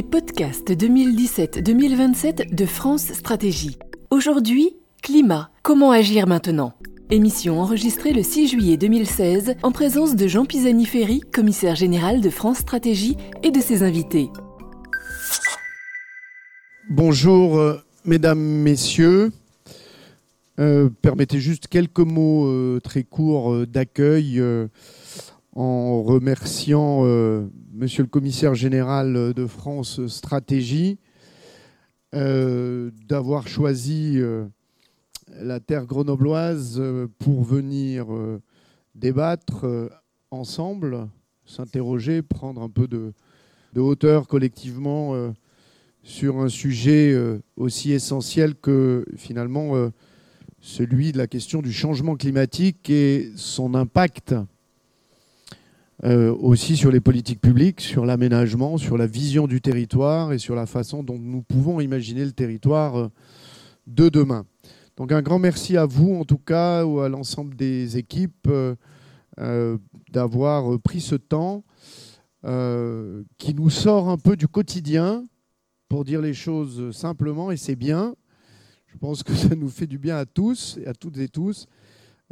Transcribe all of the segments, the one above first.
les podcasts 2017-2027 de France Stratégie. Aujourd'hui, climat. Comment agir maintenant? Émission enregistrée le 6 juillet 2016 en présence de Jean Pisani-Ferry, commissaire général de France Stratégie et de ses invités. Bonjour, euh, mesdames, messieurs. Euh, permettez juste quelques mots euh, très courts d'accueil en remerciant Monsieur le commissaire général de France Stratégie d'avoir choisi la terre grenobloise pour venir débattre ensemble, s'interroger, prendre un peu de hauteur collectivement sur un sujet euh, aussi essentiel que finalement euh, celui de la question du changement climatique et son impact euh, aussi sur les politiques publiques, sur l'aménagement, sur la vision du territoire et sur la façon dont nous pouvons imaginer le territoire de demain. Donc un grand merci à vous en tout cas ou à l'ensemble des équipes d'avoir pris ce temps qui nous sort un peu du quotidien pour dire les choses simplement, et c'est bien. Je pense que ça nous fait du bien à tous et à toutes et tous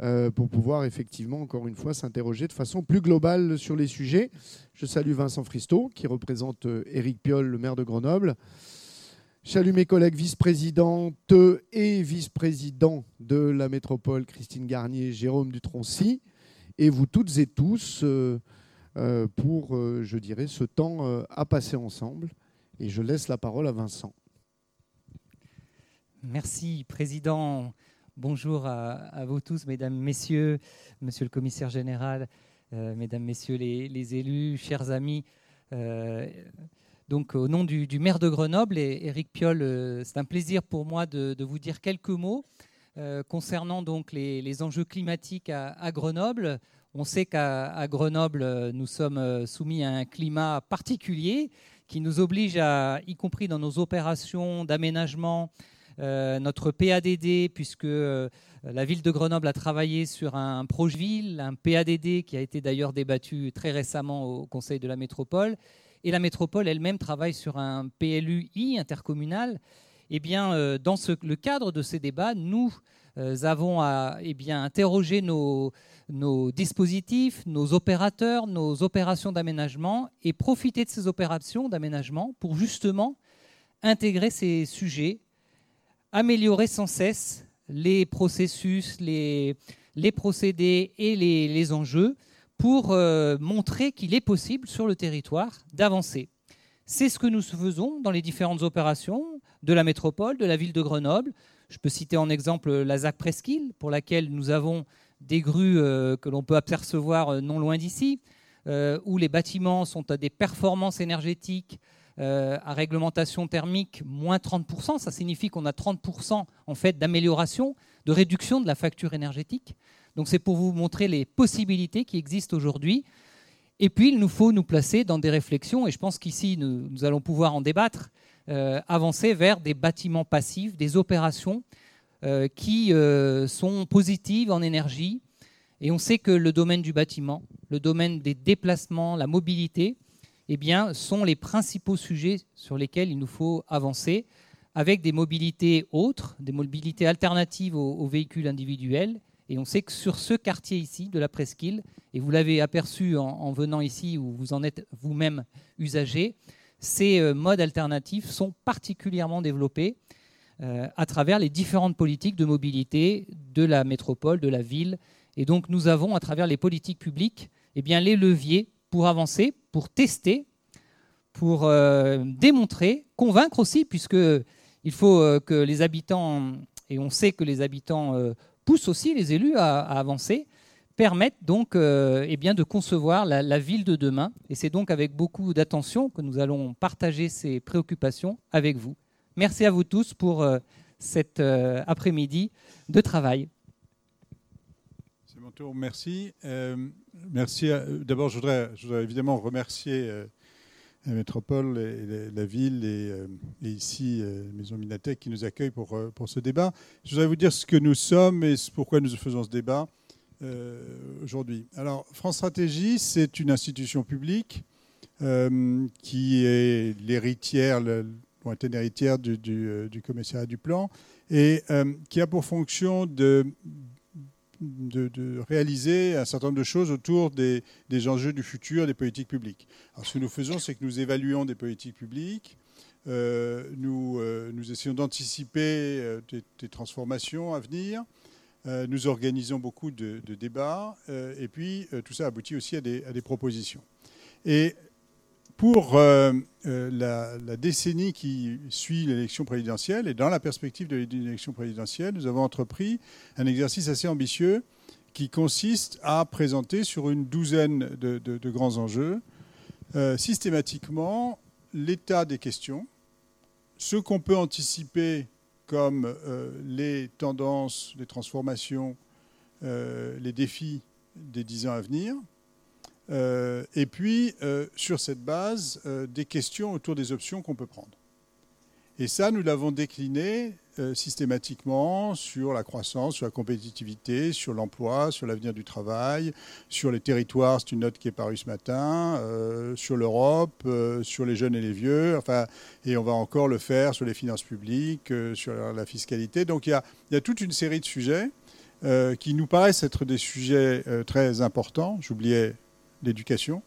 euh, pour pouvoir effectivement, encore une fois, s'interroger de façon plus globale sur les sujets. Je salue Vincent Fristo, qui représente euh, Éric Piolle, le maire de Grenoble. Je salue mes collègues vice-présidentes et vice-présidents de la métropole, Christine Garnier, Jérôme Dutroncy, et vous toutes et tous euh, pour, je dirais, ce temps à passer ensemble. Et je laisse la parole à Vincent. Merci, Président. Bonjour à, vous tous, Mesdames, Messieurs, Monsieur le Commissaire général, euh, Mesdames, Messieurs les, élus, chers amis. Euh, donc, au nom du, maire de Grenoble, Éric Piolle, euh, c'est un plaisir pour moi de, vous dire quelques mots concernant donc les, enjeux climatiques à Grenoble. On sait qu'à Grenoble, nous sommes soumis à un climat particulier qui nous oblige à, y compris dans nos opérations d'aménagement, notre PADD, puisque euh, la ville de Grenoble a travaillé sur un projet ville, un PADD qui a été d'ailleurs débattu très récemment au Conseil de la métropole, et la métropole elle-même travaille sur un PLUI intercommunal. Eh bien, euh, dans le cadre de ces débats, nous avons à eh interroger nos, nos dispositifs, nos opérateurs, nos opérations d'aménagement et profiter de ces opérations d'aménagement pour justement intégrer ces sujets, améliorer sans cesse les processus, les, les procédés et les, les enjeux pour euh, montrer qu'il est possible sur le territoire d'avancer. C'est ce que nous faisons dans les différentes opérations de la métropole, de la ville de Grenoble. Je peux citer en exemple la ZAC Presqu'île, pour laquelle nous avons des grues euh, que l'on peut apercevoir euh, non loin d'ici, où les bâtiments sont à des performances énergétiques à réglementation thermique moins 30%. Ça signifie qu'on a 30% en fait d'amélioration, de réduction de la facture énergétique. Donc c'est pour vous montrer les possibilités qui existent aujourd'hui. Et puis il nous faut nous placer dans des réflexions, et je pense qu'ici nous, allons pouvoir en débattre, avancer vers des bâtiments passifs, des opérations euh, qui euh, sont positives en énergie. Et on sait que le domaine du bâtiment, le domaine des déplacements, la mobilité, eh bien, sont les principaux sujets sur lesquels il nous faut avancer, avec des mobilités autres, des mobilités alternatives aux, véhicules individuels. Et on sait que sur ce quartier ici, de la Presqu'île, et vous l'avez aperçu en, venant ici, où vous en êtes vous-même usager, ces euh, modes alternatifs sont particulièrement développés. Euh, à travers les différentes politiques de mobilité de la métropole, de la ville. Et donc nous avons, à travers les politiques publiques, eh bien, les leviers pour avancer, pour tester, pour euh, démontrer, convaincre aussi, puisqu'il faut euh, que les habitants, et on sait que les habitants poussent aussi les élus à, avancer, permettent donc eh de concevoir la, ville de demain. Et c'est donc avec beaucoup d'attention que nous allons partager ces préoccupations avec vous. Merci à vous tous pour euh, cet euh, après-midi de travail. Merci. Euh, merci. D'abord, je voudrais, évidemment remercier la métropole, et la ville et, ici Maison Minatech qui nous accueille pour, ce débat. Je voudrais vous dire ce que nous sommes et pourquoi nous faisons ce débat aujourd'hui. Alors, France Stratégie, c'est une institution publique qui est l'héritière, lointaine héritière du, du, commissariat du plan, et qui a pour fonction de, de, réaliser un certain nombre de choses autour des, enjeux du futur des politiques publiques. Alors, ce que nous faisons, c'est que nous évaluons des politiques publiques, euh, nous, euh, nous, essayons d'anticiper euh, des, transformations à venir, nous organisons beaucoup de, débats, et puis tout ça aboutit aussi à des, à des propositions. Et pour la, la, décennie qui suit l'élection présidentielle, et dans la perspective de l'élection présidentielle, nous avons entrepris un exercice assez ambitieux qui consiste à présenter sur une douzaine de, grands enjeux systématiquement l'état des questions, ce qu'on peut anticiper comme euh, les tendances, les transformations, euh, les défis des dix ans à venir, euh, et puis sur cette base, des questions autour des options qu'on peut prendre. Et ça, nous l'avons décliné euh, systématiquement sur la croissance, sur la compétitivité, sur l'emploi, sur l'avenir du travail, sur les territoires, c'est une note qui est parue ce matin, euh, sur l'Europe, euh, sur les jeunes et les vieux, enfin, et on va encore le faire sur les finances publiques, sur la fiscalité. Donc il y, a, il y, a, toute une série de sujets qui nous paraissent être des sujets très importants. J'oubliais l'éducation,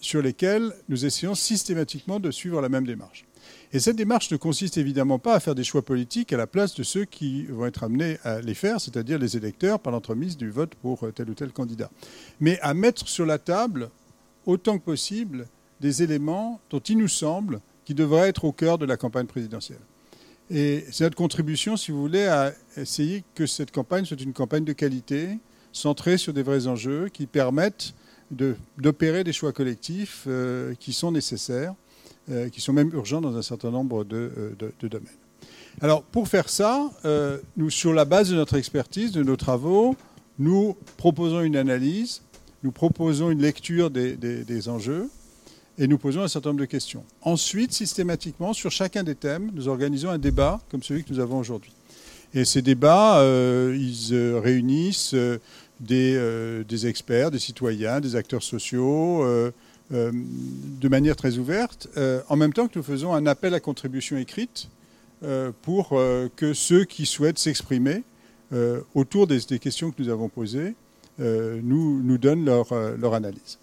sur lesquels nous essayons systématiquement de suivre la même démarche. Et cette démarche ne consiste évidemment pas à faire des choix politiques à la place de ceux qui vont être amenés à les faire, c'est-à-dire les électeurs par l'entremise du vote pour tel ou tel candidat, mais à mettre sur la table autant que possible des éléments dont il nous semble qu'ils devraient être au cœur de la campagne présidentielle. Et c'est notre contribution, si vous voulez, à essayer que cette campagne soit une campagne de qualité, centrée sur des vrais enjeux, qui permettent d'opérer des choix collectifs euh, qui sont nécessaires euh, qui sont même urgents dans un certain nombre de, euh, domaines. Alors, pour faire ça, euh, nous, sur la base de notre expertise, de nos travaux, nous proposons une analyse, nous proposons une lecture des, des, enjeux et nous posons un certain nombre de questions. Ensuite, systématiquement, sur chacun des thèmes, nous organisons un débat comme celui que nous avons aujourd'hui. Et ces débats, ils réunissent des, des, experts, des citoyens, des acteurs sociaux, euh, de manière très ouverte, euh, en même temps que nous faisons un appel à contribution écrite euh, pour que ceux qui souhaitent s'exprimer autour des, questions que nous avons posées nous, nous donnent leur, leur analyse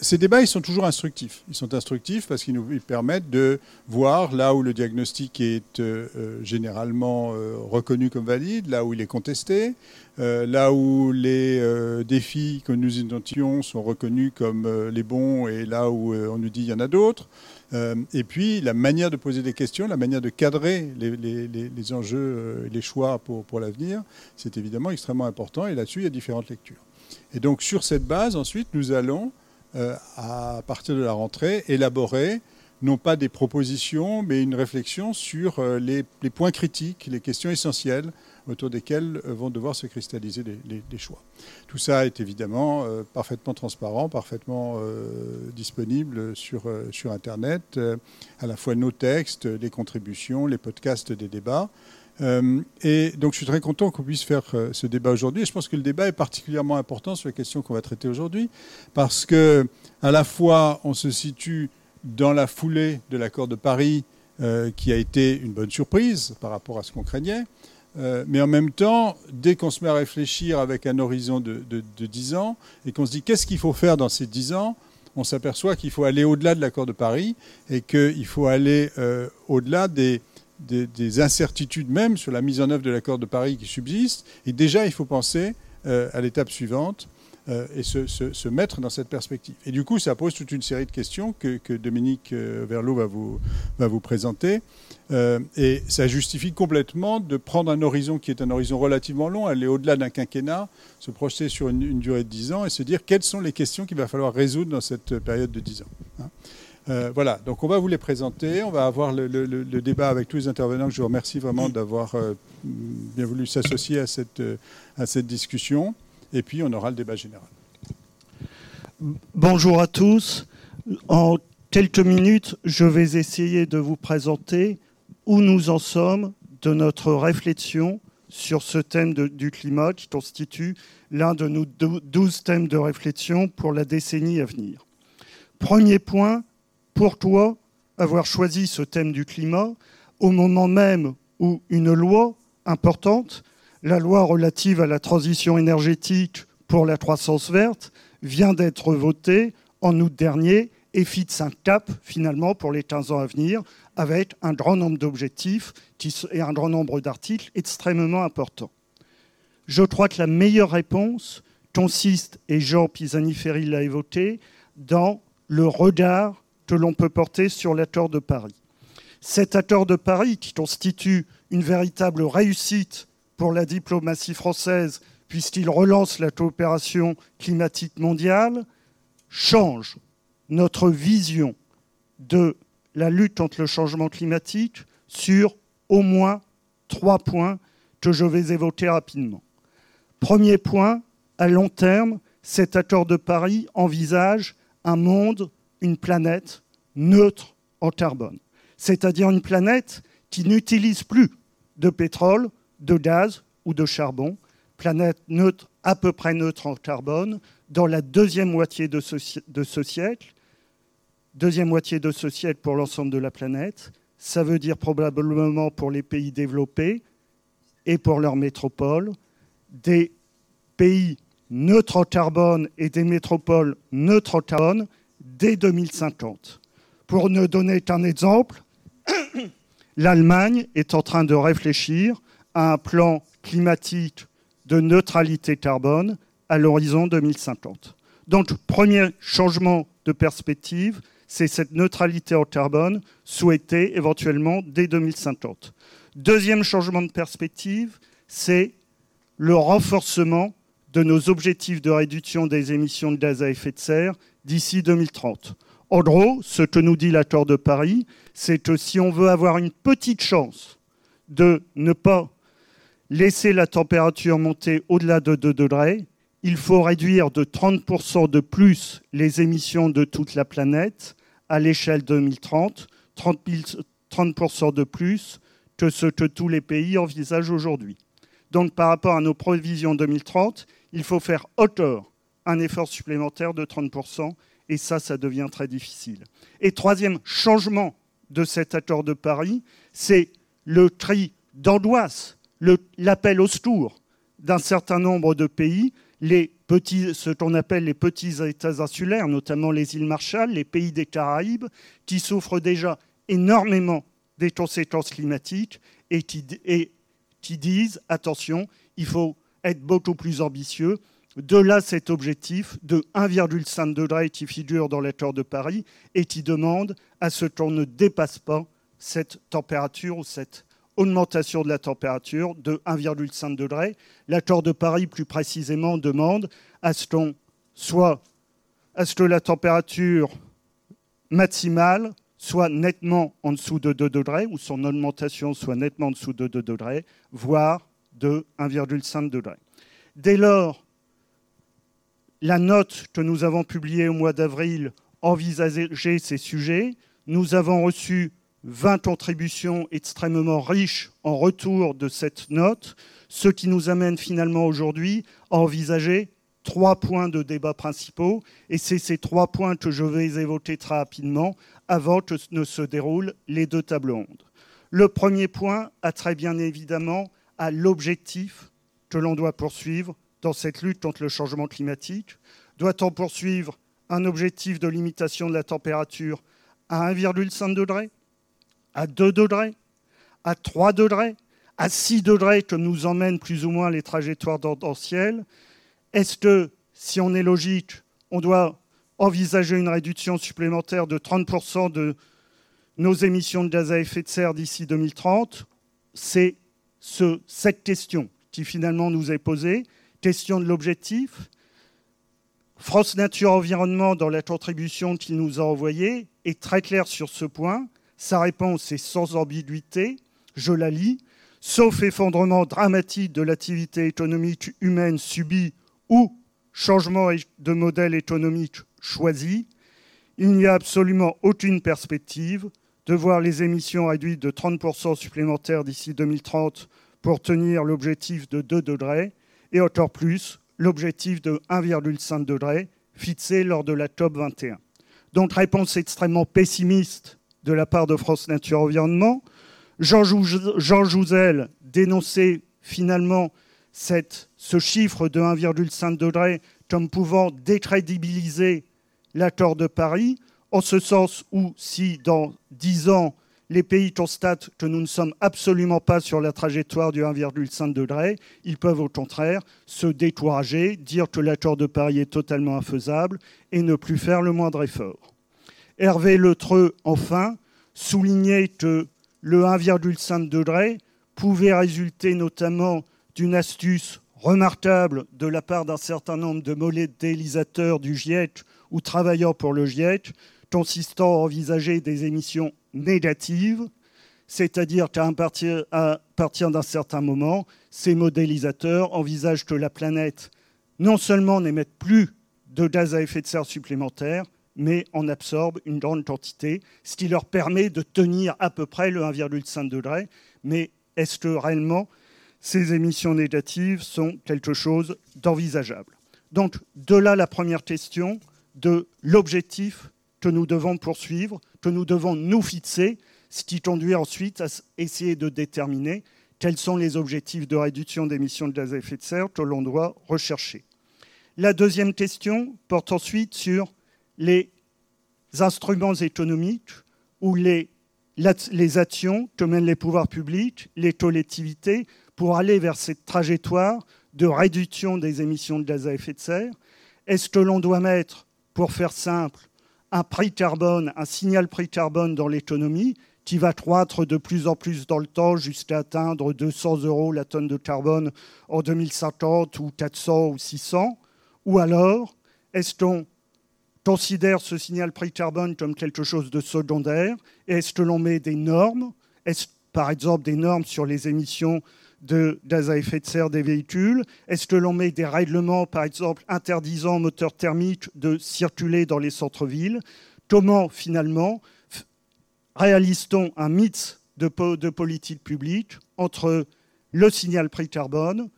ces débats, ils sont toujours instructifs. Ils sont instructifs parce qu'ils nous permettent de voir là où le diagnostic est euh, euh, généralement euh, reconnu comme valide, là où il est contesté, là où les défis que nous identifions sont reconnus comme les bons et là où on nous dit il y en a d'autres. et puis la manière de poser des questions, la manière de cadrer les, les, les enjeux les choix pour l'avenir, c'est évidemment extrêmement important. Et là-dessus, il y a différentes lectures. Et donc sur cette base, ensuite, nous allons euh, à partir de la rentrée, élaborer non pas des propositions, mais une réflexion sur euh, les, points critiques, les questions essentielles autour desquelles euh, vont devoir se cristalliser les, choix. Tout ça est évidemment parfaitement transparent, parfaitement disponible sur, sur Internet, à la fois nos textes, les contributions, les podcasts des débats. Euh, et donc je suis très content qu'on puisse faire euh, ce débat aujourd'hui. Je pense que le débat est particulièrement important sur la question qu'on va traiter aujourd'hui, parce que à la fois on se situe dans la foulée de l'accord de Paris, euh, qui a été une bonne surprise par rapport à ce qu'on craignait, mais en même temps, dès qu'on se met à réfléchir avec un horizon de, de 10 ans et qu'on se dit qu'est-ce qu'il faut faire dans ces 10 ans, on s'aperçoit qu'il faut aller au-delà de l'accord de Paris et qu'il faut aller au-delà des des, incertitudes même sur la mise en œuvre de l'accord de Paris qui subsiste. Et déjà, il faut penser euh, à l'étape suivante euh, et se, mettre dans cette perspective. Et du coup, ça pose toute une série de questions que, Dominique euh, Verlot va vous, va vous présenter. et ça justifie complètement de prendre un horizon qui est un horizon relativement long, aller au-delà d'un quinquennat, se projeter sur une, durée de 10 ans et se dire quelles sont les questions qu'il va falloir résoudre dans cette période de 10 ans. Euh, voilà, donc on va vous les présenter, on va avoir le, débat avec tous les intervenants, je vous remercie vraiment d'avoir euh, bien voulu s'associer à cette, euh, à cette discussion, et puis on aura le débat général. Bonjour à tous. En quelques minutes, je vais essayer de vous présenter où nous en sommes de notre réflexion sur ce thème du climat qui constitue l'un de nos douze thèmes de réflexion pour la décennie à venir. Premier point, pour toi, avoir choisi ce thème du climat au moment même où une loi importante, la loi relative à la transition énergétique pour la croissance verte, vient d'être votée en août dernier et fixe un cap finalement pour les 15 ans à venir avec un grand nombre d'objectifs et un grand nombre d'articles extrêmement importants. Je crois que la meilleure réponse consiste, et Jean Pisani-Ferry l'a évoqué, dans le regard que l'on peut porter sur l'accord de Paris. Cet accord de Paris, qui constitue une véritable réussite pour la diplomatie française, puisqu'il relance la coopération climatique mondiale, change notre vision de la lutte contre le changement climatique sur au moins trois points que je vais évoquer rapidement. Premier point, à long terme, cet accord de Paris envisage un monde, une planète neutre en carbone, c'est-à-dire une planète qui n'utilise plus de pétrole, de gaz ou de charbon, planète neutre, à peu près neutre en carbone, dans la deuxième moitié de ce, siècle, deuxième moitié de ce siècle pour l'ensemble de la planète. Ça veut dire probablement pour les pays développés et pour leurs métropoles, des pays neutres en carbone et des métropoles neutres en carbone dès 2050. Pour ne donner qu'un exemple, l'Allemagne est en train de réfléchir à un plan climatique de neutralité carbone à l'horizon 2050. Donc, premier changement de perspective, c'est cette neutralité en carbone souhaitée éventuellement dès 2050. Deuxième changement de perspective, c'est le renforcement de nos objectifs de réduction des émissions de gaz à effet de serre d'ici 2030. En gros, ce que nous dit l'accord de Paris, c'est que si on veut avoir une petite chance de ne pas laisser la température monter au-delà de 2 degrés, il faut réduire de 30% de plus les émissions de toute la planète à l'échelle 2030, 30%, de plus que ce que tous les pays envisagent aujourd'hui. Donc par rapport à nos prévisions 2030, il faut faire hauteur un effort supplémentaire de 30%, et ça, ça devient très difficile. Et troisième changement de cet accord de Paris, c'est le tri d'angoisse, l'appel au secours d'un certain nombre de pays les petits, ce qu'on appelle les petits États insulaires, notamment les îles Marshall, les pays des Caraïbes, qui souffrent déjà énormément des conséquences climatiques et qui, et qui disent, attention, il faut être beaucoup plus ambitieux. De là cet objectif de 1,5 degré qui figure dans l'accord de Paris et qui demande à ce qu'on ne dépasse pas cette température ou cette augmentation de la température de 1,5 degré. L'accord de Paris, plus précisément, demande à ce, soit, à ce que la température maximale soit nettement en dessous de 2 degrés, ou son augmentation soit nettement en dessous de 2 degrés, voire de 1,5 degré. Dès lors, la note que nous avons publiée au mois d'avril envisageait ces sujets. Nous avons reçu 20 contributions extrêmement riches en retour de cette note, ce qui nous amène finalement aujourd'hui à envisager trois points de débat principaux, et c'est ces trois points que je vais évoquer très rapidement avant que ne se déroulent les deux tables rondes. Le premier point a très bien évidemment à l'objectif que l'on doit poursuivre dans cette lutte contre le changement climatique. Doit-on poursuivre un objectif de limitation de la température à 1,5 degré à 2 degrés, à 3 degrés, à 6 degrés que nous emmènent plus ou moins les trajectoires tendancielles Est-ce que, si on est logique, on doit envisager une réduction supplémentaire de 30% de nos émissions de gaz à effet de serre d'ici 2030 C'est ce, cette question qui finalement nous est posée, question de l'objectif. France Nature Environnement, dans la contribution qu'il nous a envoyée, est très claire sur ce point. Sa réponse est sans ambiguïté, je la lis. Sauf effondrement dramatique de l'activité économique humaine subie ou changement de modèle économique choisi, il n'y a absolument aucune perspective de voir les émissions réduites de 30% supplémentaires d'ici 2030 pour tenir l'objectif de 2 degrés et encore plus l'objectif de 1,5 degré fixé lors de la COP 21. Donc réponse extrêmement pessimiste de la part de France Nature Environnement. Jean, Jouzel dénonçait finalement ce chiffre de 1,5 degré comme pouvant décrédibiliser l'accord de Paris, en ce sens où si dans 10 ans, les pays constatent que nous ne sommes absolument pas sur la trajectoire du 1,5 degré, ils peuvent au contraire se décourager, dire que l'accord de Paris est totalement infaisable et ne plus faire le moindre effort. Hervé Letreux, enfin, soulignait que le 1,5 degré pouvait résulter notamment d'une astuce remarquable de la part d'un certain nombre de modélisateurs du GIEC ou travaillant pour le GIEC, consistant à envisager des émissions négatives, c'est-à-dire qu'à partir, d'un certain moment, ces modélisateurs envisagent que la planète non seulement n'émette plus de gaz à effet de serre supplémentaires, mais en absorbe une grande quantité, ce qui leur permet de tenir à peu près le 1,5 degré. Mais est-ce que réellement ces émissions négatives sont quelque chose d'envisageable? Donc, de là la première question de l'objectif que nous devons poursuivre, que nous devons nous fixer, ce qui conduit ensuite à essayer de déterminer quels sont les objectifs de réduction d'émissions de gaz à effet de serre que l'on doit rechercher. La deuxième question porte ensuite sur les instruments économiques ou les, les actions que mènent les pouvoirs publics, les collectivités, pour aller vers cette trajectoire de réduction des émissions de gaz à effet de serre Est-ce que l'on doit mettre, pour faire simple, un prix carbone, un signal prix carbone dans l'économie qui va croître de plus en plus dans le temps jusqu'à atteindre 200 euros la tonne de carbone en 2050 ou 400 ou 600 Ou alors, est-ce qu'on considère ce signal prix carbone comme quelque chose de secondaire? Est-ce que l'on met des normes? Est-ce par exemple des normes sur les émissions de gaz à effet de serre des véhicules. Est-ce que l'on met des règlements, par exemple, interdisant aux moteurs thermiques de circuler dans les centres-villes? Comment, finalement, réalise-t-on un mix de, de politique publique entre le signal prix carbone,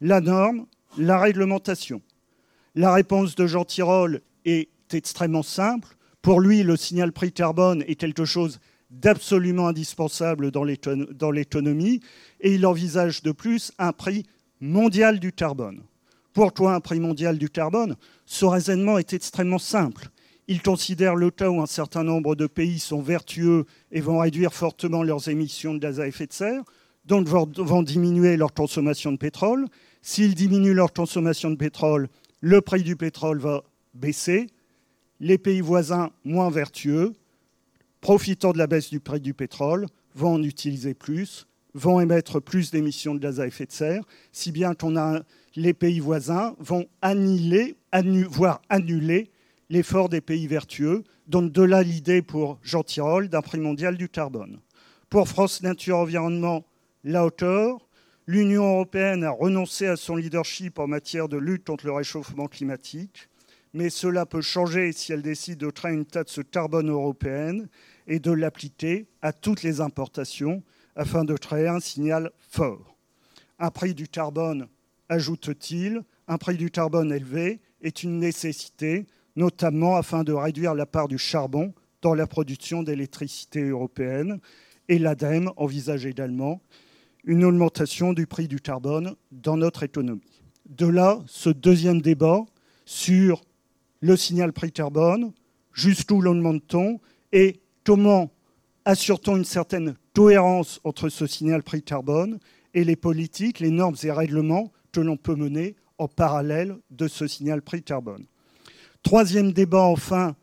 la norme, la réglementation? La réponse de Jean Tirole est extrêmement simple. Pour lui, le signal prix carbone est quelque chose d'absolument indispensable dans l'économie, et il envisage de plus un prix mondial du carbone. Pourquoi un prix mondial du carbone Ce raisonnement est extrêmement simple. Il considère le cas où un certain nombre de pays sont vertueux et vont réduire fortement leurs émissions de gaz à effet de serre, donc vont diminuer leur consommation de pétrole. S'ils diminuent leur consommation de pétrole, le prix du pétrole va baisser. Les pays voisins moins vertueux profitant de la baisse du prix du pétrole, vont en utiliser plus, vont émettre plus d'émissions de gaz à effet de serre, si bien qu'on a les pays voisins vont annuler, voire annuler l'effort des pays vertueux. Donc de là l'idée pour Jean Tirole d'un prix mondial du carbone. Pour France Nature Environnement, la hauteur, l'Union européenne a renoncé à son leadership en matière de lutte contre le réchauffement climatique mais cela peut changer si elle décide de créer une taxe carbone européenne et de l'appliquer à toutes les importations afin de créer un signal fort. Un prix du carbone, ajoute-t-il, un prix du carbone élevé est une nécessité, notamment afin de réduire la part du charbon dans la production d'électricité européenne. Et l'ADEME envisage également une augmentation du prix du carbone dans notre économie. De là, ce deuxième débat sur le signal prix carbone, jusqu'où l'on demande-t-on et comment assure-t-on une certaine cohérence entre ce signal prix carbone et les politiques, les normes et règlements que l'on peut mener en parallèle de ce signal prix carbone. Troisième débat enfin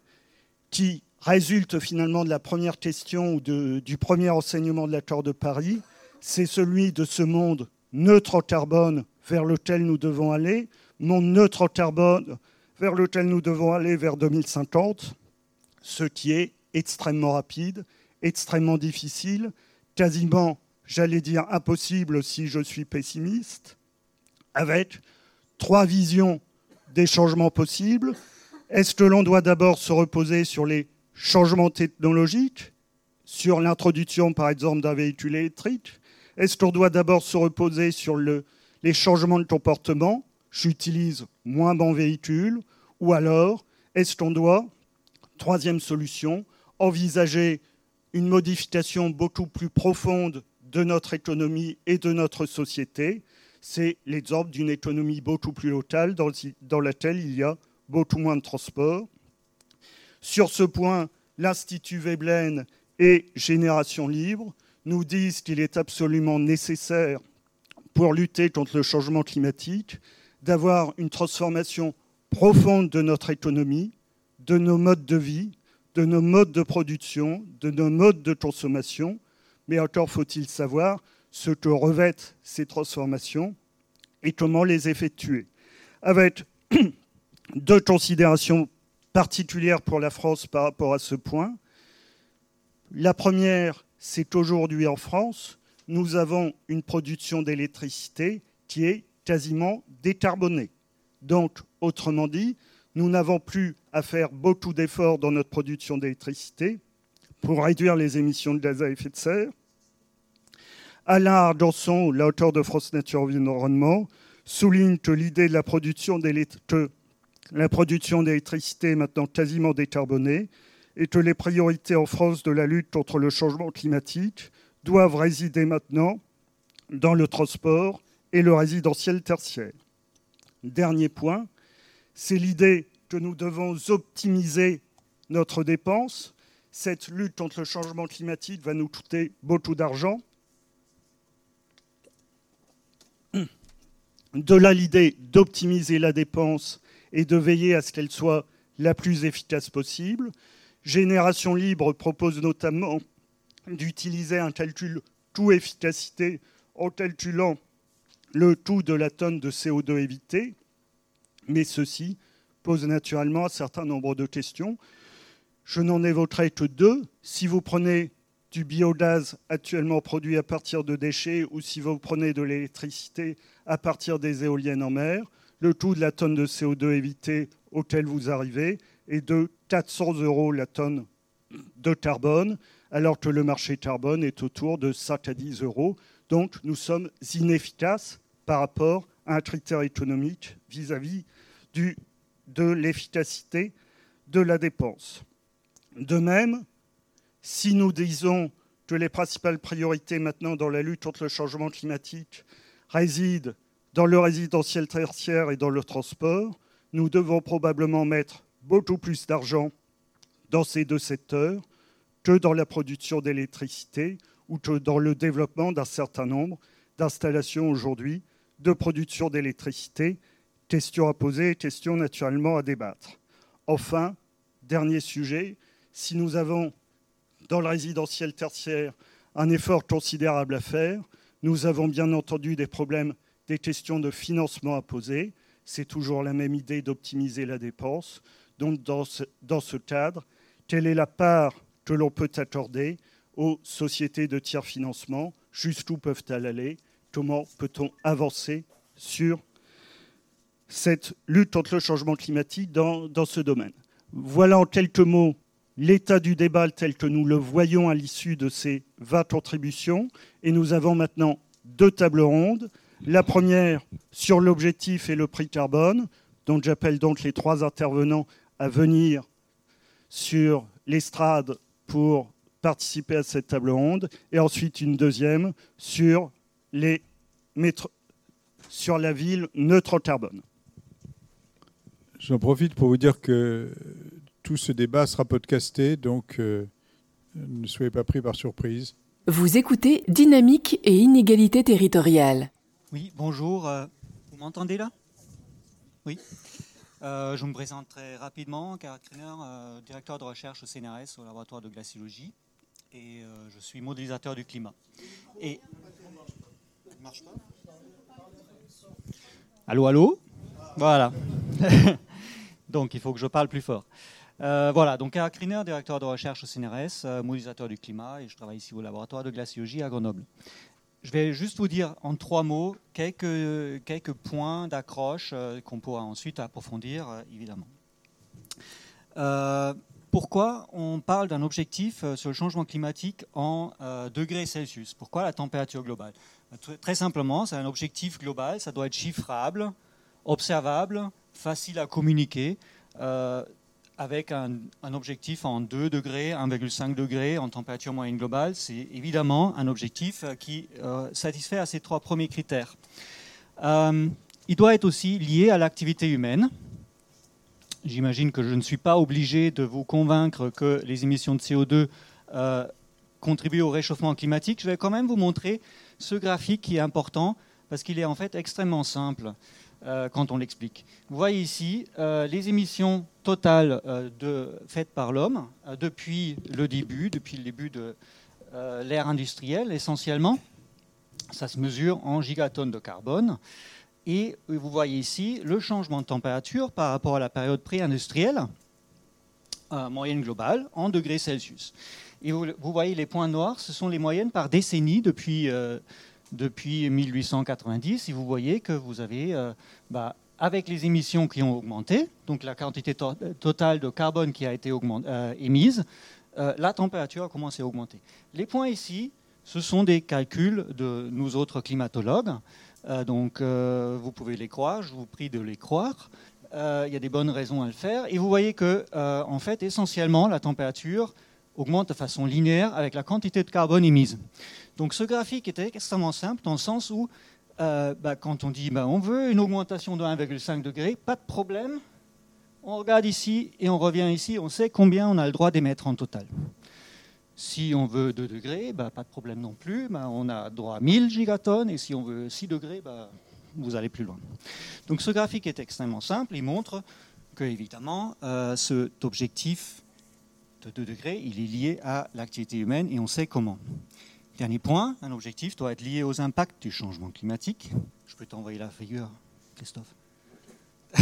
qui résulte finalement de la première question ou du premier enseignement de l'accord de Paris, c'est celui de ce monde neutre en carbone vers lequel nous devons aller, monde neutre en carbone vers lequel nous devons aller vers 2050, ce qui est extrêmement rapide, extrêmement difficile, quasiment, j'allais dire, impossible si je suis pessimiste, avec trois visions des changements possibles. Est-ce que l'on doit d'abord se reposer sur les changements technologiques, sur l'introduction par exemple d'un véhicule électrique? Est-ce qu'on doit d'abord se reposer sur le, les changements de comportement? J'utilise moins bon véhicule. Ou alors, est-ce qu'on doit Troisième solution, envisager une modification beaucoup plus profonde de notre économie et de notre société. C'est l'exemple d'une économie beaucoup plus locale dans, laquelle il y a beaucoup moins de transport. Sur ce point, l'Institut Veblen et Génération Libre nous disent qu'il est absolument nécessaire pour lutter contre le changement climatique d'avoir une transformation profonde de notre économie, de nos modes de vie, de nos modes de production, de nos modes de consommation. Mais encore faut-il savoir ce que revêtent ces transformations et comment les effectuer. Avec deux considérations particulières pour la France par rapport à ce point. La première, c'est qu'aujourd'hui en France, nous avons une production d'électricité qui est quasiment décarbonée. Donc, autrement dit, nous n'avons plus à faire beaucoup d'efforts dans notre production d'électricité pour réduire les émissions de gaz à effet de serre. Alain Ardanson, l'auteur de France Nature Environnement, souligne que l'idée de la production d'électricité est maintenant quasiment décarbonée et que les priorités en France de la lutte contre le changement climatique doivent résider maintenant dans le transport et le résidentiel tertiaire. Dernier point, c'est l'idée que nous devons optimiser notre dépense. Cette lutte contre le changement climatique va nous coûter beaucoup d'argent. De là l'idée d'optimiser la dépense et de veiller à ce qu'elle soit la plus efficace possible. Génération Libre propose notamment d'utiliser un calcul tout efficacité en calculant le tout de la tonne de CO2 évité, mais ceci pose naturellement un certain nombre de questions. Je n'en évoquerai que deux. Si vous prenez du biogaz actuellement produit à partir de déchets ou si vous prenez de l'électricité à partir des éoliennes en mer, le coût de la tonne de CO2 évité auquel vous arrivez est de 400 euros la tonne de carbone, alors que le marché carbone est autour de 5 à 10 euros. Donc nous sommes inefficaces par rapport à un critère économique vis-à-vis de l'efficacité de la dépense. De même, si nous disons que les principales priorités maintenant dans la lutte contre le changement climatique résident dans le résidentiel tertiaire et dans le transport, nous devons probablement mettre beaucoup plus d'argent dans ces deux secteurs que dans la production d'électricité ou que dans le développement d'un certain nombre d'installations aujourd'hui de production d'électricité. Question à poser, question naturellement à débattre. Enfin, dernier sujet, si nous avons dans le résidentiel tertiaire un effort considérable à faire, nous avons bien entendu des problèmes, des questions de financement à poser. C'est toujours la même idée d'optimiser la dépense. Donc dans ce, dans ce cadre, quelle est la part que l'on peut accorder aux sociétés de tiers financement? Jusqu'où peuvent-elles aller? Comment peut-on avancer sur cette lutte contre le changement climatique dans, ce domaine Voilà en quelques mots l'état du débat tel que nous le voyons à l'issue de ces 20 contributions. Et nous avons maintenant deux tables rondes. La première sur l'objectif et le prix carbone, dont j'appelle donc les trois intervenants à venir sur l'estrade pour participer à cette table ronde, et ensuite une deuxième sur la ville neutre en carbone. J'en profite pour vous dire que tout ce débat sera podcasté, donc euh, ne soyez pas pris par surprise. Vous écoutez Dynamique et inégalité territoriale. Oui, bonjour. Euh, vous m'entendez là? Oui. Euh, je me présente très rapidement, Karl euh, directeur de recherche au CNRS, au laboratoire de glaciologie, et euh, je suis modélisateur du climat. Et... marche pas Allô, allô? Voilà. donc il faut que je parle plus fort. voilà, donc Karl directeur de recherche au CNRS, modélisateur du climat, et je travaille ici au laboratoire de glaciologie à Grenoble. Je vais juste vous dire en trois mots quelques, quelques points d'accroche euh, qu'on pourra ensuite approfondir, euh, évidemment. Euh, pourquoi on parle d'un objectif sur le changement climatique en degrés Celsius? Pourquoi la température globale? Très simplement, c'est un objectif global, ça doit être chiffrable, observable, facile à communiquer. avec un, objectif en 2 degrés, 1,5 degrés en température moyenne globale. C'est évidemment un objectif qui satisfait à ces trois premiers critères. il doit être aussi lié à l'activité humaine. J'imagine que je ne suis pas obligé de vous convaincre que les émissions de CO2 contribuent au réchauffement climatique. Je vais quand même vous montrer ce graphique qui est important parce qu'il est en fait extrêmement simple euh, quand on l'explique. Vous voyez ici euh, les émissions totales euh, faites par l'homme depuis le début, depuis le début de l'ère industrielle essentiellement. Ça se mesure en gigatonnes de carbone. Et vous voyez ici le changement de température par rapport à la période pré-industrielle, moyenne globale, en degrés Celsius. Et vous, voyez les points noirs, ce sont les moyennes par décennie depuis, depuis 1890. Et vous voyez que vous avez, euh, bah, avec les émissions qui ont augmenté, donc la quantité totale de carbone qui a été euh, émise, la température a commencé à augmenter. Les points ici, ce sont des calculs de nous autres climatologues. donc vous pouvez les croire, je vous prie de les croire. Il y a des bonnes raisons à le faire. Et vous voyez que, en fait, essentiellement, la température augmente de façon linéaire avec la quantité de carbone émise. Donc ce graphique était extrêmement simple dans le sens où euh, bah, quand on dit bah, on veut une augmentation de 1,5 degré, pas de problème, on regarde ici et on revient ici, on sait combien on a le droit d'émettre en total. Si on veut 2 degrés, bah, pas de problème non plus, on a droit à 1000 gigatonnes, et si on veut 6 degrés, vous allez plus loin. Donc ce graphique est extrêmement simple, il montre que évidemment euh, cet objectif 2 degrés, il est lié à l'activité humaine et on sait comment. Dernier point, un objectif doit être lié aux impacts du changement climatique. Je peux t'envoyer la figure, Christophe.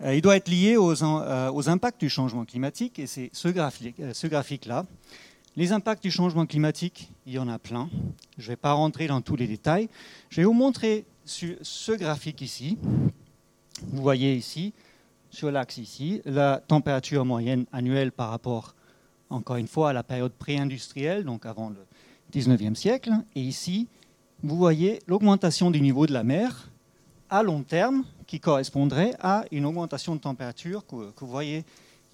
Euh, il doit être lié aux, euh, aux, impacts du changement climatique et c'est euh, ce graphique-là. Les impacts du changement climatique, il y en a plein. Je ne vais pas rentrer dans tous les détails. Je vais vous montrer sur ce graphique ici. Vous voyez ici sur l'axe ici, la température moyenne annuelle par rapport, encore une fois, à la période pré-industrielle, donc avant le 19e siècle. Et ici, vous voyez l'augmentation du niveau de la mer à long terme, qui correspondrait à une augmentation de température que, vous voyez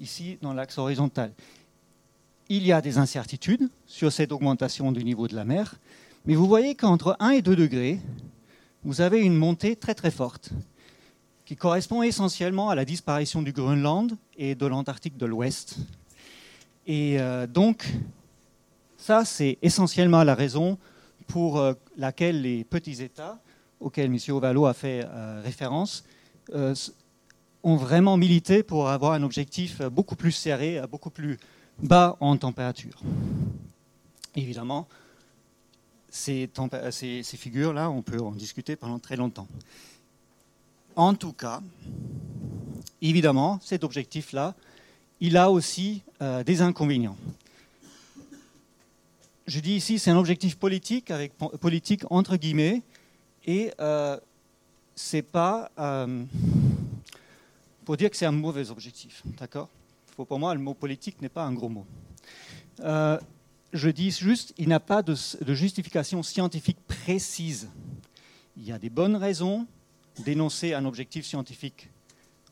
ici dans l'axe horizontal. Il y a des incertitudes sur cette augmentation du niveau de la mer, mais vous voyez qu'entre 1 et 2 degrés, vous avez une montée très très forte qui correspond essentiellement à la disparition du Groenland et de l'Antarctique de l'Ouest. Et euh, donc, ça, c'est essentiellement la raison pour euh, laquelle les petits États, auxquels M. Ovalo a fait euh, référence, ont vraiment milité pour avoir un objectif beaucoup plus serré, beaucoup plus bas en température. Évidemment, ces, figures-là, on peut en discuter pendant très longtemps. En tout cas, évidemment, cet objectif-là, il a aussi euh, des inconvénients. Je dis ici, c'est un objectif politique, avec politique entre guillemets, et euh, c'est pas euh, pour dire que c'est un mauvais objectif, d'accord? Pour moi, le mot politique n'est pas un gros mot. Euh, je dis juste, il n'a pas de, de justification scientifique précise. Il y a des bonnes raisons d'énoncer un objectif scientifique,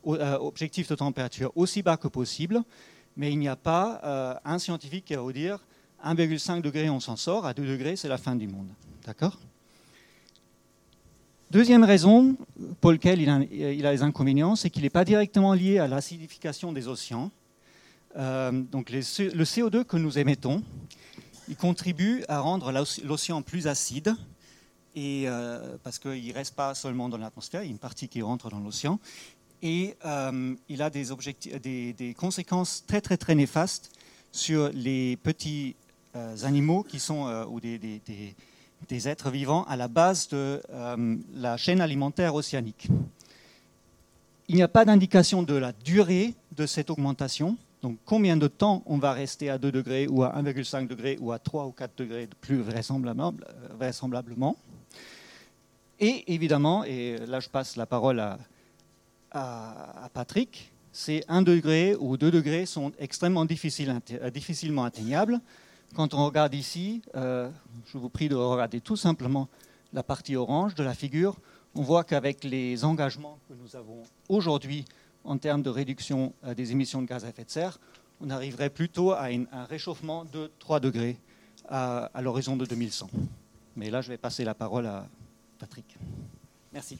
euh, objectif de température aussi bas que possible, mais il n'y a pas euh, un scientifique qui va vous dire 1,5 degré on s'en sort, à 2 degrés c'est la fin du monde. D'accord? Deuxième raison pour laquelle il a, il a les inconvénients, c'est qu'il n'est pas directement lié à l'acidification des océans. Euh, donc le CO2 que nous émettons, il contribue à rendre l'océan plus acide, euh, parce qu'il ne reste pas seulement dans l'atmosphère, il y a une partie qui rentre dans l'océan. Et euh, il a des, des, conséquences très, très, très néfastes sur les petits animaux qui sont, ou des, êtres vivants à la base de la chaîne alimentaire océanique. Il n'y a pas d'indication de la durée de cette augmentation. Donc, combien de temps on va rester à 2 degrés ou à 1,5 degrés ou à 3 ou 4 degrés plus vraisemblablement. Et évidemment, et là je passe la parole à, Patrick, ces 1 degré ou 2 degrés sont extrêmement euh, difficilement atteignables. Quand on regarde ici, euh, je vous prie de regarder tout simplement la partie orange de la figure, on voit qu'avec les engagements que nous avons aujourd'hui en termes de réduction des émissions de gaz à effet de serre, on arriverait plutôt à un réchauffement de 3 degrés à l'horizon de 2100. Mais là, je vais passer la parole à Patrick. Merci.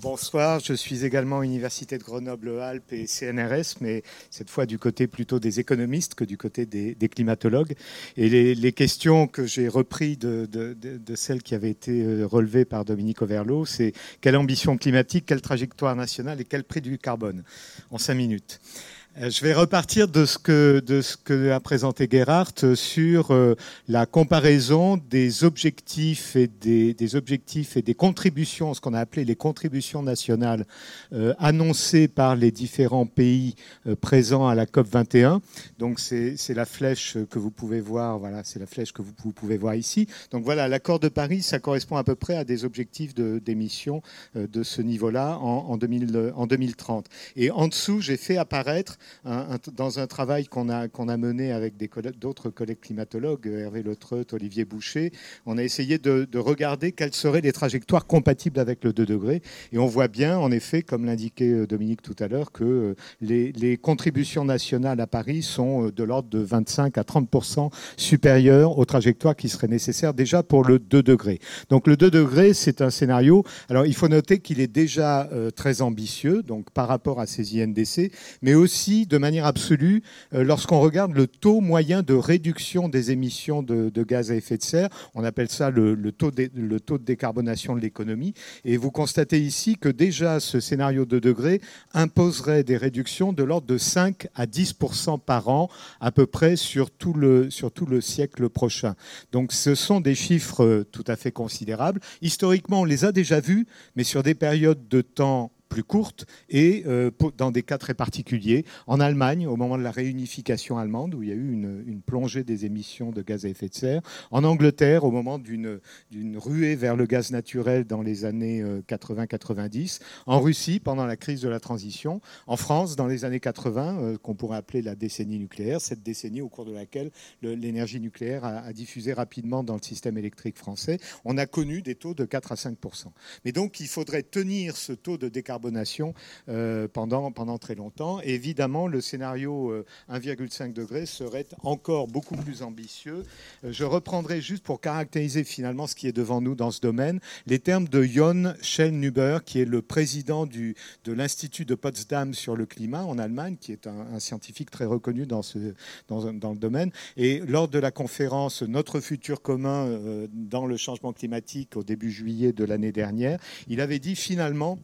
Bonsoir, je suis également Université de Grenoble-Alpes et CNRS, mais cette fois du côté plutôt des économistes que du côté des, climatologues. Et les, questions que j'ai reprises de, de, celles qui avaient été euh, relevées par Dominique Overlo, c'est quelle ambition climatique, quelle trajectoire nationale et quel prix du carbone? En cinq minutes. Euh, je vais repartir de ce que, de ce que a présenté Gerhardt sur euh, la comparaison des objectifs et des, des, objectifs et des contributions, ce qu'on a appelé les contributions nationales euh, annoncées par les différents pays euh, présents à la COP 21. Donc c'est la flèche que vous pouvez voir. Voilà, c'est la flèche que vous, pouvez voir ici. Donc voilà, l'accord de Paris, ça correspond à peu près à des objectifs d'émission de, de, ce niveau-là en, en, 2000, en 2030. Et en dessous, j'ai fait apparaître dans un travail qu'on a, mené avec d'autres collègues climatologues, Hervé Letreut, Olivier Boucher, on a essayé de, de, regarder quelles seraient les trajectoires compatibles avec le 2 degrés. Et on voit bien, en effet, comme l'indiquait Dominique tout à l'heure, que les, les, contributions nationales à Paris sont de l'ordre de 25 à 30% supérieures aux trajectoires qui seraient nécessaires déjà pour le 2 degrés. Donc le 2 degrés, c'est un scénario. Alors il faut noter qu'il est déjà euh, très ambitieux, donc par rapport à ces INDC, mais aussi de manière absolue euh, lorsqu'on regarde le taux moyen de réduction des émissions de, gaz à effet de serre. On appelle ça le, le, taux, de, le taux de décarbonation de l'économie. Et vous constatez ici que déjà ce scénario de degrés imposerait des réductions de l'ordre de 5 à 10% par an à peu près sur tout, le, sur tout le siècle prochain. Donc ce sont des chiffres euh, tout à fait considérables. Historiquement, on les a déjà vus, mais sur des périodes de temps plus courte et euh, dans des cas très particuliers. En Allemagne, au moment de la réunification allemande, où il y a eu une, plongée des émissions de gaz à effet de serre. En Angleterre, au moment d'une ruée vers le gaz naturel dans les années 80-90. Euh, en Russie, pendant la crise de la transition. En France, dans les années 80, euh, qu'on pourrait appeler la décennie nucléaire, cette décennie au cours de laquelle l'énergie nucléaire a, diffusé rapidement dans le système électrique français. On a connu des taux de 4 à 5 Mais donc, il faudrait tenir ce taux de décarbonation euh, pendant, pendant très longtemps. Évidemment, le scénario euh, 1,5 degré serait encore beaucoup plus ambitieux. Euh, je reprendrai juste pour caractériser finalement ce qui est devant nous dans ce domaine, les termes de Jon Schellnhuber, qui est le président du, de l'Institut de Potsdam sur le climat en Allemagne, qui est un, scientifique très reconnu dans, dans, le domaine. Et lors de la conférence Notre futur commun euh, dans le changement climatique au début juillet de l'année dernière, il avait dit finalement,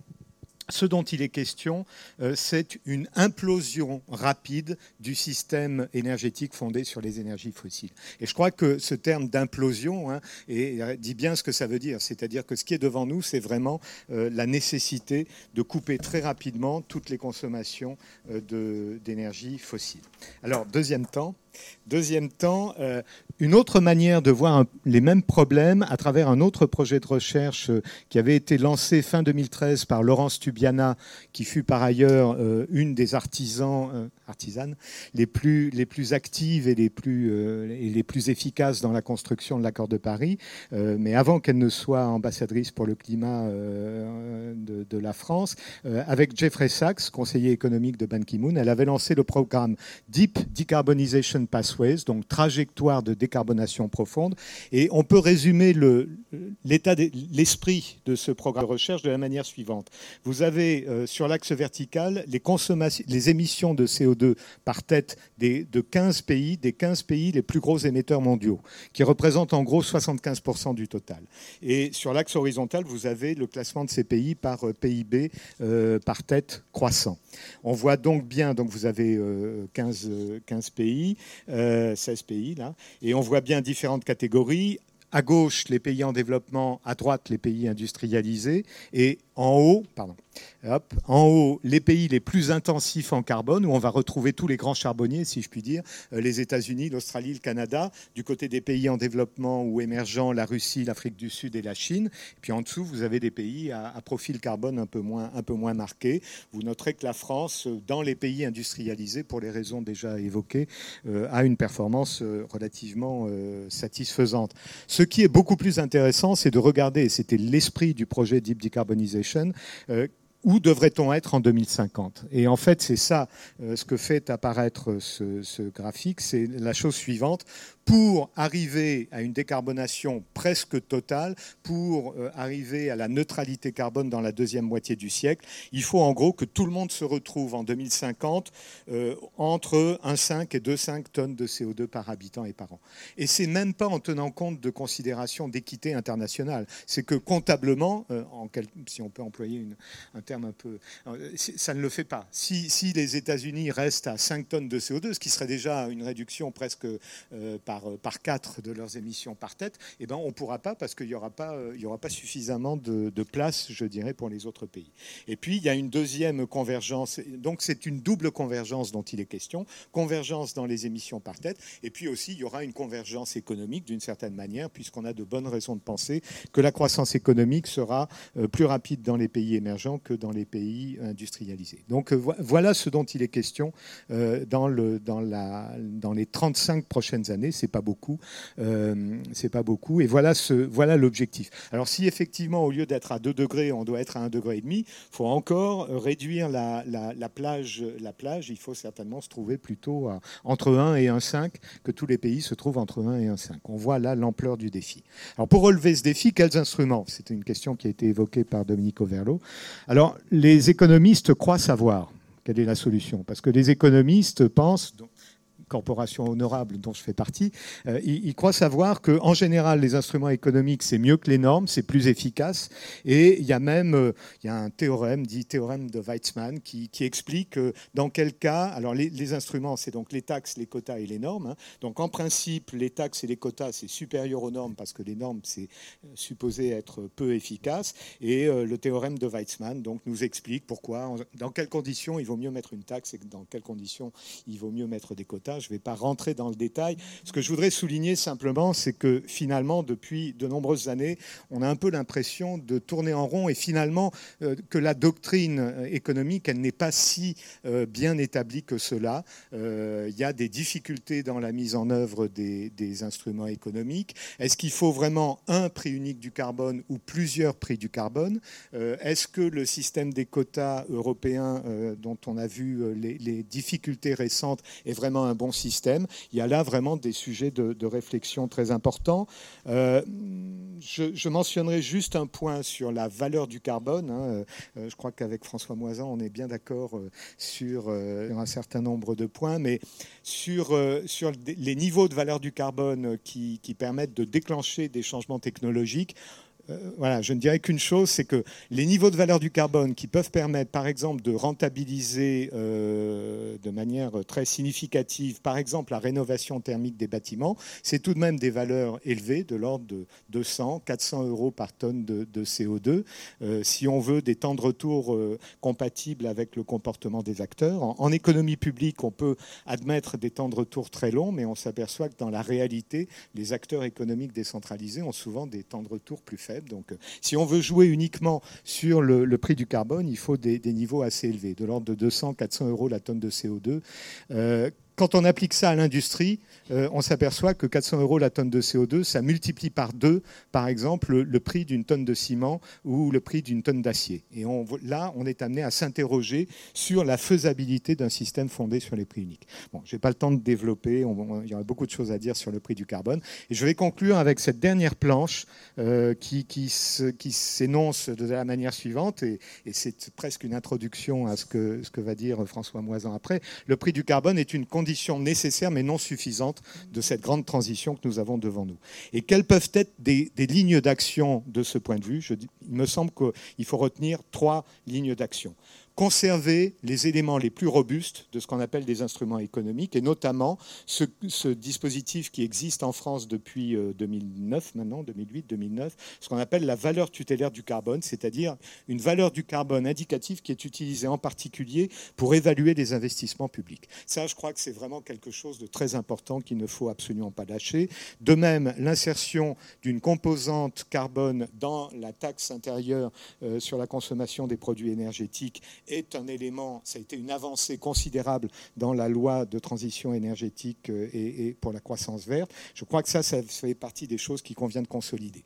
ce dont il est question, euh, c'est une implosion rapide du système énergétique fondé sur les énergies fossiles. Et je crois que ce terme d'implosion hein, dit bien ce que ça veut dire. C'est-à-dire que ce qui est devant nous, c'est vraiment euh, la nécessité de couper très rapidement toutes les consommations euh, d'énergie fossile. Alors, deuxième temps, Deuxième temps, euh, une autre manière de voir les mêmes problèmes à travers un autre projet de recherche euh, qui avait été lancé fin 2013 par Laurence Tubiana, qui fut par ailleurs euh, une des artisans, artisanes les plus, actives et les plus, et les plus efficaces dans la construction de l'accord de Paris. mais avant qu'elle ne soit ambassadrice pour le climat de, de, la France, avec Jeffrey Sachs, conseiller économique de Ban Ki-moon, elle avait lancé le programme Deep Decarbonization Pathways, donc trajectoire de décarbonation profonde. Et on peut résumer l'esprit de ce programme de recherche de la manière suivante. Vous avez euh, sur l'axe vertical les, émissions de CO2 par tête des, de 15 pays, des 15 pays les plus gros émetteurs mondiaux, qui représentent en gros 75% du total. Et sur l'axe horizontal, vous avez le classement de ces pays par euh, PIB euh, par tête croissant. On voit donc bien, donc vous avez euh, 15, 15 pays, 16 euh, pays là, et on voit bien différentes catégories. À gauche, les pays en développement, à droite, les pays industrialisés, et en haut, pardon, En haut, les pays les plus intensifs en carbone, où on va retrouver tous les grands charbonniers, si je puis dire, euh, les États-Unis, l'Australie, le Canada. Du côté des pays en développement ou émergents, la Russie, l'Afrique du Sud et la Chine. puis en dessous, vous avez des pays à, profil carbone un peu, moins, marqué. Vous noterez que la France, dans les pays industrialisés, pour les raisons déjà évoquées, euh, a une performance euh, relativement satisfaisante. Ce qui est beaucoup plus intéressant, c'est de regarder, et c'était l'esprit du projet Deep Decarbonization, où devrait-on être en 2050 Et en fait, c'est ça euh, ce que fait apparaître ce, ce graphique, c'est la chose suivante pour arriver à une décarbonation presque totale, pour euh, arriver à la neutralité carbone dans la deuxième moitié du siècle, il faut en gros que tout le monde se retrouve en 2050 euh, entre 1,5 et 2,5 tonnes de CO2 par habitant et par an. Et c'est même pas en tenant compte de considérations d'équité internationale. C'est que comptablement, euh, si on peut employer un terme un peu, ça ne le fait pas. Si, si les États-Unis restent à 5 tonnes de CO2, ce qui serait déjà une réduction presque par par, quatre de leurs émissions par tête, eh ben, on ne pourra pas parce qu'il n'y aura, pas, il y aura pas suffisamment de, place, je dirais, pour les autres pays. Et puis, il y a une deuxième convergence. Donc, c'est une double convergence dont il est question. Convergence dans les émissions par tête. Et puis aussi, il y aura une convergence économique d'une certaine manière, puisqu'on a de bonnes raisons de penser que la croissance économique sera euh, plus rapide dans les pays émergents que dans les pays industrialisés. Donc, euh, voilà ce dont il est question euh, dans, le, dans, la, dans les 35 prochaines années. C'est pas beaucoup. Euh, c'est pas beaucoup. Et voilà, ce, voilà l'objectif. Alors, si effectivement, au lieu d'être à 2 degrés, on doit être à 1 degré et demi, faut encore réduire la, la, plage. La plage, il faut certainement se trouver plutôt entre 1 et 1,5, que tous les pays se trouvent entre 1 et 1,5. On voit là l'ampleur du défi. Alors, pour relever ce défi, quels instruments? C'était une question qui a été évoquée par Dominique Overlo. Alors, les économistes croient savoir quelle est la solution, parce que les économistes pensent, corporation honorable dont je fais partie, euh, ils, croient savoir qu'en général, les instruments économiques, c'est mieux que les normes, c'est plus efficace. Et il y a même euh, il y a un théorème, dit théorème de Weizmann, qui, explique dans quel cas, alors les, instruments, c'est donc les taxes, les quotas et les normes. Hein. Donc en principe, les taxes et les quotas, c'est supérieur aux normes parce que les normes, c'est euh, supposé être peu efficace. Et le théorème de Weizmann donc, nous explique pourquoi, dans quelles conditions il vaut mieux mettre une taxe et dans quelles conditions il vaut mieux mettre des quotas je ne vais pas rentrer dans le détail. Ce que je voudrais souligner simplement, c'est que finalement, depuis de nombreuses années, on a un peu l'impression de tourner en rond et finalement euh, que la doctrine euh, économique, elle n'est pas si euh, bien établie que cela. Il y a des difficultés dans la mise en œuvre des, instruments économiques. Est-ce qu'il faut vraiment un prix unique du carbone ou plusieurs prix du carbone? Est-ce que le système des quotas européens, dont on a vu les difficultés récentes, est vraiment un bon système. Il y a là vraiment des sujets de, réflexion très importants. Euh, je, mentionnerai juste un point sur la valeur du carbone. Hein. Euh, je crois qu'avec François Moisan, on est bien d'accord euh, sur un certain nombre de points, mais sur, les niveaux de valeur du carbone qui permettent de déclencher des changements technologiques, euh, voilà, je ne dirais qu'une chose, c'est que les niveaux de valeur du carbone qui peuvent permettre, par exemple, de rentabiliser euh, de manière très significative, par exemple, la rénovation thermique des bâtiments, c'est tout de même des valeurs élevées, de l'ordre de 200, 400 euros par tonne de, CO2. Euh, si on veut des temps de retour compatibles avec le comportement des acteurs, en, économie publique, on peut admettre des temps de retour très longs, mais on s'aperçoit que dans la réalité, les acteurs économiques décentralisés ont souvent des temps de retour plus faibles. Donc, euh, si on veut jouer uniquement sur le, prix du carbone, il faut des, niveaux assez élevés, de l'ordre de 200-400 euros la tonne de CO2. Quand on applique ça à l'industrie, euh, on s'aperçoit que 400 euros la tonne de CO2, ça multiplie par deux, par exemple, le, prix d'une tonne de ciment ou le prix d'une tonne d'acier. Et là, on est amené à s'interroger sur la faisabilité d'un système fondé sur les prix uniques. Bon, je n'ai pas le temps de développer, il y aura beaucoup de choses à dire sur le prix du carbone. Et je vais conclure avec cette dernière planche euh, qui, s'énonce de la manière suivante, et, c'est presque une introduction à ce que, ce que va dire François Moisan après. Le prix du carbone est une condition nécessaires mais non suffisantes de cette grande transition que nous avons devant nous. Et quelles peuvent être des, lignes d'action de ce point de vue? Il me semble qu'il faut retenir trois lignes d'action. Conserver les éléments les plus robustes de ce qu'on appelle des instruments économiques, et notamment ce, dispositif qui existe en France depuis 2009, maintenant, 2008-2009, ce qu'on appelle la valeur tutélaire du carbone, c'est-à-dire une valeur du carbone indicative qui est utilisée en particulier pour évaluer les investissements publics. Ça, je crois que c'est vraiment quelque chose de très important qu'il ne faut absolument pas lâcher. De même, l'insertion d'une composante carbone dans la taxe intérieure euh, sur la consommation des produits énergétiques est un élément, ça a été une avancée considérable dans la loi de transition énergétique euh, et, pour la croissance verte. Je crois que ça, ça fait partie des choses qui convient de consolider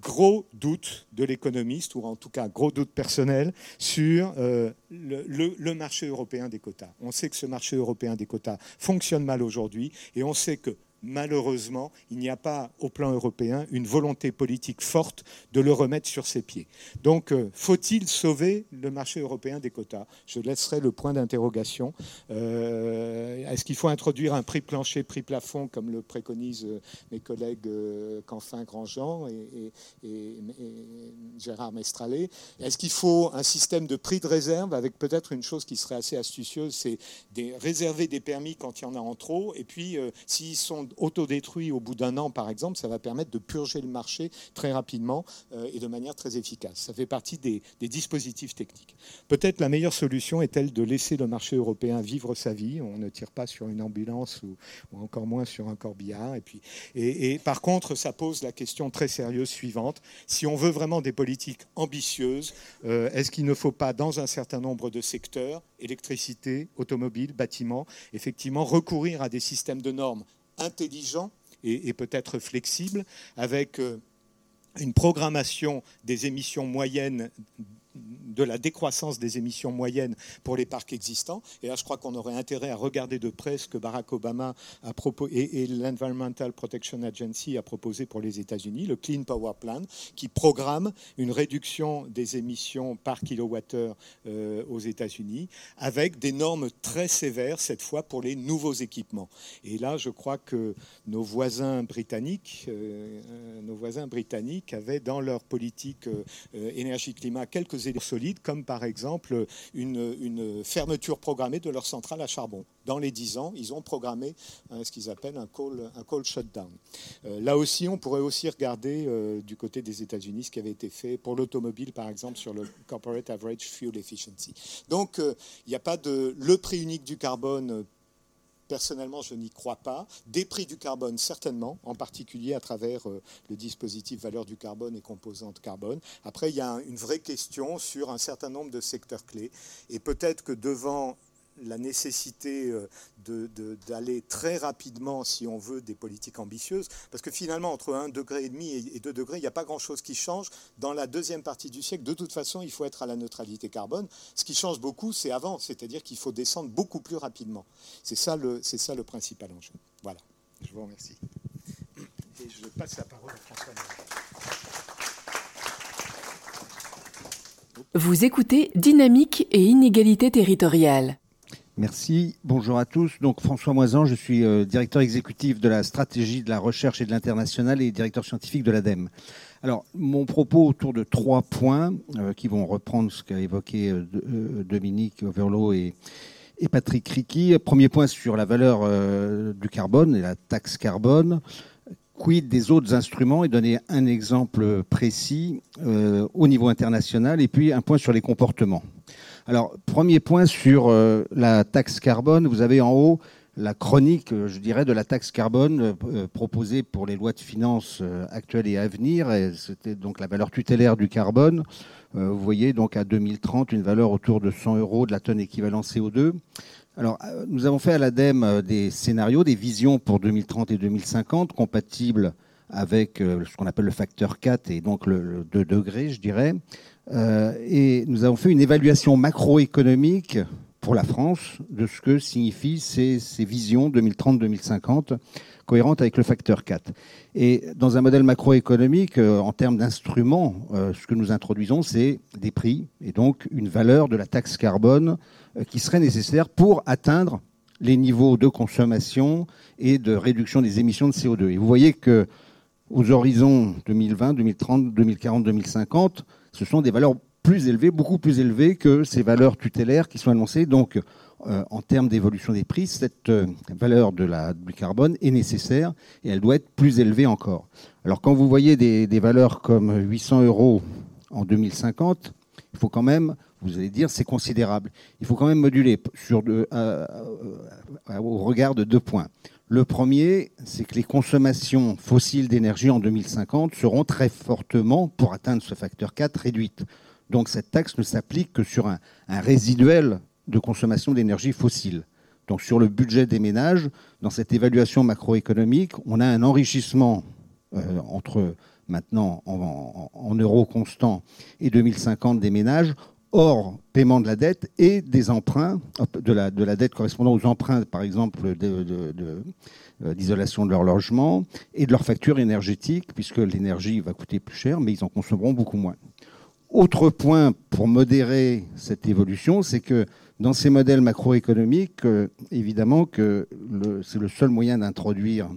gros doute de l'économiste, ou en tout cas gros doute personnel, sur euh, le, marché européen des quotas. On sait que ce marché européen des quotas fonctionne mal aujourd'hui, et on sait que malheureusement, il n'y a pas au plan européen une volonté politique forte de le remettre sur ses pieds. Donc, euh, faut-il sauver le marché européen des quotas? Je laisserai le point d'interrogation. Euh, est-ce qu'il faut introduire un prix plancher, prix plafond, comme le préconisent euh, mes collègues Canfin, Grandjean et, Gérard Mestralet? Est-ce qu'il faut un système de prix de réserve avec peut-être une chose qui serait assez astucieuse, c'est réserver des permis quand il y en a en trop, et puis s'ils sont autodétruit au bout d'un an, par exemple, ça va permettre de purger le marché très rapidement euh, et de manière très efficace. Ça fait partie des, dispositifs techniques. Peut-être la meilleure solution est-elle de laisser le marché européen vivre sa vie. On ne tire pas sur une ambulance ou, encore moins sur un corbillard. Et, par contre, ça pose la question très sérieuse suivante. Si on veut vraiment des politiques ambitieuses, euh, est-ce qu'il ne faut pas, dans un certain nombre de secteurs, électricité, automobile, bâtiment, effectivement recourir à des systèmes de normes intelligent et, peut-être flexible, avec euh, une programmation des émissions moyennes de la décroissance des émissions moyennes pour les parcs existants. Et là, je crois qu'on aurait intérêt à regarder de près ce que Barack Obama a et, l'Environmental Protection Agency a proposé pour les États-Unis, le Clean Power Plan, qui programme une réduction des émissions par kilowattheure euh, aux États-Unis, avec des normes très sévères cette fois pour les nouveaux équipements. Et là, je crois que nos voisins britanniques, euh, euh, nos voisins britanniques avaient dans leur politique énergie-climat quelques solides comme par exemple une, fermeture programmée de leur centrale à charbon. Dans les 10 ans, ils ont programmé hein, ce qu'ils appellent un coal, un coal shutdown. Euh, là aussi, on pourrait aussi regarder euh, du côté des États-Unis ce qui avait été fait pour l'automobile, par exemple, sur le Corporate Average Fuel Efficiency. Donc, euh, il n'y a pas de le prix unique du carbone Personnellement, je n'y crois pas. Des prix du carbone, certainement, en particulier à travers euh, le dispositif valeur du carbone et composante carbone. Après, il y a une vraie question sur un certain nombre de secteurs clés. Et peut-être que devant la nécessité euh, d'aller très rapidement, si on veut, des politiques ambitieuses, parce que finalement, entre 1,5 degré et 2 degrés, il n'y a pas grand-chose qui change. Dans la deuxième partie du siècle, de toute façon, il faut être à la neutralité carbone. Ce qui change beaucoup, c'est avant, c'est-à-dire qu'il faut descendre beaucoup plus rapidement. C'est ça, le, ça le principal enjeu. Voilà, je vous remercie. Et je passe la parole à François. Vous écoutez Dynamique et inégalité territoriale. Merci. Bonjour à tous. Donc François Moisan, je suis euh, directeur exécutif de la stratégie de la recherche et de l'international et directeur scientifique de l'ADEME. Alors mon propos autour de trois points euh, qui vont reprendre ce qu'a évoqué euh, Dominique Overlo et, et Patrick Ricky. Premier point sur la valeur du carbone et la taxe carbone. Quid des autres instruments? Et donner un exemple précis au niveau international et puis un point sur les comportements. Alors, premier point sur euh, la taxe carbone. Vous avez en haut la chronique, euh, je dirais, de la taxe carbone euh, proposée pour les lois de finances actuelles et à venir. C'était donc la valeur tutélaire du carbone. vous voyez donc à 2030 une valeur autour de 100 euros de la tonne équivalent CO2. Alors, nous avons fait à l'ADEME des scénarios, des visions pour 2030 et 2050 compatibles avec ce qu'on appelle le facteur 4 et donc le 2 degrés, je dirais. Euh, et nous avons fait une évaluation macroéconomique pour la France de ce que signifient ces, visions 2030-2050 cohérentes avec le facteur 4. Et dans un modèle macroéconomique, euh, en termes d'instruments, euh, ce que nous introduisons, c'est des prix et donc une valeur de la taxe carbone qui serait nécessaire pour atteindre les niveaux de consommation et de réduction des émissions de CO2. Et vous voyez que aux horizons 2020, 2030, 2040, 2050, ce sont des valeurs plus élevé, beaucoup plus élevé que ces valeurs tutélaires qui sont annoncées. Donc, euh, en termes d'évolution des prix, cette euh, valeur de la, du carbone est nécessaire et elle doit être plus élevée encore. Alors, quand vous voyez des, valeurs comme 800 euros en 2050, il faut quand même, vous allez dire, c'est considérable. Il faut quand même moduler euh, au regard de deux points. Le premier, c'est que les consommations fossiles d'énergie en 2050 seront très fortement, pour atteindre ce facteur 4, réduites. Donc cette taxe ne s'applique que sur un, résiduel de consommation d'énergie fossile. Donc sur le budget des ménages, dans cette évaluation macroéconomique, on a un enrichissement euh, entre maintenant en, euros constants et 2050 des ménages, hors paiement de la dette et des emprunts, de la, de la dette correspondant aux emprunts, par exemple, d'isolation de, de, leur logement et de leur facture énergétique, puisque l'énergie va coûter plus cher, mais ils en consommeront beaucoup moins. Autre point pour modérer cette évolution, c'est que dans ces modèles macroéconomiques, euh, évidemment que c'est le seul moyen d'introduire euh,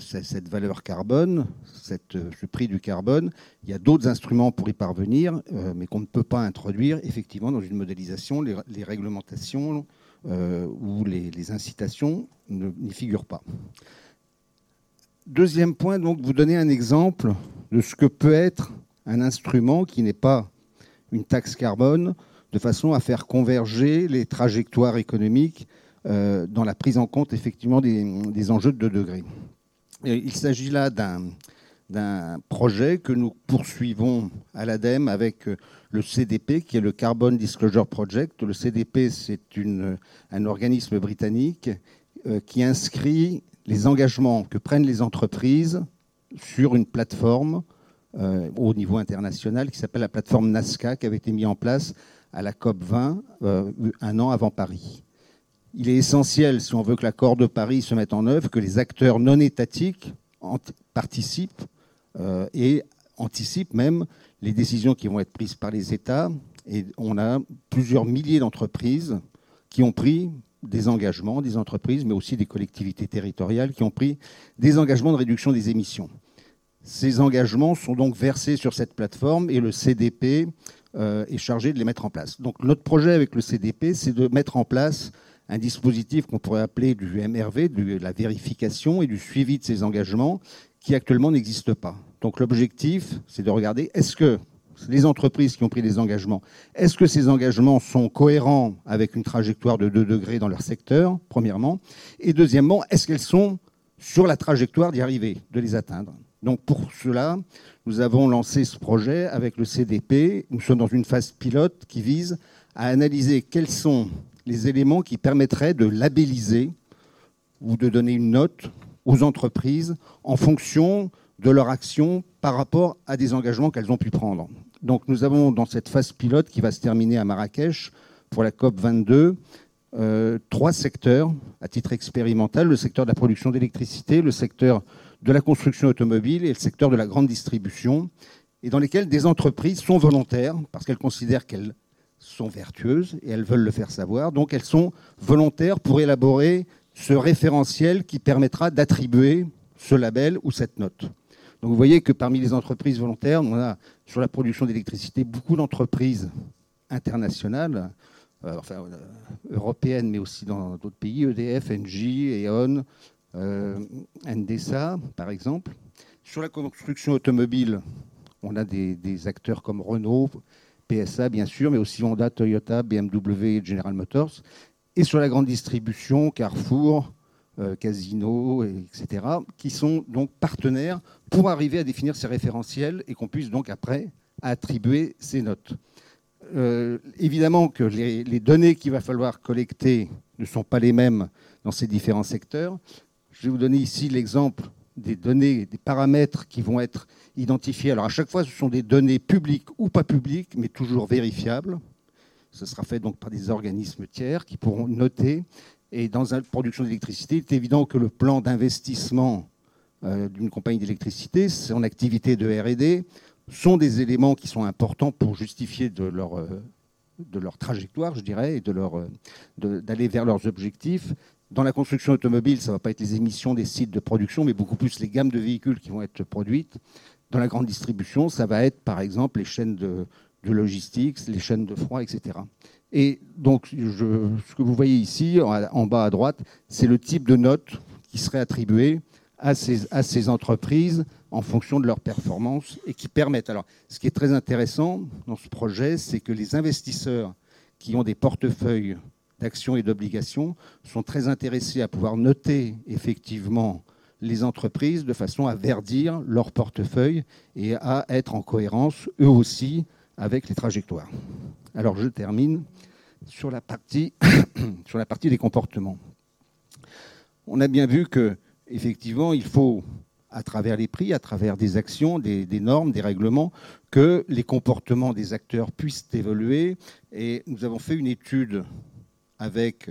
cette valeur carbone, euh, ce prix du carbone. Il y a d'autres instruments pour y parvenir, mais qu'on ne peut pas introduire effectivement dans une modélisation. Les, réglementations ou les, incitations n'y figurent pas. Deuxième point, donc, vous donnez un exemple de ce que peut être un instrument qui n'est pas une taxe carbone, de façon à faire converger les trajectoires économiques euh, dans la prise en compte effectivement des, enjeux de 2 degrés. Il s'agit là d'un projet que nous poursuivons à l'ADEME avec le CDP, qui est le Carbon Disclosure Project. Le CDP, c'est un organisme britannique euh, qui inscrit les engagements que prennent les entreprises sur une plateforme euh, au niveau international qui s'appelle la plateforme NASCA, qui avait été mise en place à la COP 20 euh, un an avant Paris. Il est essentiel, si on veut que l'accord de Paris se mette en œuvre, que les acteurs non étatiques participent euh, et anticipent même les décisions qui vont être prises par les États. Et on a plusieurs milliers d'entreprises qui ont pris des engagements, des entreprises, mais aussi des collectivités territoriales qui ont pris des engagements de réduction des émissions. Ces engagements sont donc versés sur cette plateforme et le CDP euh, est chargé de les mettre en place. Donc notre projet avec le CDP, c'est de mettre en place un dispositif qu'on pourrait appeler du MRV, de la vérification et du suivi de ces engagements, qui actuellement n'existe pas. Donc l'objectif, c'est de regarder est-ce que les entreprises qui ont pris des engagements, est-ce que ces engagements sont cohérents avec une trajectoire de 2 degrés dans leur secteur, premièrement, et deuxièmement, est-ce qu'elles sont sur la trajectoire d'y arriver, de les atteindre donc pour cela, nous avons lancé ce projet avec le CDP. Nous sommes dans une phase pilote qui vise à analyser quels sont les éléments qui permettraient de labelliser ou de donner une note aux entreprises en fonction de leur action par rapport à des engagements qu'elles ont pu prendre. Donc nous avons dans cette phase pilote qui va se terminer à Marrakech pour la COP 22 euh, trois secteurs à titre expérimental, le secteur de la production d'électricité, le secteur de la construction automobile et le secteur de la grande distribution, et dans lesquels des entreprises sont volontaires parce qu'elles considèrent qu'elles sont vertueuses et elles veulent le faire savoir. Donc elles sont volontaires pour élaborer ce référentiel qui permettra d'attribuer ce label ou cette note. Donc vous voyez que parmi les entreprises volontaires, on a sur la production d'électricité beaucoup d'entreprises internationales, euh, enfin euh, européennes, mais aussi dans d'autres pays, EDF, Engie, E.ON, euh, NDSA, par exemple. Sur la construction automobile, on a des, acteurs comme Renault, PSA bien sûr, mais aussi Honda, Toyota, BMW et General Motors. Et sur la grande distribution, Carrefour, euh, Casino, etc., qui sont donc partenaires pour arriver à définir ces référentiels et qu'on puisse donc après attribuer ces notes. Euh, évidemment que les, les données qu'il va falloir collecter ne sont pas les mêmes dans ces différents secteurs. Je vais vous donner ici l'exemple des données, des paramètres qui vont être identifiés. Alors à chaque fois, ce sont des données publiques ou pas publiques, mais toujours vérifiables. Ce sera fait donc par des organismes tiers qui pourront noter. Et dans la production d'électricité, il est évident que le plan d'investissement euh, d'une compagnie d'électricité, son activité de R&D, sont des éléments qui sont importants pour justifier de leur, euh, de leur trajectoire, je dirais, et de euh, d'aller vers leurs objectifs. Dans la construction automobile, ça ne va pas être les émissions des sites de production, mais beaucoup plus les gammes de véhicules qui vont être produites. Dans la grande distribution, ça va être, par exemple, les chaînes de, logistique, les chaînes de froid, etc. Et donc, ce que vous voyez ici, en bas à droite, c'est le type de notes qui serait attribué à ces, à ces entreprises en fonction de leur performance et qui permettent. Alors, ce qui est très intéressant dans ce projet, c'est que les investisseurs qui ont des portefeuilles d'actions et d'obligations sont très intéressés à pouvoir noter effectivement les entreprises de façon à verdir leur portefeuille et à être en cohérence eux aussi avec les trajectoires. Alors je termine sur la partie, sur la partie des comportements. On a bien vu que effectivement il faut à travers les prix, à travers des actions, des, normes, des règlements, que les comportements des acteurs puissent évoluer. Et nous avons fait une étude avec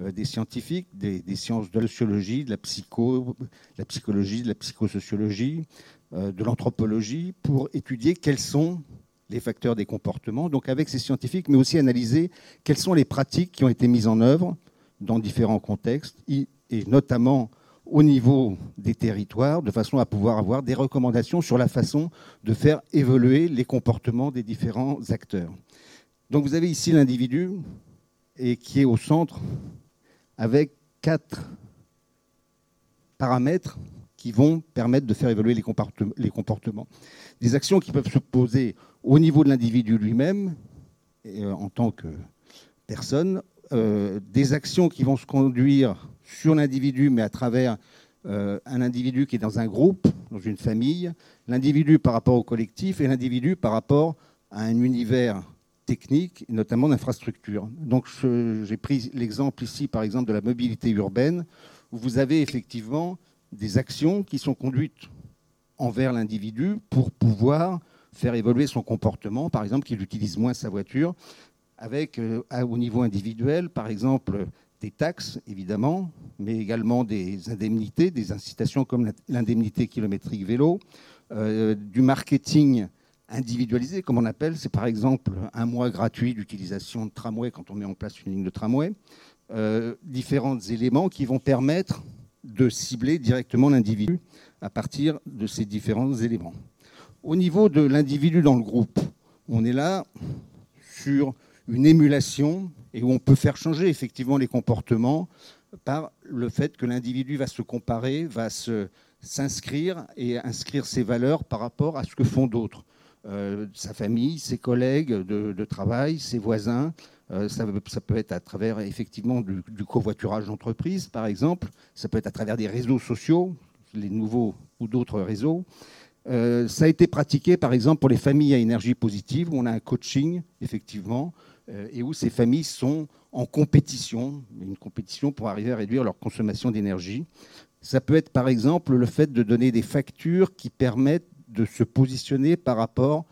euh, des scientifiques, des, sciences de la sociologie, de la, psycho, la psychologie, de la psychosociologie, euh, de l'anthropologie, pour étudier quels sont les facteurs des comportements, donc avec ces scientifiques, mais aussi analyser quelles sont les pratiques qui ont été mises en œuvre dans différents contextes, et notamment au niveau des territoires, de façon à pouvoir avoir des recommandations sur la façon de faire évoluer les comportements des différents acteurs. Donc vous avez ici l'individu et qui est au centre avec quatre paramètres qui vont permettre de faire évoluer les comportements. Des actions qui peuvent se poser au niveau de l'individu lui-même, euh, en tant que personne, euh, des actions qui vont se conduire sur l'individu, mais à travers euh, un individu qui est dans un groupe, dans une famille, l'individu par rapport au collectif et l'individu par rapport à un univers technique, notamment d'infrastructures. Donc j'ai pris l'exemple ici, par exemple, de la mobilité urbaine, où vous avez effectivement des actions qui sont conduites envers l'individu pour pouvoir faire évoluer son comportement, par exemple qu'il utilise moins sa voiture, avec euh, au niveau individuel, par exemple, des taxes, évidemment, mais également des indemnités, des incitations comme l'indemnité kilométrique vélo, euh, du marketing individualisé, comme on appelle. C'est par exemple un mois gratuit d'utilisation de tramway quand on met en place une ligne de tramway. Euh, différents éléments qui vont permettre de cibler directement l'individu à partir de ces différents éléments. Au niveau de l'individu dans le groupe, on est là sur une émulation et où on peut faire changer effectivement les comportements par le fait que l'individu va se comparer, va s'inscrire et inscrire ses valeurs par rapport à ce que font d'autres. Euh, sa famille, ses collègues de, travail, ses voisins. Euh, ça, peut être à travers effectivement du, covoiturage d'entreprise, par exemple. Ça peut être à travers des réseaux sociaux, les nouveaux ou d'autres réseaux. Euh, ça a été pratiqué, par exemple, pour les familles à énergie positive, où on a un coaching, effectivement, et où ces familles sont en compétition, une compétition pour arriver à réduire leur consommation d'énergie. Ça peut être, par exemple, le fait de donner des factures qui permettent de se positionner par rapport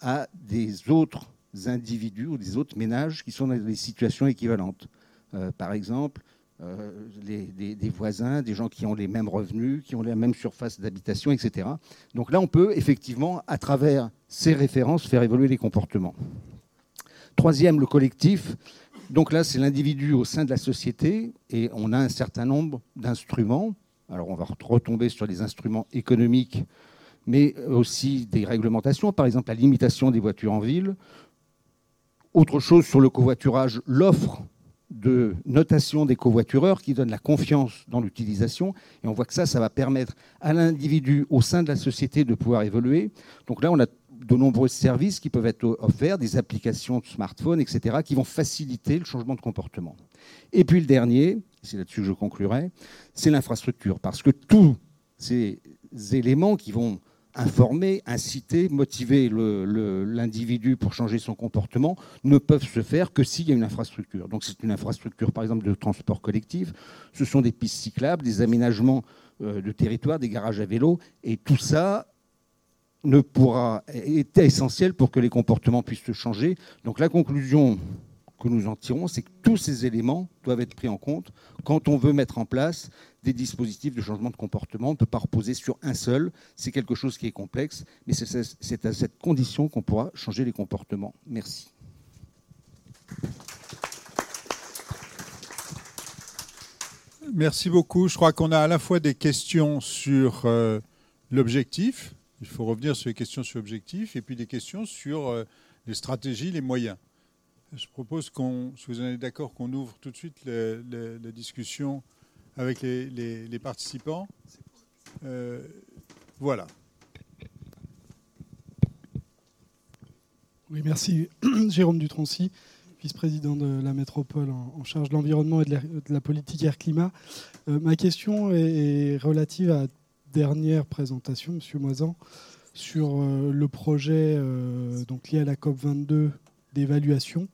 à des autres individus ou des autres ménages qui sont dans des situations équivalentes. Euh, par exemple, euh, des, voisins, des gens qui ont les mêmes revenus, qui ont la même surface d'habitation, etc. Donc là, on peut effectivement, à travers ces références, faire évoluer les comportements. Troisième, le collectif. Donc là, c'est l'individu au sein de la société et on a un certain nombre d'instruments. Alors on va retomber sur les instruments économiques mais aussi des réglementations, par exemple la limitation des voitures en ville. Autre chose sur le covoiturage, l'offre de notation des covoitureurs qui donne la confiance dans l'utilisation. Et on voit que ça, ça va permettre à l'individu au sein de la société de pouvoir évoluer. Donc là, on a de nombreux services qui peuvent être offerts, des applications de smartphone, etc., qui vont faciliter le changement de comportement. Et puis le dernier, c'est là-dessus que je conclurai, c'est l'infrastructure. Parce que tous ces éléments qui vont informer, inciter, motiver l'individu pour changer son comportement ne peuvent se faire que s'il y a une infrastructure. Donc c'est une infrastructure par exemple de transport collectif, ce sont des pistes cyclables, des aménagements euh, de territoire, des garages à vélo, et tout ça ne pourra, est essentiel pour que les comportements puissent changer. Donc la conclusion que nous en tirons, c'est que tous ces éléments doivent être pris en compte quand on veut mettre en place des dispositifs de changement de comportement. On ne peut pas reposer sur un seul. C'est quelque chose qui est complexe, mais c'est à cette condition qu'on pourra changer les comportements. Merci. Merci beaucoup. Je crois qu'on a à la fois des questions sur euh, l'objectif. Il faut revenir sur les questions sur l'objectif et puis des questions sur euh, les stratégies, les moyens. Je propose qu'on, si vous en êtes d'accord, qu'on ouvre tout de suite la discussion avec les, participants. Euh, voilà. Oui, merci. Jérôme Dutroncy, vice-président de la métropole en, charge de l'environnement et de la, politique air-climat. Euh, ma question est, relative à la dernière présentation, Monsieur Moisan, sur euh, le projet donc lié à la COP 22 d'évaluation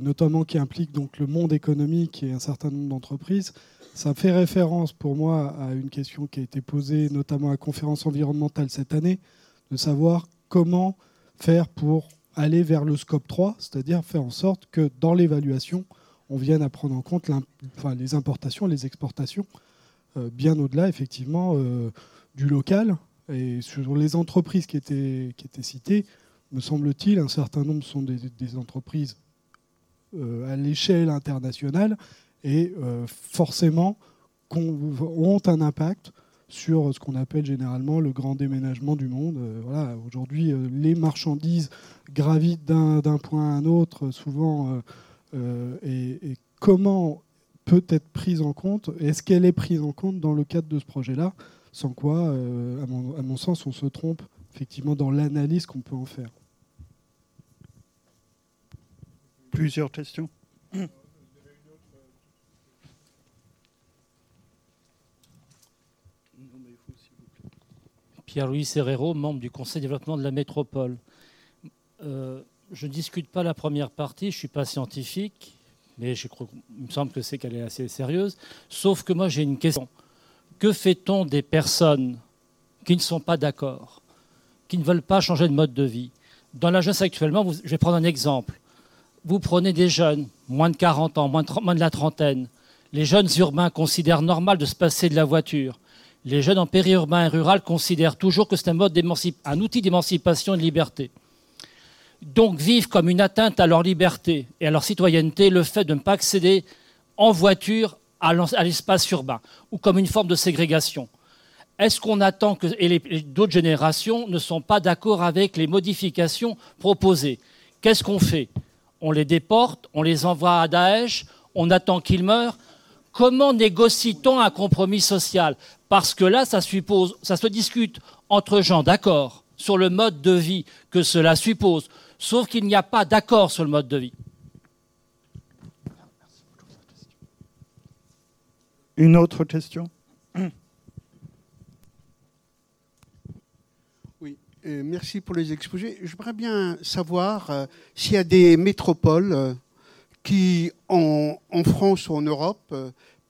notamment qui implique donc le monde économique et un certain nombre d'entreprises. Ça fait référence pour moi à une question qui a été posée notamment à la conférence environnementale cette année, de savoir comment faire pour aller vers le scope 3, c'est-à-dire faire en sorte que dans l'évaluation, on vienne à prendre en compte les importations, les exportations, euh, bien au-delà effectivement euh, du local. Et sur les entreprises qui étaient, citées, me semble-t-il, un certain nombre sont des entreprises euh, à l'échelle internationale et euh, forcément ont un impact sur ce qu'on appelle généralement le grand déménagement du monde. Euh, voilà, Aujourd'hui, les marchandises gravitent d'un point à un autre, souvent, et, comment peut être prise en compte Est-ce qu'elle est prise en compte dans le cadre de ce projet-là? Sans quoi, à mon sens, on se trompe effectivement dans l'analyse qu'on peut en faire. Plusieurs questions Pierre-Louis Serrero, membre du Conseil de développement de la métropole. Euh, je ne discute pas la première partie, je ne suis pas scientifique, mais il me semble que c'est qu'elle est assez sérieuse. Sauf que moi j'ai une question. Que fait-on des personnes qui ne sont pas d'accord, qui ne veulent pas changer de mode de vie? Dans la jeunesse actuellement, je vais prendre un exemple vous prenez des jeunes, moins de 40 ans, moins de, la trentaine. Les jeunes urbains considèrent normal de se passer de la voiture. Les jeunes en périurbain et rural considèrent toujours que c'est un, outil d'émancipation et de liberté. Donc vivent comme une atteinte à leur liberté et à leur citoyenneté le fait de ne pas accéder en voiture à l'espace urbain ou comme une forme de ségrégation. Est-ce qu'on attend que d'autres générations ne sont pas d'accord avec les modifications proposées? Qu'est-ce qu'on fait? On les déporte, on les envoie à Daesh, on attend qu'ils meurent? Comment négocie-t-on un compromis social? Parce que là, ça, suppose, ça se discute entre gens d'accord sur le mode de vie que cela suppose, sauf qu'il n'y a pas d'accord sur le mode de vie. Une autre question? Euh, merci pour les exposés. J'aimerais bien savoir euh, s'il y a des métropoles euh, qui, en, France ou en Europe,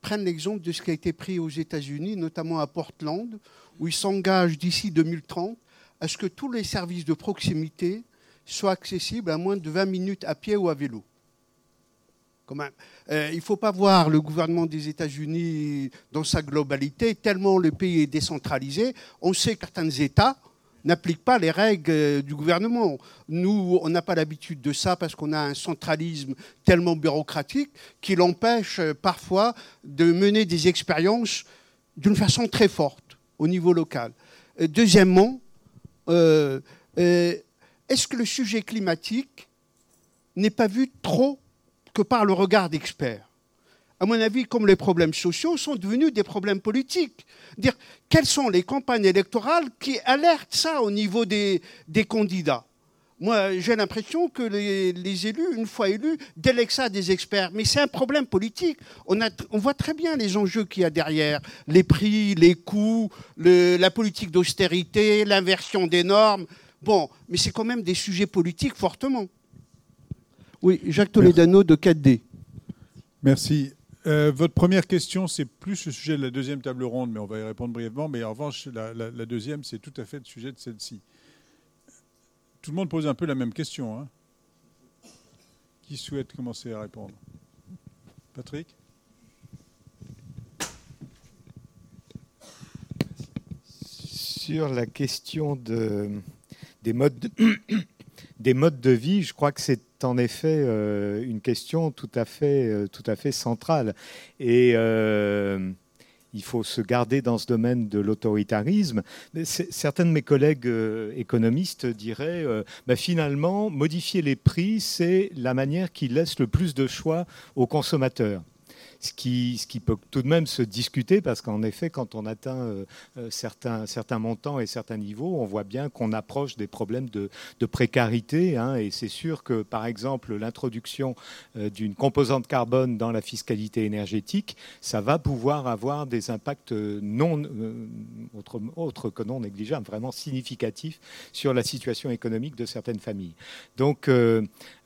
prennent l'exemple de ce qui a été pris aux États-Unis, notamment à Portland, où ils s'engagent d'ici 2030 à ce que tous les services de proximité soient accessibles à moins de 20 minutes à pied ou à vélo. il ne faut pas voir le gouvernement des États-Unis dans sa globalité, tellement le pays est décentralisé. On sait que certains États n'applique pas les règles euh, du gouvernement. Nous, on n'a pas l'habitude de ça parce qu'on a un centralisme tellement bureaucratique qui l'empêche euh, parfois de mener des expériences d'une façon très forte au niveau local. Euh, deuxièmement, est-ce que le sujet climatique n'est pas vu trop que par le regard d'experts? À mon avis, comme les problèmes sociaux, sont devenus des problèmes politiques. Dire quelles sont les campagnes électorales qui alertent ça au niveau des, candidats? Moi, j'ai l'impression que les, élus, une fois élus, délèguent ça à des experts. Mais c'est un problème politique. On, voit très bien les enjeux qu'il y a derrière. Les prix, les coûts, la politique d'austérité, l'inversion des normes. Bon, mais c'est quand même des sujets politiques fortement. Oui, Jacques Toledano de 4D. Merci. Euh, votre première question, c'est plus le sujet de la deuxième table ronde, mais on va y répondre brièvement. Mais en revanche, la, deuxième, c'est tout à fait le sujet de celle-ci. Tout le monde pose un peu la même question. Hein. Qui souhaite commencer à répondre? Patrick? Sur la question de, des modes de, des modes de vie, je crois que c'est en effet euh, une question tout à fait, euh, centrale. Et euh, il faut se garder dans ce domaine de l'autoritarisme. Certains de mes collègues économistes diraient, bah, finalement, modifier les prix, c'est la manière qui laisse le plus de choix aux consommateurs ce qui, peut tout de même se discuter, parce qu'en effet, quand on atteint euh, euh, certains, montants et certains niveaux, on voit bien qu'on approche des problèmes de, précarité. Hein, et c'est sûr que, par exemple, l'introduction euh, d'une composante carbone dans la fiscalité énergétique, ça va pouvoir avoir des impacts non, autres autre que non négligeables, vraiment significatifs sur la situation économique de certaines familles. Donc,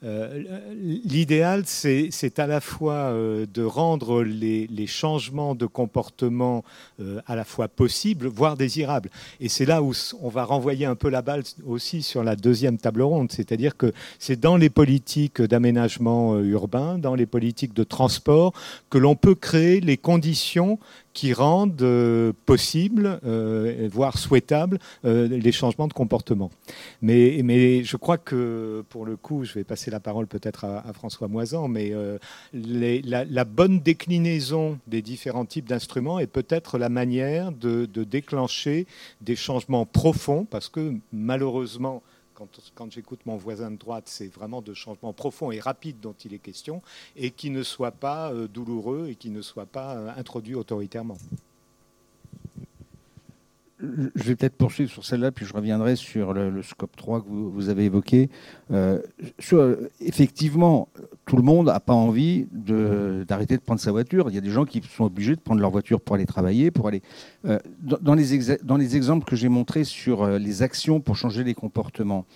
l'idéal, c'est à la fois de rendre les, changements de comportement euh, à la fois possibles, voire désirables. Et c'est là où on va renvoyer un peu la balle aussi sur la deuxième table ronde, c'est-à-dire que c'est dans les politiques d'aménagement euh, urbain, dans les politiques de transport, que l'on peut créer les conditions qui rendent euh, possible, euh, voire souhaitable, euh, les changements de comportement. Mais, je crois que, pour le coup, je vais passer la parole peut-être à, François Moisan, mais la, bonne déclinaison des différents types d'instruments est peut-être la manière de déclencher des changements profonds, parce que malheureusement, quand, j'écoute mon voisin de droite, c'est vraiment de changements profonds et rapides dont il est question, et qui ne soient pas euh, douloureux et qui ne soient pas euh, introduits autoritairement je vais peut-être poursuivre sur celle-là, puis je reviendrai sur le, scope 3 que vous, avez évoqué. Euh, effectivement, tout le monde n'a pas envie d'arrêter de, prendre sa voiture. Il y a des gens qui sont obligés de prendre leur voiture pour aller travailler, pour aller. Euh, dans, les exemples que j'ai montrés sur euh, les actions pour changer les comportements,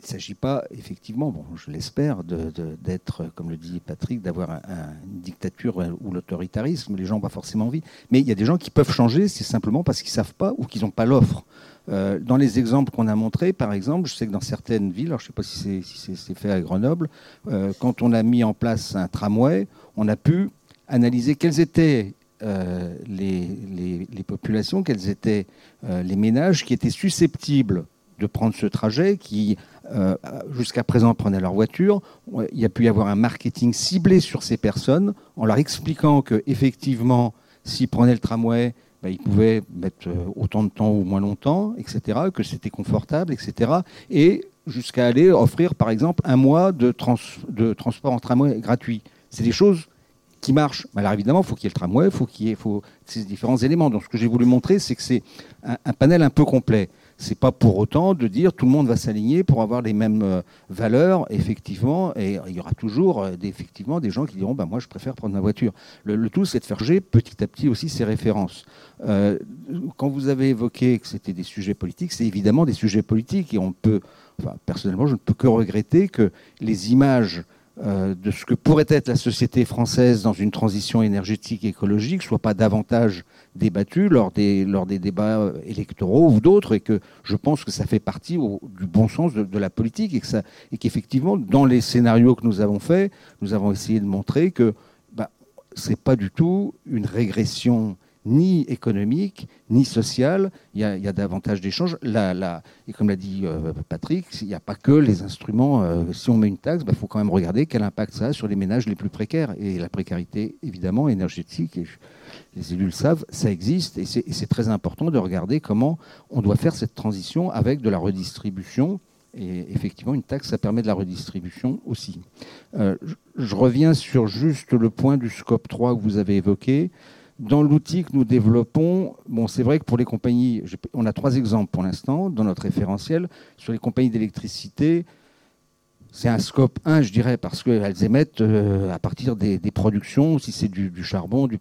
il ne s'agit pas, effectivement, je l'espère, d'être, comme le dit Patrick, d'avoir une dictature ou l'autoritarisme. Les gens n'ont pas forcément envie. Mais il y a des gens qui peuvent changer, c'est simplement parce qu'ils ne savent pas ou qu'ils n'ont pas l'offre. Euh, dans les exemples qu'on a montrés, par exemple, je sais que dans certaines villes, alors je ne sais pas si c'est fait à Grenoble, euh, quand on a mis en place un tramway, on a pu analyser quelles étaient euh, les, populations, quels étaient les ménages qui étaient susceptibles de prendre ce trajet, qui euh, jusqu'à présent prenaient leur voiture. Il y a pu y avoir un marketing ciblé sur ces personnes en leur expliquant que effectivement, s'ils prenaient le tramway, ben, ils pouvaient mettre euh, autant de temps ou moins longtemps, etc., que c'était confortable, etc. Et jusqu'à aller offrir, par exemple, un mois de, transport en tramway gratuit. C'est des choses qui marchent. Alors évidemment, il faut qu'il y ait le tramway, il faut qu'il y ait ces différents éléments. Donc ce que j'ai voulu montrer, c'est que c'est un, panel un peu complet c'est pas pour autant de dire tout le monde va s'aligner pour avoir les mêmes euh, valeurs, effectivement, et il y aura toujours euh, effectivement des gens qui diront bah, moi je préfère prendre ma voiture. Le, tout, c'est de faire changer petit à petit aussi ces références. Euh, quand vous avez évoqué que c'était des sujets politiques, c'est évidemment des sujets politiques, et on peut, enfin, personnellement, je ne peux que regretter que les images de ce que pourrait être la société française dans une transition énergétique et écologique soit pas davantage débattue lors des, lors des débats euh, électoraux ou d'autres, et que je pense que ça fait partie du bon sens de, la politique, et, que qu'effectivement, dans les scénarios que nous avons faits, nous avons essayé de montrer que bah, ce n'est pas du tout une régression ni économique, ni social. Il y a, davantage d'échanges. et comme l'a dit euh, Patrick, il n'y a pas que les instruments. Euh, si on met une taxe, il bah, faut quand même regarder quel impact ça a sur les ménages les plus précaires. Et la précarité, évidemment, énergétique, les élus le savent, ça existe. Et c'est très important de regarder comment on doit faire cette transition avec de la redistribution. Et effectivement, une taxe, ça permet de la redistribution aussi. Euh, je reviens sur juste le point du scope 3 que vous avez évoqué. Dans l'outil que nous développons, bon, c'est vrai que pour les compagnies, on a trois exemples pour l'instant dans notre référentiel. Sur les compagnies d'électricité, c'est un scope 1, je dirais, parce qu'elles émettent euh, à partir des, productions, si c'est du, charbon, du,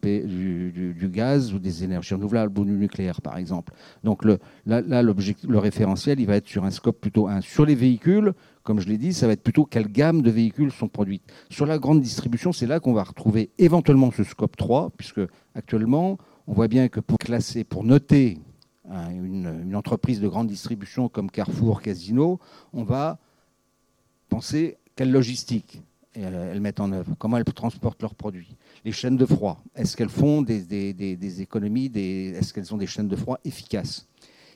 gaz ou des énergies renouvelables ou du nucléaire, par exemple. Donc là, le référentiel, il va être sur un scope plutôt 1. Sur les véhicules, comme je l'ai dit, ça va être plutôt quelle gamme de véhicules sont produites. Sur la grande distribution, c'est là qu'on va retrouver éventuellement ce scope 3, puisque actuellement, on voit bien que pour classer, pour noter hein, une, entreprise de grande distribution comme Carrefour, Casino, on va penser quelle logistique elles mettent en œuvre, comment elles transportent leurs produits. Les chaînes de froid, est-ce qu'elles font des, des économies, est-ce qu'elles ont des chaînes de froid efficaces?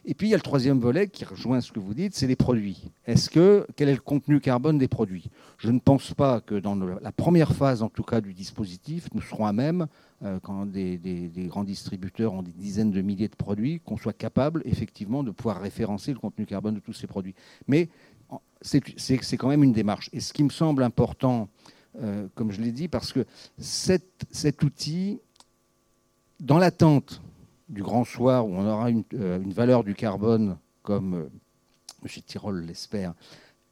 Et puis il y a le troisième volet qui rejoint ce que vous dites, c'est les produits. Est-ce que quel est le contenu carbone des produits? Je ne pense pas que dans la première phase, en tout cas, du dispositif, nous serons à même euh, quand des, grands distributeurs ont des dizaines de milliers de produits, qu'on soit capable effectivement de pouvoir référencer le contenu carbone de tous ces produits. Mais c'est quand même une démarche. Et ce qui me semble important, euh, comme je l'ai dit, parce que cet, outil, dans l'attente du grand soir où on aura une, euh, valeur du carbone, comme euh, M. Tirol l'espère,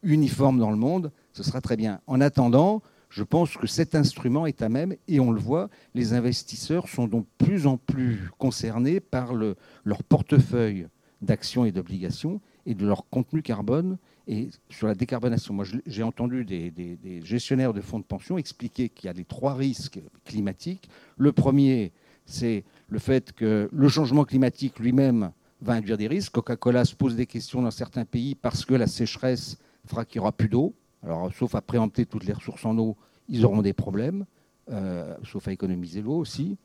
uniforme dans le monde, ce sera très bien. En attendant, je pense que cet instrument est à même, et on le voit, les investisseurs sont donc plus en plus concernés par leur portefeuille d'actions et d'obligations et de leur contenu carbone et sur la décarbonation. Moi, j'ai entendu des, gestionnaires de fonds de pension expliquer qu'il y a les trois risques climatiques. Le premier, c'est le fait que le changement climatique lui-même va induire des risques. Coca-Cola se pose des questions dans certains pays parce que la sécheresse fera qu'il n'y aura plus d'eau. Alors, sauf à préempter toutes les ressources en eau, ils auront des problèmes, euh, sauf à économiser l'eau aussi.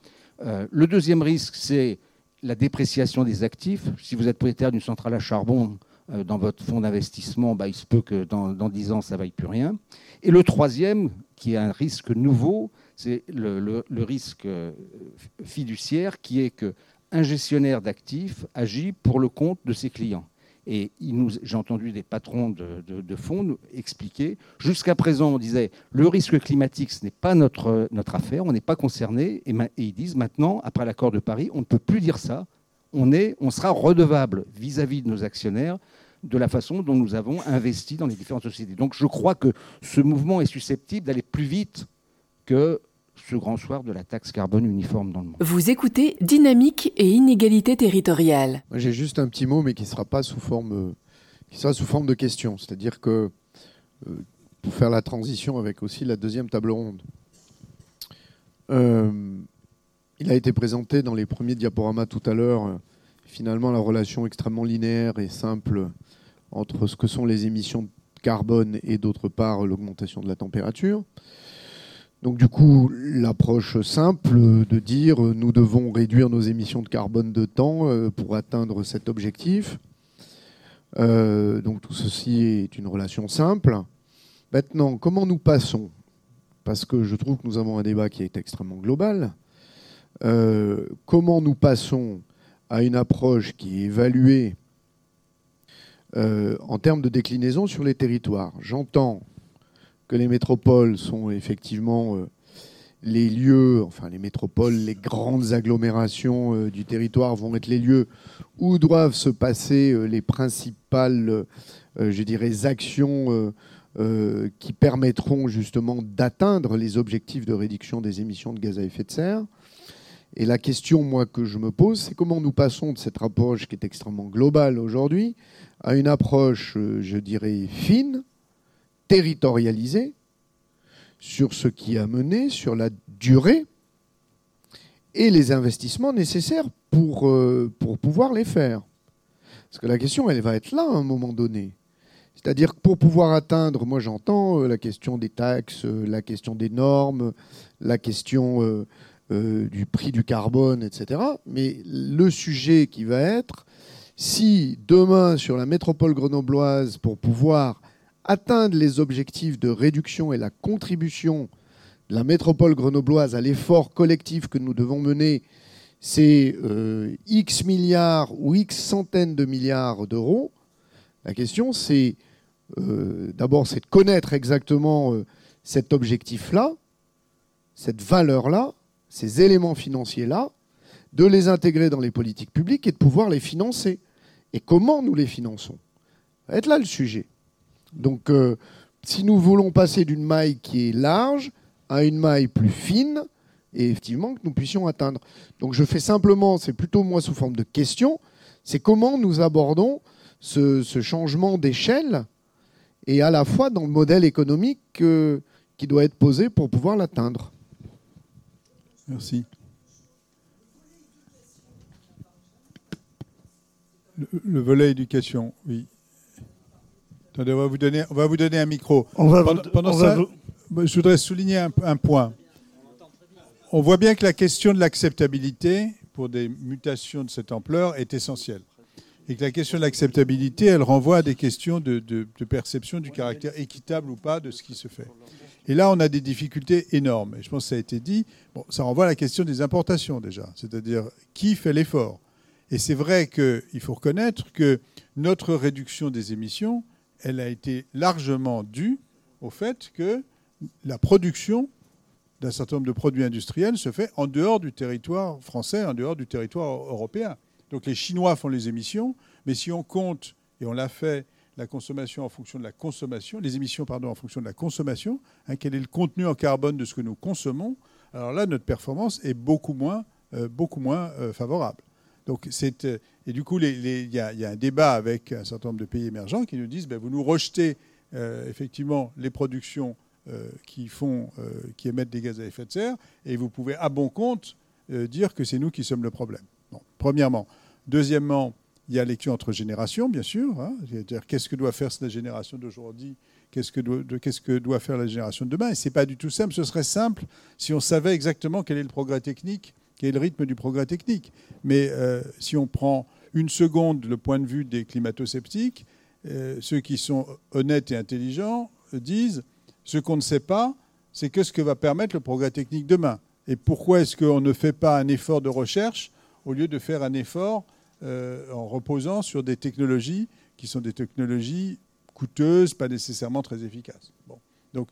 Euh, le deuxième risque, c'est la dépréciation des actifs. Si vous êtes propriétaire d'une centrale à charbon dans votre fonds d'investissement, bah, il se peut que dans, dans 10 ans, ça ne vaille plus rien. Et le troisième, qui est un risque nouveau, c'est le, risque euh, fiduciaire, qui est qu'un gestionnaire d'actifs agit pour le compte de ses clients. Et j'ai entendu des patrons de, fonds nous expliquer. Jusqu'à présent, on disait le risque climatique, ce n'est pas notre affaire, on n'est pas concerné. Et, ils disent maintenant, après l'accord de Paris, on ne peut plus dire ça. On, est, on sera redevable vis-à-vis de nos actionnaires de la façon dont nous avons investi dans les différentes sociétés. Donc je crois que ce mouvement est susceptible d'aller plus vite que ce grand soir de la taxe carbone uniforme dans le monde. Vous écoutez Dynamique et inégalité territoriale. J'ai juste un petit mot, mais qui sera pas sous forme, euh, qui sera sous forme de question. C'est-à-dire que euh, pour faire la transition avec aussi la deuxième table ronde, euh, il a été présenté dans les premiers diaporamas tout à l'heure. finalement, la relation extrêmement linéaire et simple entre ce que sont les émissions de carbone et d'autre part l'augmentation de la température. Donc du coup, l'approche simple de dire nous devons réduire nos émissions de carbone de temps euh, pour atteindre cet objectif. Euh, donc tout ceci est une relation simple. Maintenant, comment nous passons? Parce que je trouve que nous avons un débat qui est extrêmement global. Euh, comment nous passons à une approche qui est évaluée en termes de déclinaison sur les territoires? J'entends que les métropoles sont effectivement euh, les lieux, enfin les métropoles, les grandes agglomérations euh, du territoire vont être les lieux où doivent se passer euh, les principales, je dirais, actions qui permettront justement d'atteindre les objectifs de réduction des émissions de gaz à effet de serre. Et la question, moi, que je me pose, c'est comment nous passons de cette approche qui est extrêmement globale aujourd'hui à une approche, je dirais, fine, territorialisé sur ce qui a mené, sur la durée et les investissements nécessaires pour, euh, pour pouvoir les faire. Parce que la question, elle va être là à un moment donné. C'est-à-dire que pour pouvoir atteindre, moi j'entends euh, la question des taxes, euh, la question des normes, la question du prix du carbone, etc. Mais le sujet qui va être, si demain sur la métropole grenobloise, pour pouvoir atteindre les objectifs de réduction et la contribution de la métropole grenobloise à l'effort collectif que nous devons mener, c'est euh, X milliards ou X centaines de milliards d'euros. La question, c'est euh, d'abord, c'est de connaître exactement euh, cet objectif-là, cette valeur-là, ces éléments financiers-là, de les intégrer dans les politiques publiques et de pouvoir les financer. Et comment nous les finançons? Ça va être là le sujet. Donc, euh, si nous voulons passer d'une maille qui est large à une maille plus fine, et effectivement que nous puissions atteindre. Donc, je fais simplement, c'est plutôt moi sous forme de question, c'est comment nous abordons ce, changement d'échelle et à la fois dans le modèle économique euh, qui doit être posé pour pouvoir l'atteindre. Merci. le volet éducation, oui on va vous donner, on va vous donner un micro. pendant, ça, je voudrais souligner un, point. On voit bien que la question de l'acceptabilité pour des mutations de cette ampleur est essentielle. Et que la question de l'acceptabilité, elle renvoie à des questions de, perception du caractère équitable ou pas de ce qui se fait. Et là, on a des difficultés énormes. Et je pense que ça a été dit. Bon, ça renvoie à la question des importations déjà. C'est-à-dire, qui fait l'effort? Et c'est vrai qu'il faut reconnaître que notre réduction des émissions, elle a été largement due au fait que la production d'un certain nombre de produits industriels se fait en dehors du territoire français, en dehors du territoire européen. Donc les Chinois font les émissions, mais si on compte, et on l'a fait, la consommation en fonction de la consommation, les émissions pardon, en fonction de la consommation, hein, quel est le contenu en carbone de ce que nous consommons, alors là, notre performance est beaucoup moins, euh, beaucoup moins euh, favorable. Donc c'est, euh, et du coup, il y, a un débat avec un certain nombre de pays émergents qui nous disent ben, vous nous rejetez effectivement les productions qui, font, qui émettent des gaz à effet de serre et vous pouvez à bon compte dire que c'est nous qui sommes le problème. premièrement. Deuxièmement, il y a l'élection entre générations, bien sûr. Hein. C'est-à-dire, qu'est-ce que doit faire la génération d'aujourd'hui? Qu'est-ce que, doit, faire la génération de demain? Et ce n'est pas du tout simple. Ce serait simple si on savait exactement quel est le progrès technique, quel est le rythme du progrès technique. Mais euh, si on prend une seconde le point de vue des climato-sceptiques, euh, ceux qui sont honnêtes et intelligents disent ce qu'on ne sait pas, c'est que ce que va permettre le progrès technique demain. Et pourquoi est-ce qu'on ne fait pas un effort de recherche au lieu de faire un effort euh, en reposant sur des technologies qui sont des technologies coûteuses, pas nécessairement très efficaces. Bon. Donc,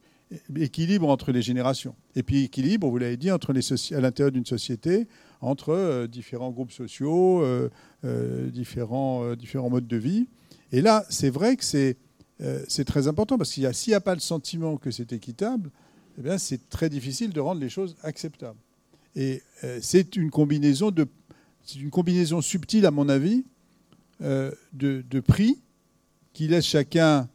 équilibre entre les générations. Et puis équilibre, vous l'avez dit, entre les à l'intérieur d'une société, entre euh, différents groupes sociaux, euh, différents, différents modes de vie. Et là, c'est vrai que c'est c'est très important parce qu'il s'il n'y a pas le sentiment que c'est équitable, eh c'est très difficile de rendre les choses acceptables. Et c'est une combinaison de c'est une combinaison subtile, à mon avis, euh, de, prix qui laisse chacun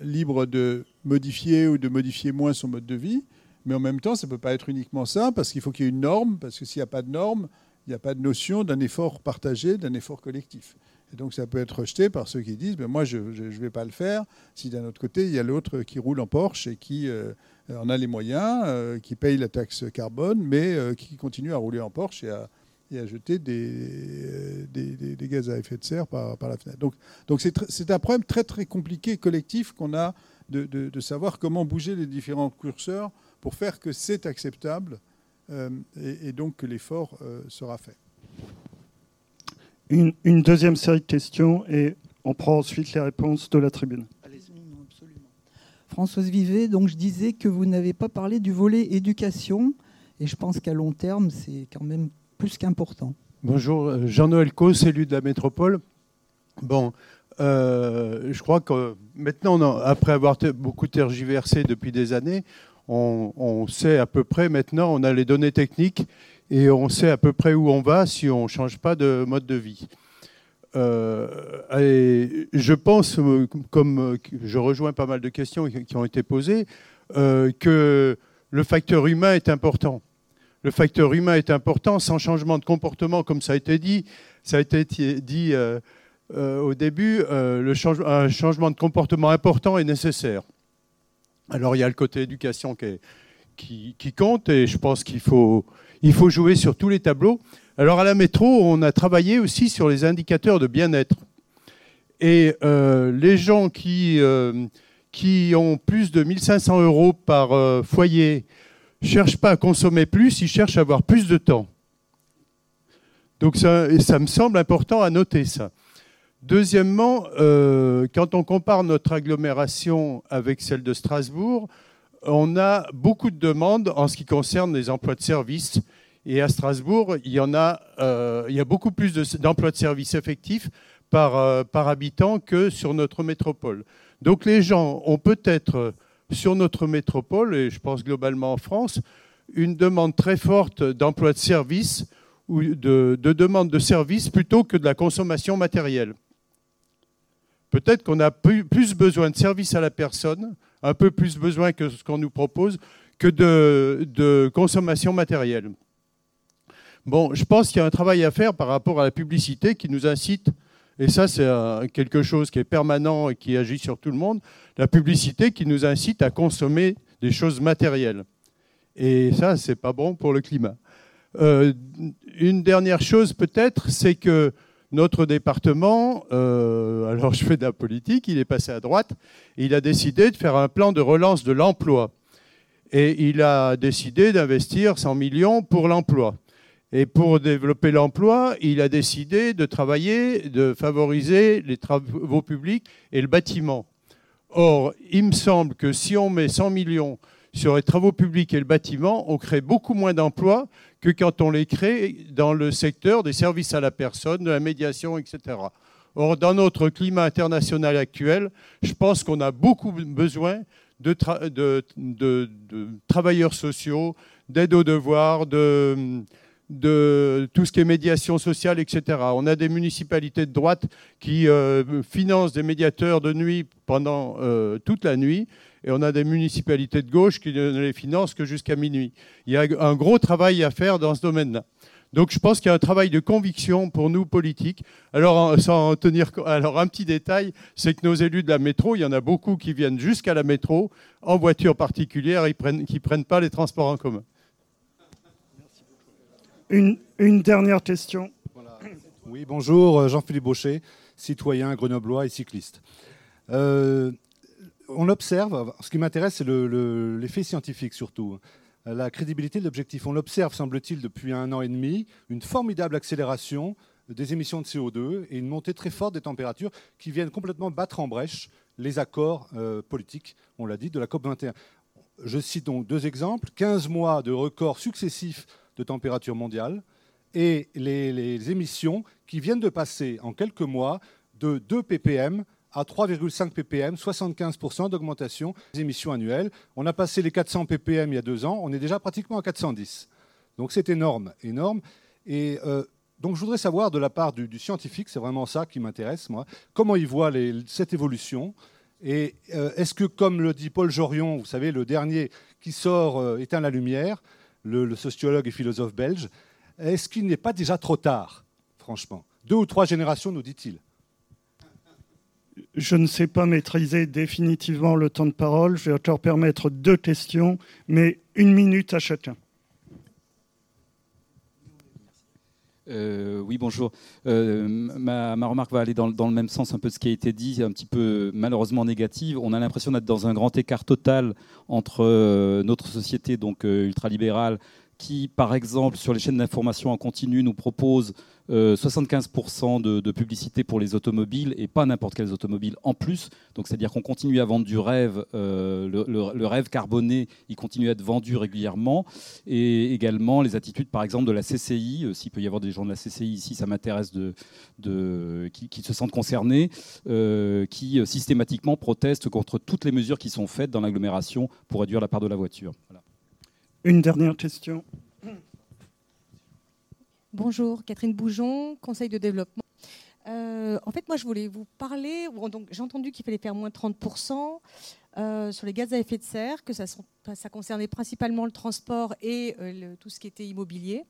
libre de modifier ou de modifier moins son mode de vie. Mais en même temps, ça ne peut pas être uniquement ça, parce qu'il faut qu'il y ait une norme, parce que s'il n'y a pas de norme, il n'y a pas de notion d'un effort partagé, d'un effort collectif. Et donc ça peut être rejeté par ceux qui disent, ben moi je ne vais pas le faire, si d'un autre côté, il y a l'autre qui roule en Porsche et qui euh, en a les moyens, euh, qui paye la taxe carbone, mais qui continue à rouler en Porsche et à, et à jeter des, des, gaz à effet de serre par, par la fenêtre. Donc, donc c'est, un problème très très compliqué, collectif, qu'on a de, de, savoir comment bouger les différents curseurs pour faire que c'est acceptable euh, et, donc que l'effort euh, sera fait. Une, une, deuxième série de questions et on prend ensuite les réponses de la tribune. Françoise Vivet, donc je disais que vous n'avez pas parlé du volet éducation et je pense qu'à long terme, c'est quand même plus qu'important. Bonjour, euh, Jean-Noël Cos, élu de la métropole. Bon, euh, je crois que maintenant, après avoir beaucoup tergiversé depuis des années, on, sait à peu près maintenant, on a les données techniques et on sait à peu près où on va si on ne change pas de mode de vie. Euh, et je pense, comme je rejoins pas mal de questions qui ont été posées, que le facteur humain est important le facteur humain est important. Sans changement de comportement, comme ça a été dit, ça a été dit euh, euh, au début, euh, un changement de comportement important est nécessaire. Alors il y a le côté éducation qui, compte et je pense qu'il faut, jouer sur tous les tableaux. Alors à la métro, on a travaillé aussi sur les indicateurs de bien-être. Et les gens qui, qui ont plus de 1500 euros par foyer, cherchent pas à consommer plus, ils cherchent à avoir plus de temps. Donc ça, ça me semble important à noter ça. Deuxièmement, euh, quand on compare notre agglomération avec celle de Strasbourg, on a beaucoup de demandes en ce qui concerne les emplois de service. Et à Strasbourg, il y, en a, euh, il y a beaucoup plus d'emplois de, service effectifs par, euh, par habitant que sur notre métropole. Donc les gens ont peut-être sur notre métropole, et je pense globalement en France, une demande très forte d'emploi de services ou de, demande de services plutôt que de la consommation matérielle. Peut-être qu'on a plus besoin de services à la personne, un peu plus besoin que ce qu'on nous propose, que de consommation matérielle. Bon, je pense qu'il y a un travail à faire par rapport à la publicité qui nous incite et ça, c'est quelque chose qui est permanent et qui agit sur tout le monde. La publicité qui nous incite à consommer des choses matérielles. Et ça, c'est pas bon pour le climat. Euh, une dernière chose peut-être, c'est que notre département, euh, alors je fais de la politique, il est passé à droite, il a décidé de faire un plan de relance de l'emploi. et il a décidé d'investir 100 millions pour l'emploi. Et pour développer l'emploi, il a décidé de travailler, de favoriser les travaux publics et le bâtiment. Or, il me semble que si on met 100 millions sur les travaux publics et le bâtiment, on crée beaucoup moins d'emplois que quand on les crée dans le secteur des services à la personne, de la médiation, etc. Or, dans notre climat international actuel, je pense qu'on a beaucoup besoin de, travailleurs sociaux, d'aide aux devoirs, de, tout ce qui est médiation sociale, etc. On a des municipalités de droite qui euh, financent des médiateurs de nuit pendant euh, toute la nuit et on a des municipalités de gauche qui ne les financent que jusqu'à minuit. Il y a un gros travail à faire dans ce domaine-là. Donc je pense qu'il y a un travail de conviction pour nous politiques. Alors sans tenir alors un petit détail, c'est que nos élus de la métro, il y en a beaucoup qui viennent jusqu'à la métro en voiture particulière, ils prennent, qui prennent pas les transports en commun. Une, dernière question. Oui, bonjour, euh, Jean-Philippe Baucher, citoyen grenoblois et cycliste. Euh, on observe, ce qui m'intéresse, c'est l'effet scientifique surtout, la crédibilité de l'objectif. On observe, semble-t-il, depuis un an et demi, une formidable accélération des émissions de CO2 et une montée très forte des températures qui viennent complètement battre en brèche les accords euh, politiques, on l'a dit, de la COP21. Je cite donc deux exemples 15 mois de records successifs de température mondiale et les, émissions qui viennent de passer en quelques mois de 2 ppm à 3,5 ppm, 75% d'augmentation des émissions annuelles. On a passé les 400 ppm il y a deux ans, on est déjà pratiquement à 410. Donc c'est énorme, énorme. Et euh, donc je voudrais savoir de la part du, scientifique, c'est vraiment ça qui m'intéresse, moi, comment il voit cette évolution. Et euh, est-ce que, comme le dit Paul Jorion, vous savez, le dernier qui sort euh, éteint la lumière, le sociologue et philosophe belge, est-ce qu'il n'est pas déjà trop tard, franchement? Deux ou trois générations, nous dit-il je ne sais pas maîtriser définitivement le temps de parole. Je vais te permettre deux questions, mais une minute à chacun. Euh, oui, bonjour. Euh, ma, remarque va aller dans, le même sens un peu de ce qui a été dit, un petit peu malheureusement négative. On a l'impression d'être dans un grand écart total entre euh, notre société donc ultralibérale qui, par exemple, sur les chaînes d'information en continu, nous propose 75% euh, de, publicité pour les automobiles et pas n'importe quelles automobiles en plus. Donc, c'est-à-dire qu'on continue à vendre du rêve, euh, le, rêve carboné, il continue à être vendu régulièrement. Et également les attitudes, par exemple, de la CCI. Euh, s'il peut y avoir des gens de la CCI ici, ça m'intéresse de, qui, se sentent concernés, qui systématiquement protestent contre toutes les mesures qui sont faites dans l'agglomération pour réduire la part de la voiture. Une dernière question. Bonjour, Catherine Boujon, Conseil de développement. Euh, en fait, moi, je voulais vous parler. j'ai entendu qu'il fallait faire moins 30% euh, sur les gaz à effet de serre, que ça, concernait principalement le transport et euh, tout ce qui était immobilier.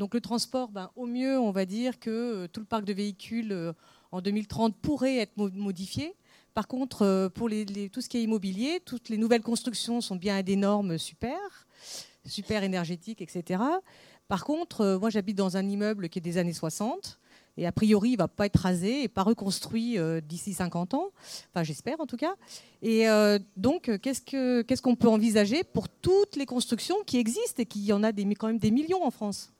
Donc, le transport, ben, au mieux, on va dire que tout le parc de véhicules en 2030 pourrait être modifié. Par contre, pour tout ce qui est immobilier, toutes les nouvelles constructions sont bien à des normes super super énergétique, etc. Par contre, euh, moi j'habite dans un immeuble qui est des années 60 et a priori il ne va pas être rasé et pas reconstruit euh, d'ici 50 ans, enfin j'espère en tout cas. Et euh, donc qu'est-ce qu'on peut envisager pour toutes les constructions qui existent et qu'il y en a des, quand même des millions en France?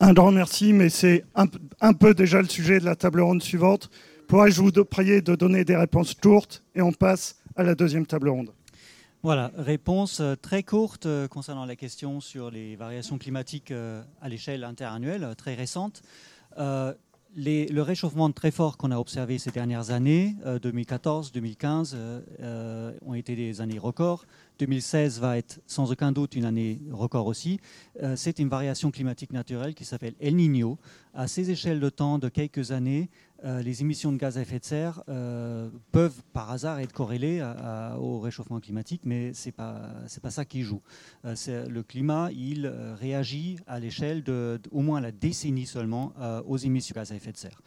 Un grand merci, mais c'est un, un, peu déjà le sujet de la table ronde suivante. Pourrais-je vous prier de donner des réponses courtes et on passe à la deuxième table ronde? Voilà, réponse euh, très courte euh, concernant la question sur les variations climatiques euh, à l'échelle interannuelle, très récente. le réchauffement très fort qu'on a observé ces dernières années, 2014-2015, ont été des années records. 2016 va être sans aucun doute une année record aussi. C'est une variation climatique naturelle qui s'appelle El Niño. À ces échelles de temps de quelques années, euh, les émissions de gaz à effet de serre euh, peuvent par hasard être corrélées au réchauffement climatique, mais ce n'est pas, pas ça qui joue. Euh, le climat, il réagit à l'échelle de, au moins la décennie seulement aux émissions de gaz à effet de serre.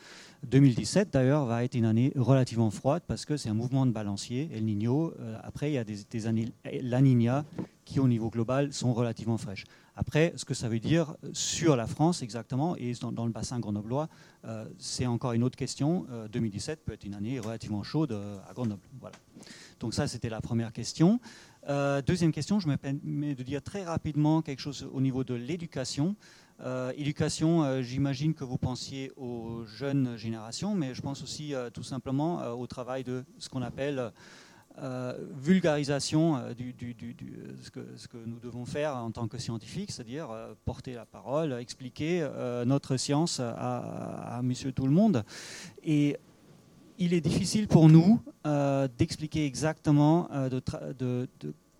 2017, d'ailleurs, va être une année relativement froide parce que c'est un mouvement de balancier, El Niño. après, il y a des, des années La Niña qui, au niveau global, sont relativement fraîches. Après, ce que ça veut dire sur la France exactement et dans, le bassin grenoblois, euh, c'est encore une autre question. 2017 euh, peut être une année relativement chaude euh, à Grenoble. Voilà. Donc ça, c'était la première question. Deuxième question, je me permets de dire très rapidement quelque chose au niveau de l'éducation. Éducation, j'imagine que vous pensiez aux jeunes générations, mais je pense aussi tout simplement au travail de ce qu'on appelle vulgarisation du, ce, que, ce, que, nous devons faire en tant que scientifiques, c'est-à-dire porter la parole, expliquer notre science à, monsieur tout le monde. Et il est difficile pour nous euh, d'expliquer exactement, euh, de,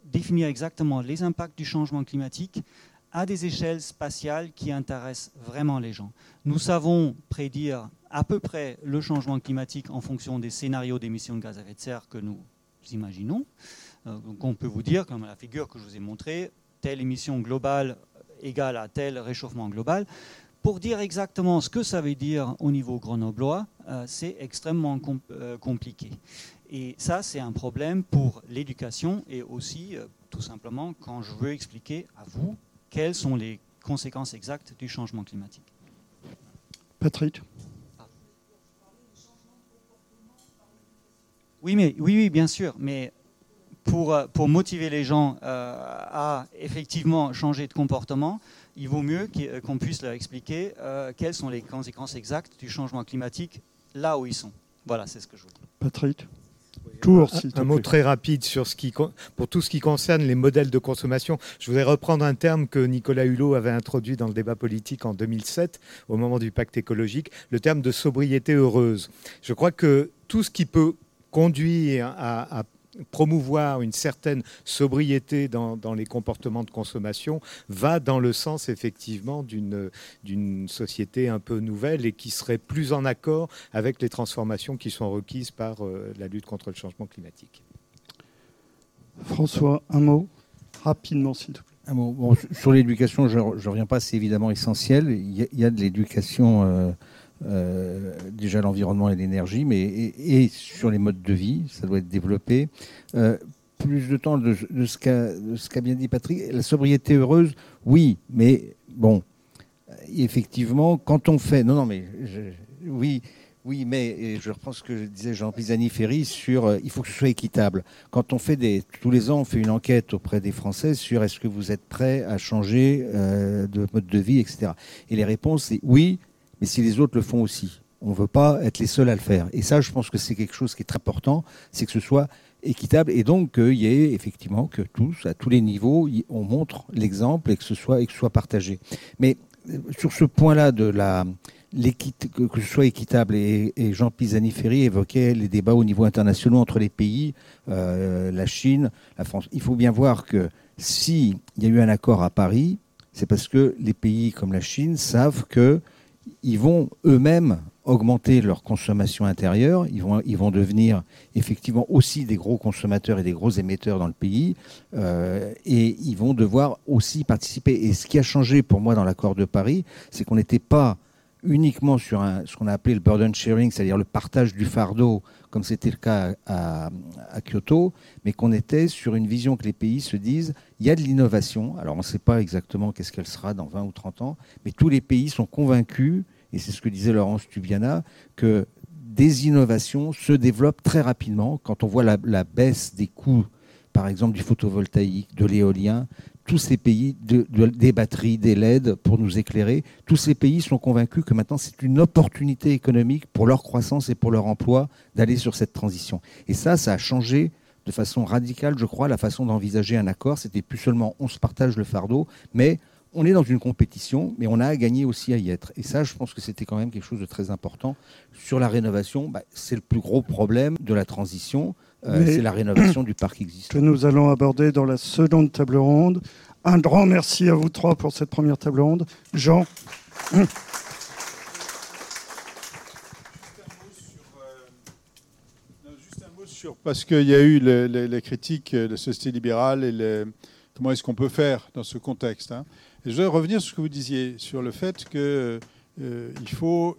définir exactement les impacts du changement climatique à des échelles spatiales qui intéressent vraiment les gens. Nous savons prédire à peu près le changement climatique en fonction des scénarios d'émissions de gaz à effet de serre que nous imaginons. Euh, donc on peut vous dire, comme la figure que je vous ai montrée, telle émission globale égale à tel réchauffement global. Pour dire exactement ce que ça veut dire au niveau grenoblois, euh, c'est extrêmement euh, compliqué. Et ça, c'est un problème pour l'éducation et aussi, euh, tout simplement, quand je veux expliquer à vous quelles sont les conséquences exactes du changement climatique. Patrick Oui, mais, oui, oui, bien sûr. Mais pour, pour motiver les gens à effectivement changer de comportement, il vaut mieux euh, qu'on puisse leur expliquer euh, quelles sont les conséquences exactes du changement climatique là où ils sont. Voilà, c'est ce que je veux dire. Patrick Tour, un, un mot très rapide sur ce qui, pour tout ce qui concerne les modèles de consommation. Je voudrais reprendre un terme que Nicolas Hulot avait introduit dans le débat politique en 2007, au moment du pacte écologique, le terme de sobriété heureuse. Je crois que tout ce qui peut conduire à, à promouvoir une certaine sobriété dans, les comportements de consommation va dans le sens effectivement d'une société un peu nouvelle et qui serait plus en accord avec les transformations qui sont requises par euh, la lutte contre le changement climatique. François, un mot rapidement s'il te plaît. Un mot. sur l'éducation, je ne reviens pas, c'est évidemment essentiel. Il y, a, de l'éducation. Euh, euh, déjà l'environnement et l'énergie, mais et, sur les modes de vie, ça doit être développé. Euh, plus de temps de, ce qu'a bien dit Patrick. La sobriété heureuse, oui, mais bon, effectivement, quand on fait. Non, non, mais oui. Oui, mais je reprends ce que disait Jean Pisani-Ferry sur euh, il faut que ce soit équitable. Quand on fait des tous les ans, on fait une enquête auprès des Français sur est-ce que vous êtes prêts à changer de mode de vie, etc. Et les réponses c'est oui, mais si les autres le font aussi. On ne veut pas être les seuls à le faire. Et ça, je pense que c'est quelque chose qui est très important, c'est que ce soit équitable et donc qu'il y ait effectivement que tous, à tous les niveaux, on montre l'exemple et que ce soit, et que ce soit partagé. Mais euh, sur ce point-là de la que ce soit équitable. Et, Jean Pisani-Ferry évoquait les débats au niveau international entre les pays, euh, la Chine, la France. Il faut bien voir que s'il y a eu un accord à Paris, c'est parce que les pays comme la Chine savent que ils vont eux-mêmes augmenter leur consommation intérieure, ils vont, ils vont devenir effectivement aussi des gros consommateurs et des gros émetteurs dans le pays, euh, et ils vont devoir aussi participer. Et ce qui a changé pour moi dans l'accord de Paris, c'est qu'on n'était pas uniquement sur un, ce qu'on a appelé le burden sharing, c'est-à-dire le partage du fardeau, comme c'était le cas à, Kyoto, mais qu'on était sur une vision que les pays se disent, il y a de l'innovation, alors on ne sait pas exactement qu'est-ce qu'elle sera dans 20 ou 30 ans, mais tous les pays sont convaincus, et c'est ce que disait Laurence Tubiana, que des innovations se développent très rapidement. Quand on voit la, la baisse des coûts, par exemple du photovoltaïque, de l'éolien, tous ces pays, des batteries, des LED pour nous éclairer, tous ces pays sont convaincus que maintenant c'est une opportunité économique pour leur croissance et pour leur emploi d'aller sur cette transition. Et ça, ça a changé de façon radicale, je crois, la façon d'envisager un accord. C'était plus seulement on se partage le fardeau, mais on est dans une compétition, mais on a à gagner aussi à y être. Et ça, je pense que c'était quand même quelque chose de très important. Sur la rénovation, bah, c'est le plus gros problème de la transition. Euh, c'est la rénovation du parc existant. Que nous allons aborder dans la seconde table ronde. Un grand merci à vous trois pour cette première table ronde. Jean. Sur, parce qu'il y a eu les, critiques de la société libérale et comment est-ce qu'on peut faire dans ce contexte. Hein. Et je voudrais revenir sur ce que vous disiez, sur le fait qu'il euh, faut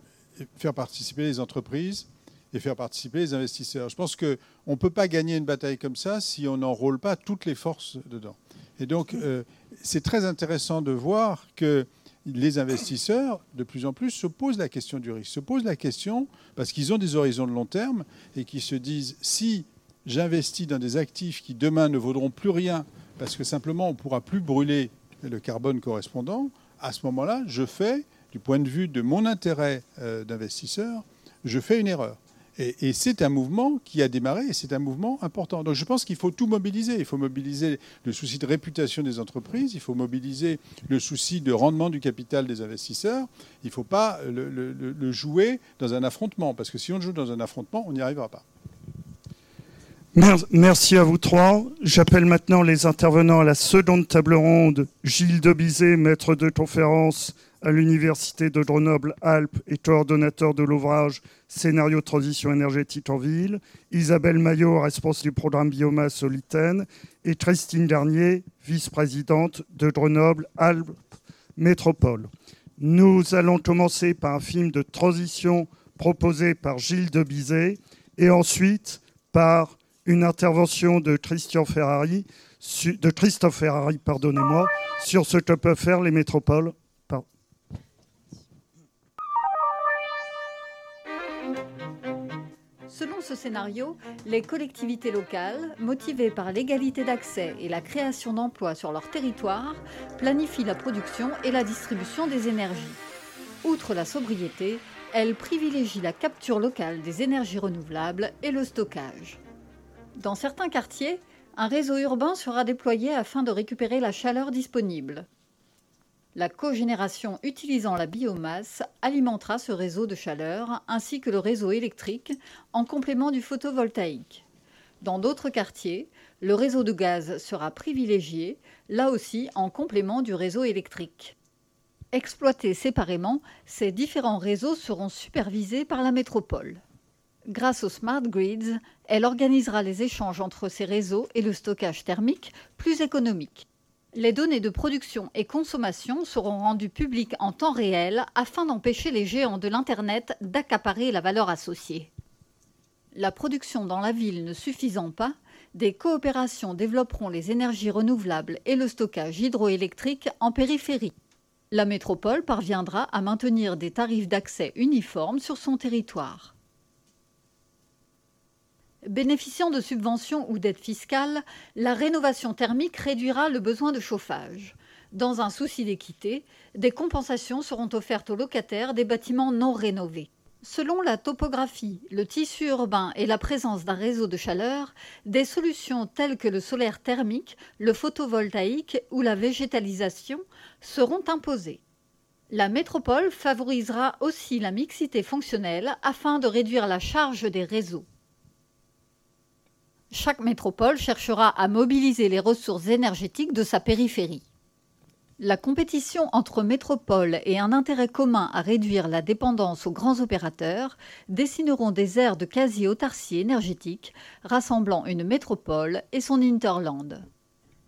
faire participer les entreprises et faire participer les investisseurs. Je pense qu'on ne peut pas gagner une bataille comme ça si on n'enrôle pas toutes les forces dedans. Et donc, euh, c'est très intéressant de voir que les investisseurs, de plus en plus, se posent la question du risque, se posent la question, parce qu'ils ont des horizons de long terme, et qui se disent, si j'investis dans des actifs qui demain ne vaudront plus rien parce que simplement on ne pourra plus brûler le carbone correspondant, à ce moment-là, je fais, du point de vue de mon intérêt euh, d'investisseur, je fais une erreur. Et, c'est un mouvement qui a démarré et c'est un mouvement important. Donc je pense qu'il faut tout mobiliser. Il faut mobiliser le souci de réputation des entreprises, il faut mobiliser le souci de rendement du capital des investisseurs. Il ne faut pas le, jouer dans un affrontement, parce que si on joue dans un affrontement, on n'y arrivera pas. Merci à vous trois. J'appelle maintenant les intervenants à la seconde table ronde. Gilles Debizet, maître de conférence à l'Université de Grenoble-Alpes et coordonnateur de l'ouvrage Scénario transition énergétique en ville. Isabelle Maillot, responsable du programme biomasse Solitaine. Et Christine Garnier, vice-présidente de Grenoble-Alpes Métropole. Nous allons commencer par un film de transition proposé par Gilles Debizet et ensuite par une intervention de Christian Ferrari, de Christophe Ferrari, pardonnez-moi, sur ce que peuvent faire les métropoles. Selon ce scénario, les collectivités locales, motivées par l'égalité d'accès et la création d'emplois sur leur territoire, planifient la production et la distribution des énergies. Outre la sobriété, elles privilégient la capture locale des énergies renouvelables et le stockage. Dans certains quartiers, un réseau urbain sera déployé afin de récupérer la chaleur disponible. La cogénération utilisant la biomasse alimentera ce réseau de chaleur ainsi que le réseau électrique en complément du photovoltaïque. Dans d'autres quartiers, le réseau de gaz sera privilégié, là aussi en complément du réseau électrique. Exploités séparément, ces différents réseaux seront supervisés par la métropole. Grâce aux smart grids, elle organisera les échanges entre ces réseaux et le stockage thermique plus économique. Les données de production et consommation seront rendues publiques en temps réel afin d'empêcher les géants de l'Internet d'accaparer la valeur associée. La production dans la ville ne suffisant pas, des coopérations développeront les énergies renouvelables et le stockage hydroélectrique en périphérie. La métropole parviendra à maintenir des tarifs d'accès uniformes sur son territoire. Bénéficiant de subventions ou d'aides fiscales, la rénovation thermique réduira le besoin de chauffage. Dans un souci d'équité, des compensations seront offertes aux locataires des bâtiments non rénovés. Selon la topographie, le tissu urbain et la présence d'un réseau de chaleur, des solutions telles que le solaire thermique, le photovoltaïque ou la végétalisation seront imposées. La métropole favorisera aussi la mixité fonctionnelle afin de réduire la charge des réseaux. Chaque métropole cherchera à mobiliser les ressources énergétiques de sa périphérie. La compétition entre métropoles et un intérêt commun à réduire la dépendance aux grands opérateurs dessineront des aires de quasi-autarcie énergétique rassemblant une métropole et son interland.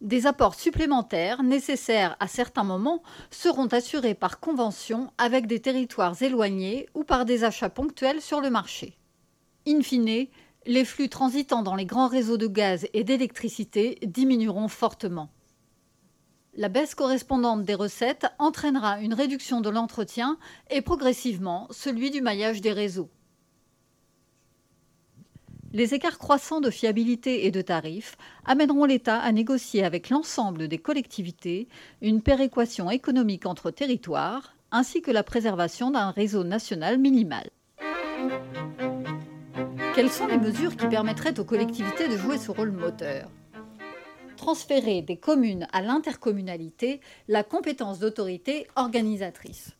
Des apports supplémentaires nécessaires à certains moments seront assurés par convention avec des territoires éloignés ou par des achats ponctuels sur le marché. In les flux transitant dans les grands réseaux de gaz et d'électricité diminueront fortement. La baisse correspondante des recettes entraînera une réduction de l'entretien et progressivement celui du maillage des réseaux. Les écarts croissants de fiabilité et de tarifs amèneront l'État à négocier avec l'ensemble des collectivités une péréquation économique entre territoires, ainsi que la préservation d'un réseau national minimal. Quelles sont les mesures qui permettraient aux collectivités de jouer ce rôle moteur? Transférer des communes à l'intercommunalité la compétence d'autorité organisatrice.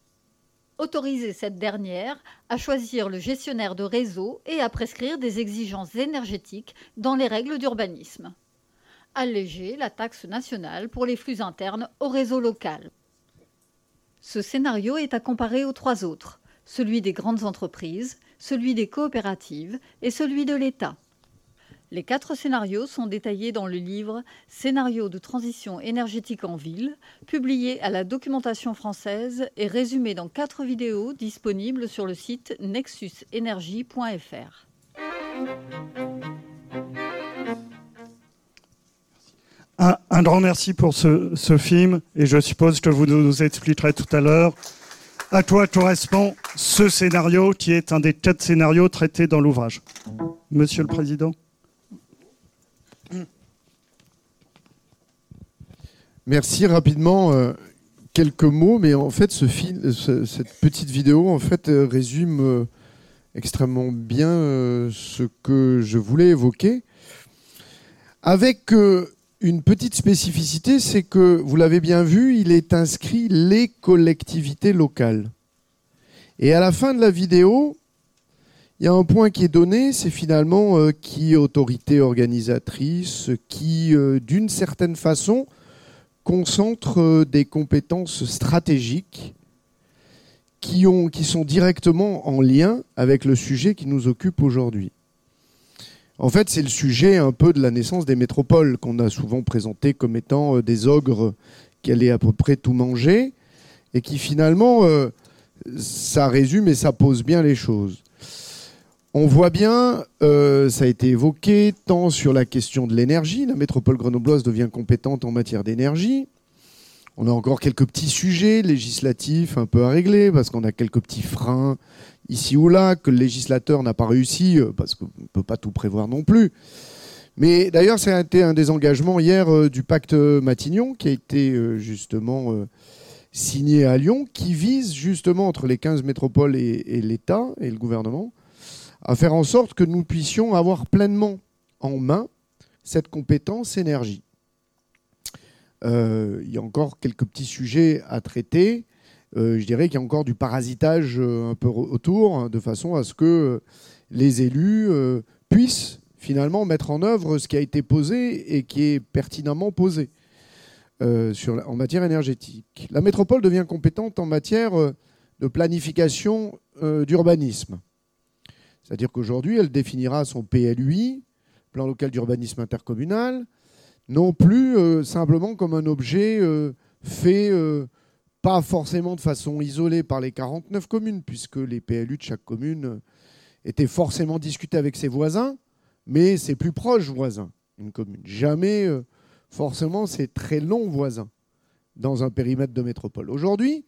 Autoriser cette dernière à choisir le gestionnaire de réseau et à prescrire des exigences énergétiques dans les règles d'urbanisme. Alléger la taxe nationale pour les flux internes au réseau local. Ce scénario est à comparer aux trois autres, celui des grandes entreprises, celui des coopératives et celui de l'État. Les quatre scénarios sont détaillés dans le livre Scénarios de transition énergétique en ville, publié à la documentation française et résumé dans quatre vidéos disponibles sur le site nexusenergie.fr. Un, grand merci pour ce, ce, film et je suppose que vous nous expliquerez tout à l'heure à quoi correspond ce scénario qui est un des quatre scénarios traités dans l'ouvrage. Monsieur le Président. Merci rapidement. euh, quelques mots, mais en fait, ce film, ce- cette petite vidéo, en fait, euh, résume euh, extrêmement bien ce que je voulais évoquer. Avec une petite spécificité, c'est que, vous l'avez bien vu, il est inscrit les collectivités locales. Et à la fin de la vidéo, il y a un point qui est donné, c'est finalement euh, qui autorité organisatrice, qui, euh, d'une certaine façon, concentre euh, des compétences stratégiques qui sont directement en lien avec le sujet qui nous occupe aujourd'hui. En fait, c'est le sujet un peu de la naissance des métropoles qu'on a souvent présenté comme étant euh, des ogres qui allaient à peu près tout manger et qui finalement, euh, ça résume et ça pose bien les choses. On voit bien, euh, ça a été évoqué, tant sur la question de l'énergie, la métropole grenobloise devient compétente en matière d'énergie. On a encore quelques petits sujets législatifs un peu à régler, parce qu'on a quelques petits freins ici ou là que le législateur n'a pas réussi, euh, parce qu'on ne peut pas tout prévoir non plus. Mais d'ailleurs, ça a été un des engagements hier euh, du pacte Matignon, qui a été euh, justement signé à Lyon, qui vise justement entre les 15 métropoles et, et l'État et le gouvernement à faire en sorte que nous puissions avoir pleinement en main cette compétence énergie. Il y a encore quelques petits sujets à traiter. Euh, je dirais qu'il y a encore du parasitage euh, un peu autour, hein, de façon à ce que euh, les élus puissent finalement mettre en œuvre ce qui a été posé et qui est pertinemment posé en matière énergétique. La métropole devient compétente en matière de planification d'urbanisme. C'est-à-dire qu'aujourd'hui, elle définira son PLUI, plan local d'urbanisme intercommunal, non plus simplement comme un objet fait pas forcément de façon isolée par les 49 communes, puisque les PLU de chaque commune étaient forcément discutés avec ses voisins, mais ses plus proches voisins, une commune. Jamais euh, forcément ses très longs voisins dans un périmètre de métropole. Aujourd'hui,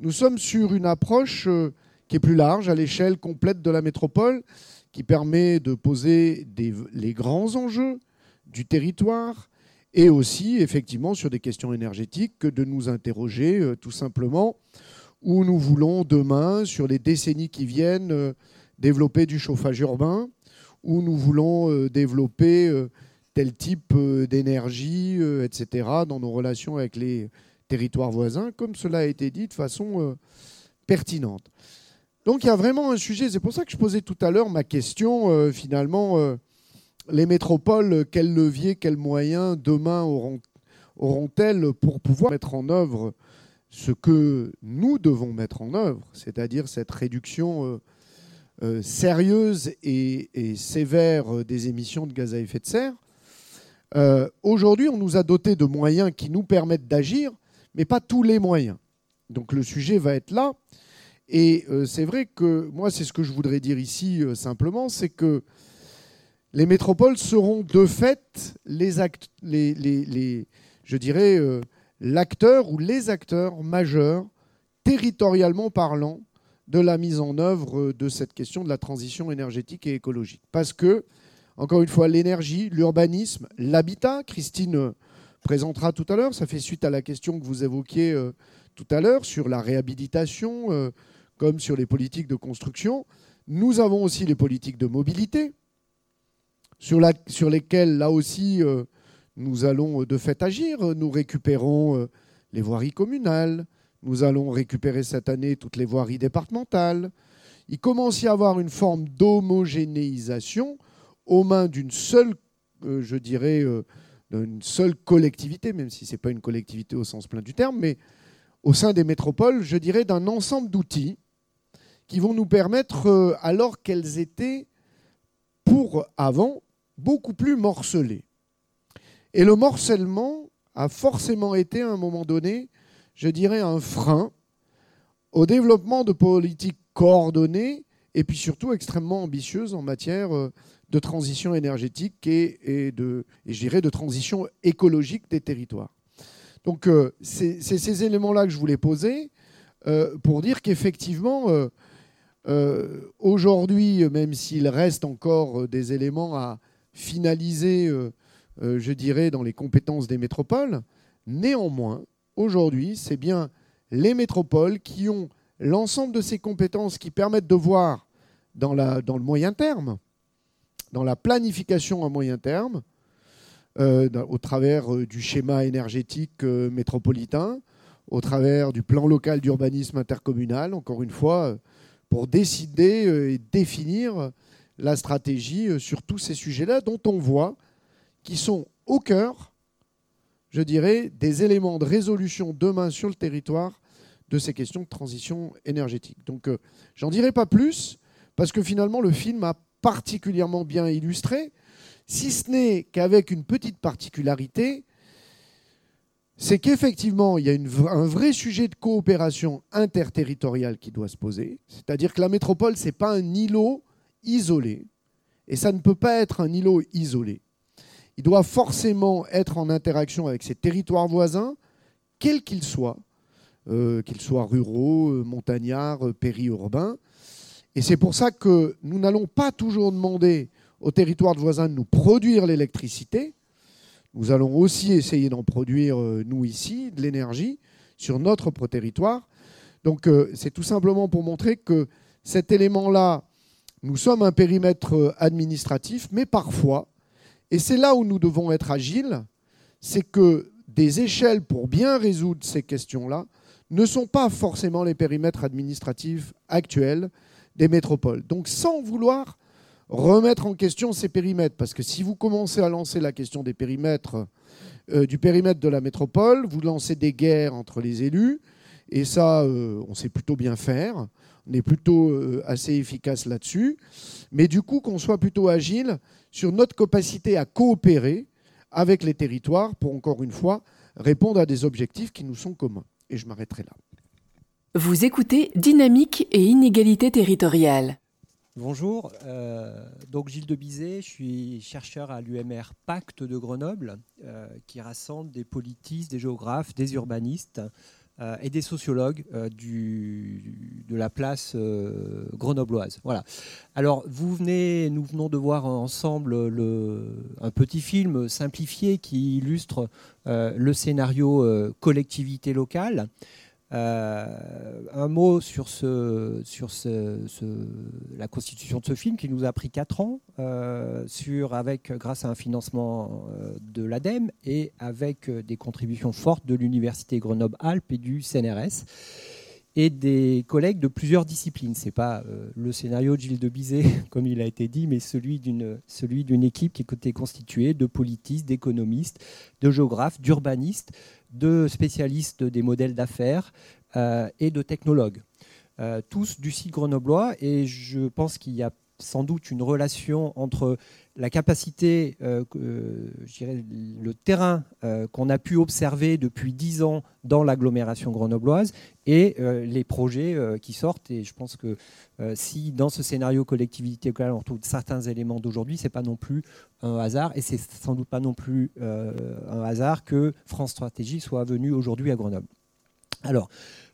nous sommes sur une approche euh, qui est plus large, à l'échelle complète de la métropole, qui permet de poser les grands enjeux du territoire et aussi, effectivement, sur des questions énergétiques, que de nous interroger euh, tout simplement où nous voulons demain, sur les décennies qui viennent, euh, développer du chauffage urbain, où nous voulons euh, développer tel type d'énergie, etc., dans nos relations avec les territoires voisins, comme cela a été dit de façon pertinente. Donc il y a vraiment un sujet, c'est pour ça que je posais tout à l'heure ma question, finalement, les métropoles, quels leviers, quels moyens demain auront- auront-elles pour pouvoir mettre en œuvre ce que nous devons mettre en œuvre, c'est-à-dire cette réduction euh, euh, sérieuse et, sévère euh, des émissions de gaz à effet de serre? Aujourd'hui, on nous a doté de moyens qui nous permettent d'agir, mais pas tous les moyens. Donc le sujet va être là. Et c'est vrai que moi, c'est ce que je voudrais dire ici simplement, c'est que les métropoles seront de fait les euh, l'acteur ou les acteurs majeurs, territorialement parlant, de la mise en œuvre euh, de cette question de la transition énergétique et écologique. Parce que, encore une fois, l'énergie, l'urbanisme, l'habitat, Christine euh, présentera tout à l'heure, ça fait suite à la question que vous évoquiez tout à l'heure sur la réhabilitation, comme sur les politiques de construction. Nous avons aussi les politiques de mobilité, sur, la- sur lesquelles, là aussi, euh, nous allons euh, de fait agir. Nous récupérons euh, les voiries communales, nous allons récupérer cette année toutes les voiries départementales. Il commence à y avoir une forme d'homogénéisation aux mains d'une seule, je dirais, d'une seule collectivité, même si ce n'est pas une collectivité au sens plein du terme, mais au sein des métropoles, je dirais, d'un ensemble d'outils qui vont nous permettre, alors qu'elles étaient pour avant beaucoup plus morcelées. Et le morcellement a forcément été à un moment donné, je dirais, un frein au développement de politiques coordonnées et puis surtout extrêmement ambitieuses en matière euh, de transition énergétique et, de, et je dirais de transition écologique des territoires. Donc euh, c'est ces éléments-là que je voulais poser euh, pour dire qu'effectivement, aujourd'hui, même s'il reste encore des éléments à finaliser euh, je dirais, dans les compétences des métropoles. Néanmoins, aujourd'hui, c'est bien les métropoles qui ont l'ensemble de ces compétences qui permettent de voir dans, le moyen terme, dans la planification à moyen terme, euh, au travers euh, du schéma énergétique euh, métropolitain, au travers du plan local d'urbanisme intercommunal, encore une fois, pour décider et définir la stratégie sur tous ces sujets-là dont on voit qui sont au cœur, je dirais, des éléments de résolution demain sur le territoire de ces questions de transition énergétique. Donc j'en dirai pas plus, parce que finalement le film a particulièrement bien illustré, si ce n'est qu'avec une petite particularité, c'est qu'effectivement, il y a un vrai sujet de coopération interterritoriale qui doit se poser. C'est-à-dire que la métropole, ce n'est pas un îlot isolé. Et ça ne peut pas être un îlot isolé. Il doit forcément être en interaction avec ses territoires voisins, quels qu'ils soient, euh, qu'ils soient ruraux, euh, montagnards, euh, périurbains. Et c'est pour ça que nous n'allons pas toujours demander aux territoires voisins de nous produire l'électricité. Nous allons aussi essayer d'en produire, nous ici, de l'énergie sur notre territoire. Donc c'est tout simplement pour montrer que cet élément-là, nous sommes un périmètre euh, administratif, mais parfois, et c'est là où nous devons être agiles, c'est que des échelles pour bien résoudre ces questions-là ne sont pas forcément les périmètres administratifs actuels des métropoles. Donc sans vouloir remettre en question ces périmètres, parce que si vous commencez à lancer la question des périmètres, euh, du périmètre de la métropole, vous lancez des guerres entre les élus, et ça, euh, on sait plutôt bien faire, on est plutôt euh, assez efficace là-dessus, mais du coup qu'on soit plutôt agile sur notre capacité à coopérer avec les territoires pour, encore une fois, répondre à des objectifs qui nous sont communs. Et je m'arrêterai là. Vous écoutez Dynamique et inégalité territoriale. Bonjour, euh, donc Gilles de Bizet, je suis chercheur à l'UMR Pacte de Grenoble, euh, qui rassemble des politistes, des géographes, des urbanistes euh, et des sociologues du, de la place grenobloise. Voilà. Alors, vous venez, nous venons de voir ensemble le, un petit film simplifié qui illustre le scénario collectivité locale. Euh, un mot sur, ce, sur ce, la constitution de ce film qui nous a pris 4 ans, euh, sur, avec, grâce à un financement euh, de l'ADEME et avec des contributions fortes de l'Université Grenoble-Alpes et du CNRS et des collègues de plusieurs disciplines. Ce n'est pas le scénario de Gilles de Bizet, comme il a été dit, mais celui d'une, celui d'une équipe qui était constituée de politistes, d'économistes, de géographes, d'urbanistes, de spécialistes des modèles d'affaires euh, et de technologues. Euh, tous du site grenoblois et je pense qu'il y a sans doute une relation entre la capacité, euh, dirais, le terrain qu'on a pu observer depuis dix ans dans l'agglomération grenobloise et les projets qui sortent. Et je pense que si dans ce scénario collectivité locale on retrouve certains éléments d'aujourd'hui, c'est pas non plus un hasard et c'est sans doute pas non plus un hasard que France Stratégie soit venue aujourd'hui à Grenoble. Alors,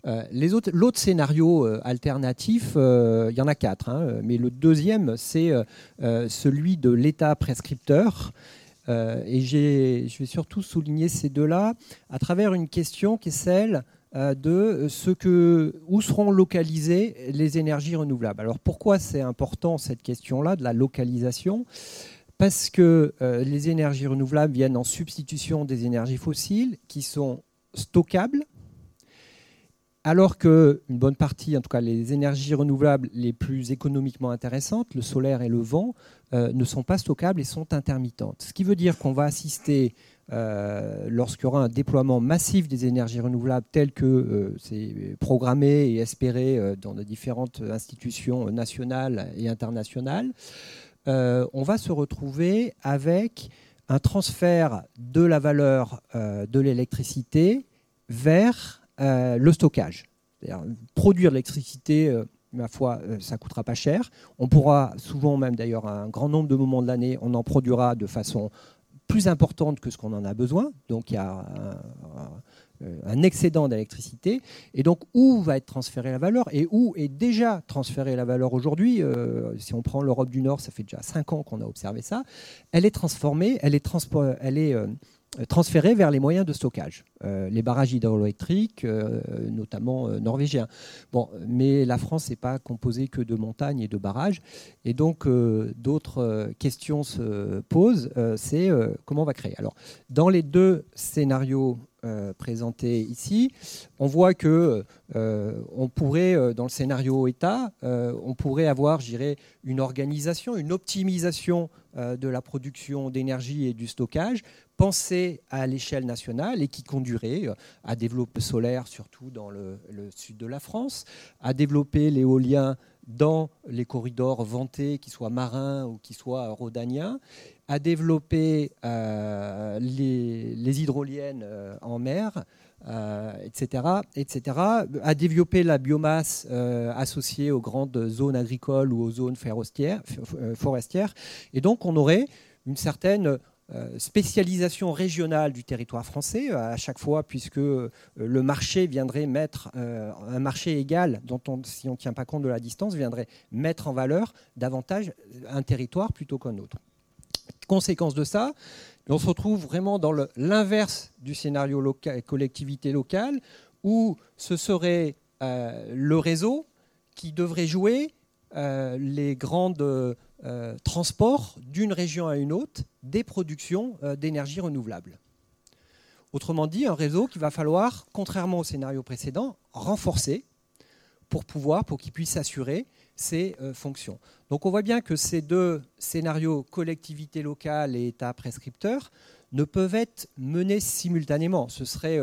euh, l'autre scénario euh, alternatif, euh, il y en a quatre, hein, mais le deuxième, c'est celui de l'État prescripteur. et je vais surtout souligner ces deux-là à travers une question qui est celle de ce que, où seront localisées les énergies renouvelables. Alors pourquoi c'est important cette question-là de la localisation? Parce que les énergies renouvelables viennent en substitution des énergies fossiles qui sont stockables alors que une bonne partie, en tout cas les énergies renouvelables les plus économiquement intéressantes, le solaire et le vent, euh, ne sont pas stockables et sont intermittentes. Ce qui veut dire qu'on va assister, euh, lorsqu'il y aura un déploiement massif des énergies renouvelables tel que euh, c'est programmé et espéré dans de différentes institutions nationales et internationales, on va se retrouver avec un transfert de la valeur de l'électricité vers euh, le stockage. Produire l'électricité, euh, ma foi, euh, ça coûtera pas cher. On pourra souvent, même d'ailleurs, un grand nombre de moments de l'année, on en produira de façon plus importante que ce qu'on en a besoin. Donc il y a un excédent d'électricité. Et donc, où va être transférée la valeur et où est déjà transférée la valeur aujourd'hui Si on prend l'Europe du Nord, ça fait déjà 5 ans qu'on a observé ça. Elle est transformée, elle est, elle est euh, transférés vers les moyens de stockage, euh, les barrages hydroélectriques, euh, notamment norvégiens. Bon, mais la France n'est pas composée que de montagnes et de barrages, et donc d'autres questions se posent. c'est comment on va créer. Alors, dans les deux scénarios présentés ici, on voit que on pourrait, dans le scénario État, on pourrait avoir, une organisation, une optimisation de la production d'énergie et du stockage pensée à l'échelle nationale et qui conduirait euh, à développer solaire, surtout dans le, sud de la France, à développer l'éolien dans les corridors vantés, qu'ils soient marins ou qu'ils soient rhodaniens, à développer euh, les, hydroliennes euh, en mer, etc., etc., à développer la biomasse associée aux grandes zones agricoles ou aux zones forestières. Et donc, on aurait une certaine spécialisation régionale du territoire français à chaque fois, puisque euh, le marché viendrait mettre, euh, un marché égal, dont on, si on ne tient pas compte de la distance, viendrait mettre en valeur davantage un territoire plutôt qu'un autre. Conséquence de ça, on se retrouve vraiment dans l'inverse du scénario collectivité locale, où ce serait le réseau qui devrait jouer les grandes euh, transport d'une région à une autre des productions euh, d'énergie renouvelable. Autrement dit, un réseau qu'il va falloir, contrairement au scénario précédent, renforcer pour pouvoir, pour qu'il puisse assurer ses euh, fonctions. Donc on voit bien que ces deux scénarios, collectivité locale et État prescripteur, ne peuvent être menés simultanément. Ce serait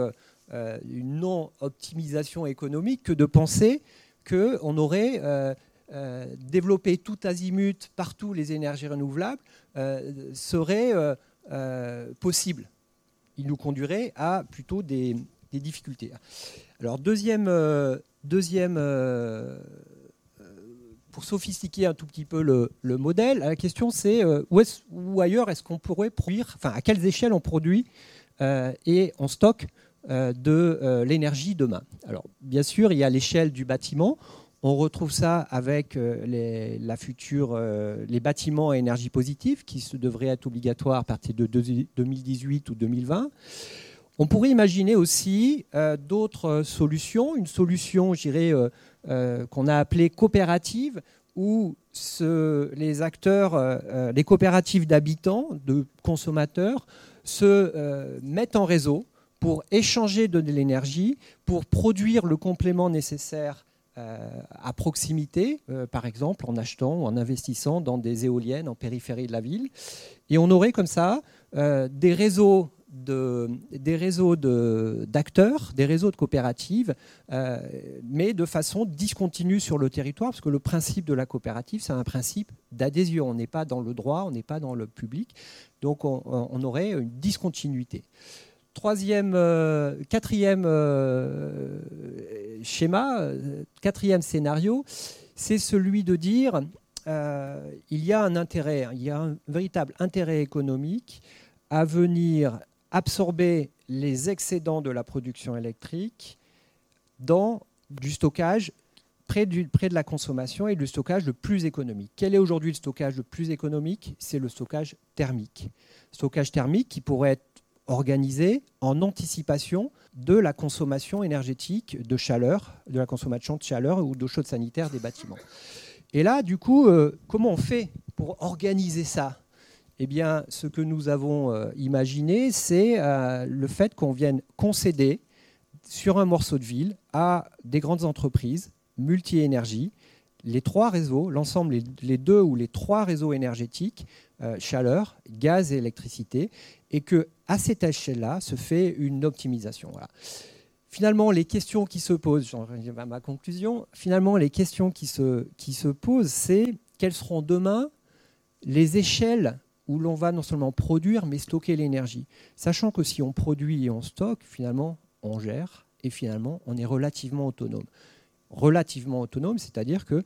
une non-optimisation économique que de penser qu'on aurait euh, développer tout azimut partout les énergies renouvelables euh, serait euh, possible. Il nous conduirait à plutôt des, difficultés. Alors deuxième, deuxième pour sophistiquer un tout petit peu le, modèle, la question c'est où, où, ailleurs est-ce qu'on pourrait produire, enfin à quelles échelles on produit et on stocke de l'énergie demain? Alors bien sûr, il y a l'échelle du bâtiment. On retrouve ça avec euh, les, la future, euh, les bâtiments à énergie positive qui devraient être obligatoires à partir de 2018 ou 2020. On pourrait imaginer aussi euh, d'autres solutions, une solution, qu'on a appelée coopérative, où les acteurs, les coopératives d'habitants, de consommateurs, se mettent en réseau pour échanger de l'énergie, pour produire le complément nécessaire à proximité, euh, par exemple en achetant ou en investissant dans des éoliennes en périphérie de la ville. Et on aurait comme ça euh, des réseaux de, des réseaux d'acteurs, des réseaux de coopératives, mais de façon discontinue sur le territoire, parce que le principe de la coopérative, c'est un principe d'adhésion. On n'est pas dans le droit, on n'est pas dans le public, donc on aurait une discontinuité. Troisième, euh, quatrième euh, schéma, euh, quatrième scénario, c'est celui de dire il y a un intérêt, il y a un véritable intérêt économique à venir absorber les excédents de la production électrique dans du stockage près, du, près de la consommation et du stockage le plus économique. Quel est aujourd'hui le stockage le plus économique? C'est le stockage thermique. Stockage thermique qui pourrait être organisé en anticipation de la consommation énergétique de chaleur, de la consommation de chaleur ou d'eau chaude sanitaire des bâtiments. Et là, du coup, euh, comment on fait pour organiser ça? Eh bien, ce que nous avons euh, imaginé, c'est euh, le fait qu'on vienne concéder sur un morceau de ville à des grandes entreprises multi-énergie les trois réseaux, l'ensemble, les, deux ou les trois réseaux énergétiques, chaleur, gaz et électricité, et que à cette échelle-là se fait une optimisation. Finalement, les questions qui se posent, j'en à ma conclusion, finalement, les questions qui se, qui se posent, c'est quelles seront demain les échelles où l'on va non seulement produire, mais stocker l'énergie. Sachant que si on produit et on stocke, finalement, on gère et finalement, on est relativement autonome. Relativement autonome, c'est-à-dire que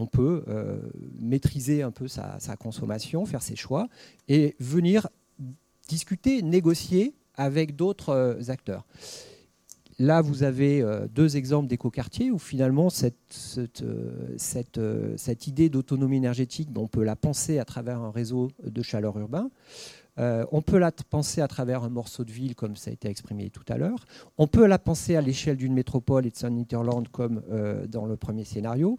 on peut euh, maîtriser un peu sa, consommation, faire ses choix et venir discuter, négocier avec d'autres euh, acteurs. là, vous avez deux exemples d'écoquartiers où finalement cette, idée d'autonomie énergétique, on peut la penser à travers un réseau de chaleur urbain. Euh, on peut la penser à travers un morceau de ville, comme ça a été exprimé tout à l'heure. On peut la penser à l'échelle d'une métropole et de son interland, comme euh, dans le premier scénario.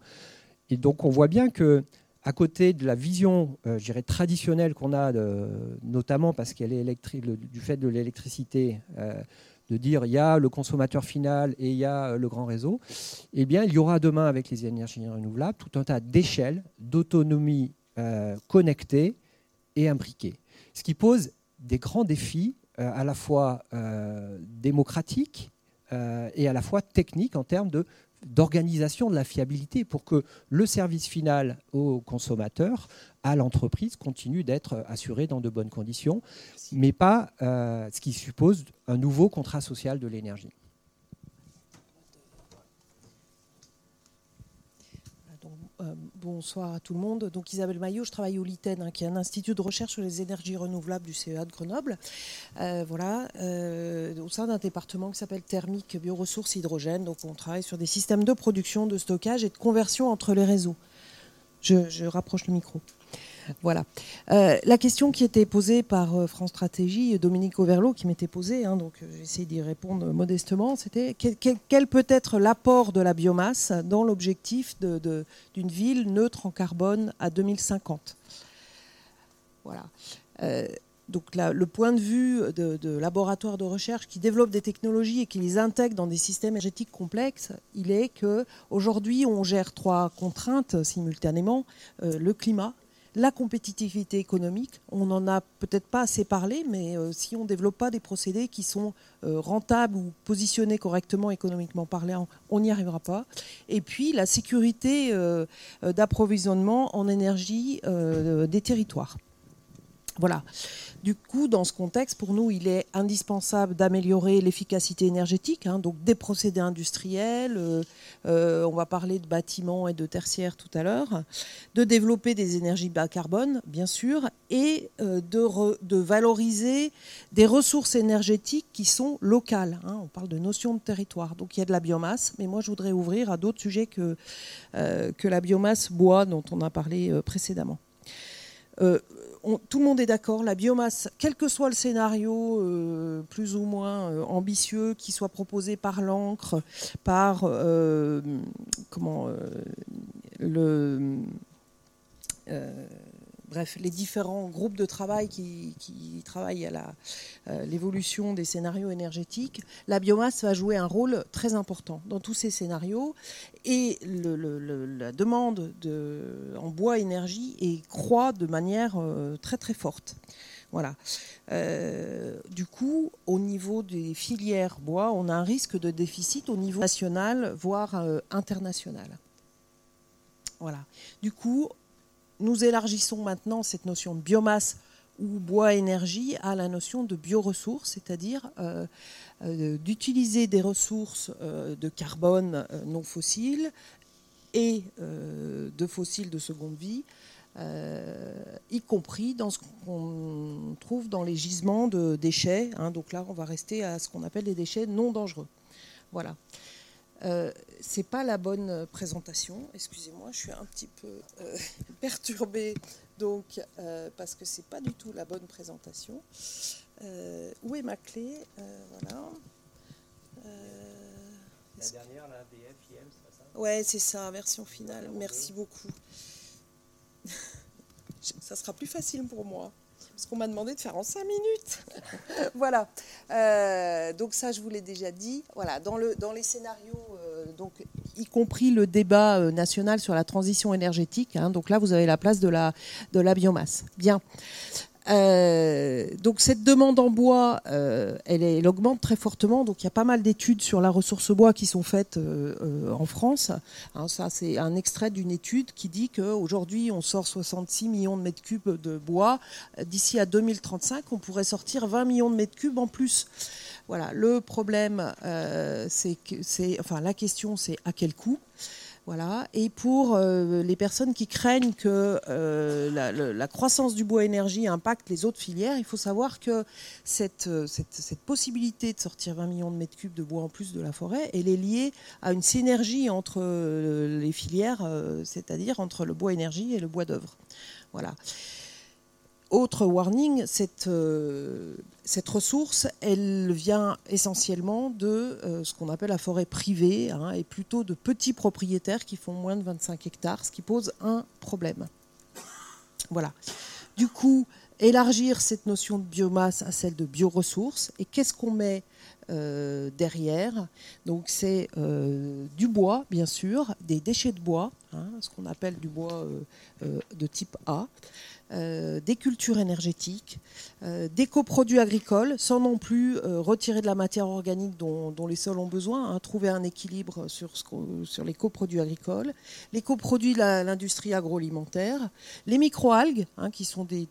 Et donc, on voit bien que à côté de la vision, euh, traditionnelle qu'on a, notamment parce qu'elle est du fait de l'électricité, de dire il y a le consommateur final et il y a le grand réseau, eh bien, il y aura demain avec les énergies renouvelables tout un tas d'échelles, d'autonomie connectée et imbriquée. Ce qui pose des grands défis euh, à la fois euh, démocratiques euh, et à la fois techniques en termes de d'organisation de la fiabilité pour que le service final au consommateur, à l'entreprise, continue d'être assuré dans de bonnes conditions, mais pas ce qui suppose un nouveau contrat social de l'énergie. Bonsoir à tout le monde. Donc Isabelle Maillot, je travaille au LITEN, hein, qui est un institut de recherche sur les énergies renouvelables du CEA de Grenoble. Euh, voilà, euh, au sein d'un département qui s'appelle Thermique Bioressources Hydrogène. Donc on travaille sur des systèmes de production, de stockage et de conversion entre les réseaux. je rapproche le micro. Voilà. Euh, la question qui était posée par euh, France Stratégie, Dominique Overlo, qui m'était posée, hein, donc euh, j'essaie d'y répondre modestement, c'était quel, peut être l'apport de la biomasse dans l'objectif d'une ville neutre en carbone à 2050 Voilà. donc le point de vue de, de, laboratoires de recherche qui développent des technologies et qui les intègrent dans des systèmes énergétiques complexes, il est que aujourd'hui on gère trois contraintes simultanément le climat, la compétitivité économique, on n'en a peut-être pas assez parlé, mais euh, si on ne développe pas des procédés qui sont euh, rentables ou positionnés correctement économiquement parlant, on n'y arrivera pas. Et puis la sécurité euh, d'approvisionnement en énergie des territoires. Voilà. Du coup, dans ce contexte, pour nous, il est indispensable d'améliorer l'efficacité énergétique, hein, donc des procédés industriels, euh, euh, on va parler de bâtiments et de tertiaires tout à l'heure, de développer des énergies bas carbone, bien sûr, et euh, de, valoriser des ressources énergétiques qui sont locales. Hein. on parle de notion de territoire, donc il y a de la biomasse, mais moi je voudrais ouvrir à d'autres sujets que, que la biomasse bois dont on a parlé précédemment tout le monde est d'accord, la biomasse, quel que soit le scénario euh, plus ou moins euh, ambitieux qui soit proposé par l'encre, par euh, comment le bref, les différents groupes de travail qui, travaillent à euh, l'évolution des scénarios énergétiques, la biomasse va jouer un rôle très important dans tous ces scénarios et la demande en bois énergie et croît de manière euh, très très forte. Voilà. Euh, du coup, au niveau des filières bois, on a un risque de déficit au niveau national, voire international. Voilà. Du coup, nous élargissons maintenant cette notion de biomasse ou bois énergie à la notion de bioressources, c'est-à-dire euh, euh, d'utiliser des ressources euh, de carbone non fossiles et de fossiles de seconde vie, y compris dans ce qu'on trouve dans les gisements de déchets. Hein. donc là, on va rester à ce qu'on appelle les déchets non dangereux. Voilà. Euh, c'est pas la bonne présentation. Excusez-moi, je suis un petit peu euh, perturbée, donc euh, parce que c'est pas du tout la bonne présentation. où est ma clé? Voilà. la dernière, la BF, IM, c'est ça? Ouais, c'est ça, version finale. Merci beaucoup. ça sera plus facile pour moi parce qu'on m'a demandé de faire en cinq minutes. voilà. Euh, donc ça, je vous l'ai déjà dit. Voilà, dans, le, dans les scénarios, euh, donc, y compris le débat euh, national sur la transition énergétique. Hein, donc là, vous avez la place de la, de la biomasse. Bien. Euh, donc cette demande en bois, euh, elle, augmente très fortement. Donc il y a pas mal d'études sur la ressource bois qui sont faites euh, en France. Hein, ça c'est un extrait d'une étude qui dit qu'aujourd'hui on sort 66 millions de mètres cubes de bois. D'ici à 2035, on pourrait sortir 20 millions de mètres cubes en plus. Voilà. Le problème, c'est que c'est, enfin la question, c'est à quel coût? Voilà. Et pour euh, les personnes qui craignent que euh, la, croissance du bois énergie impacte les autres filières, il faut savoir que cette, euh, possibilité de sortir 20 millions de mètres cubes de bois en plus de la forêt, elle est liée à une synergie entre les filières, c'est-à-dire entre le bois énergie et le bois d'œuvre. Voilà. Autre warning, cette, cette ressource, elle vient essentiellement de euh, ce qu'on appelle la forêt privée, hein, et plutôt de petits propriétaires qui font moins de 25 hectares, ce qui pose un problème. Voilà. Du coup, élargir cette notion de biomasse à celle de bioressources, et qu'est-ce qu'on met euh, derrière? Donc c'est euh, du bois, bien sûr, des déchets de bois, hein, ce qu'on appelle du bois de type A, euh, des cultures énergétiques, euh, des coproduits agricoles, sans non plus euh, retirer de la matière organique dont, les sols ont besoin, hein, trouver un équilibre sur, les coproduits agricoles, les coproduits de l'industrie agroalimentaire, les microalgues, hein, qui sont des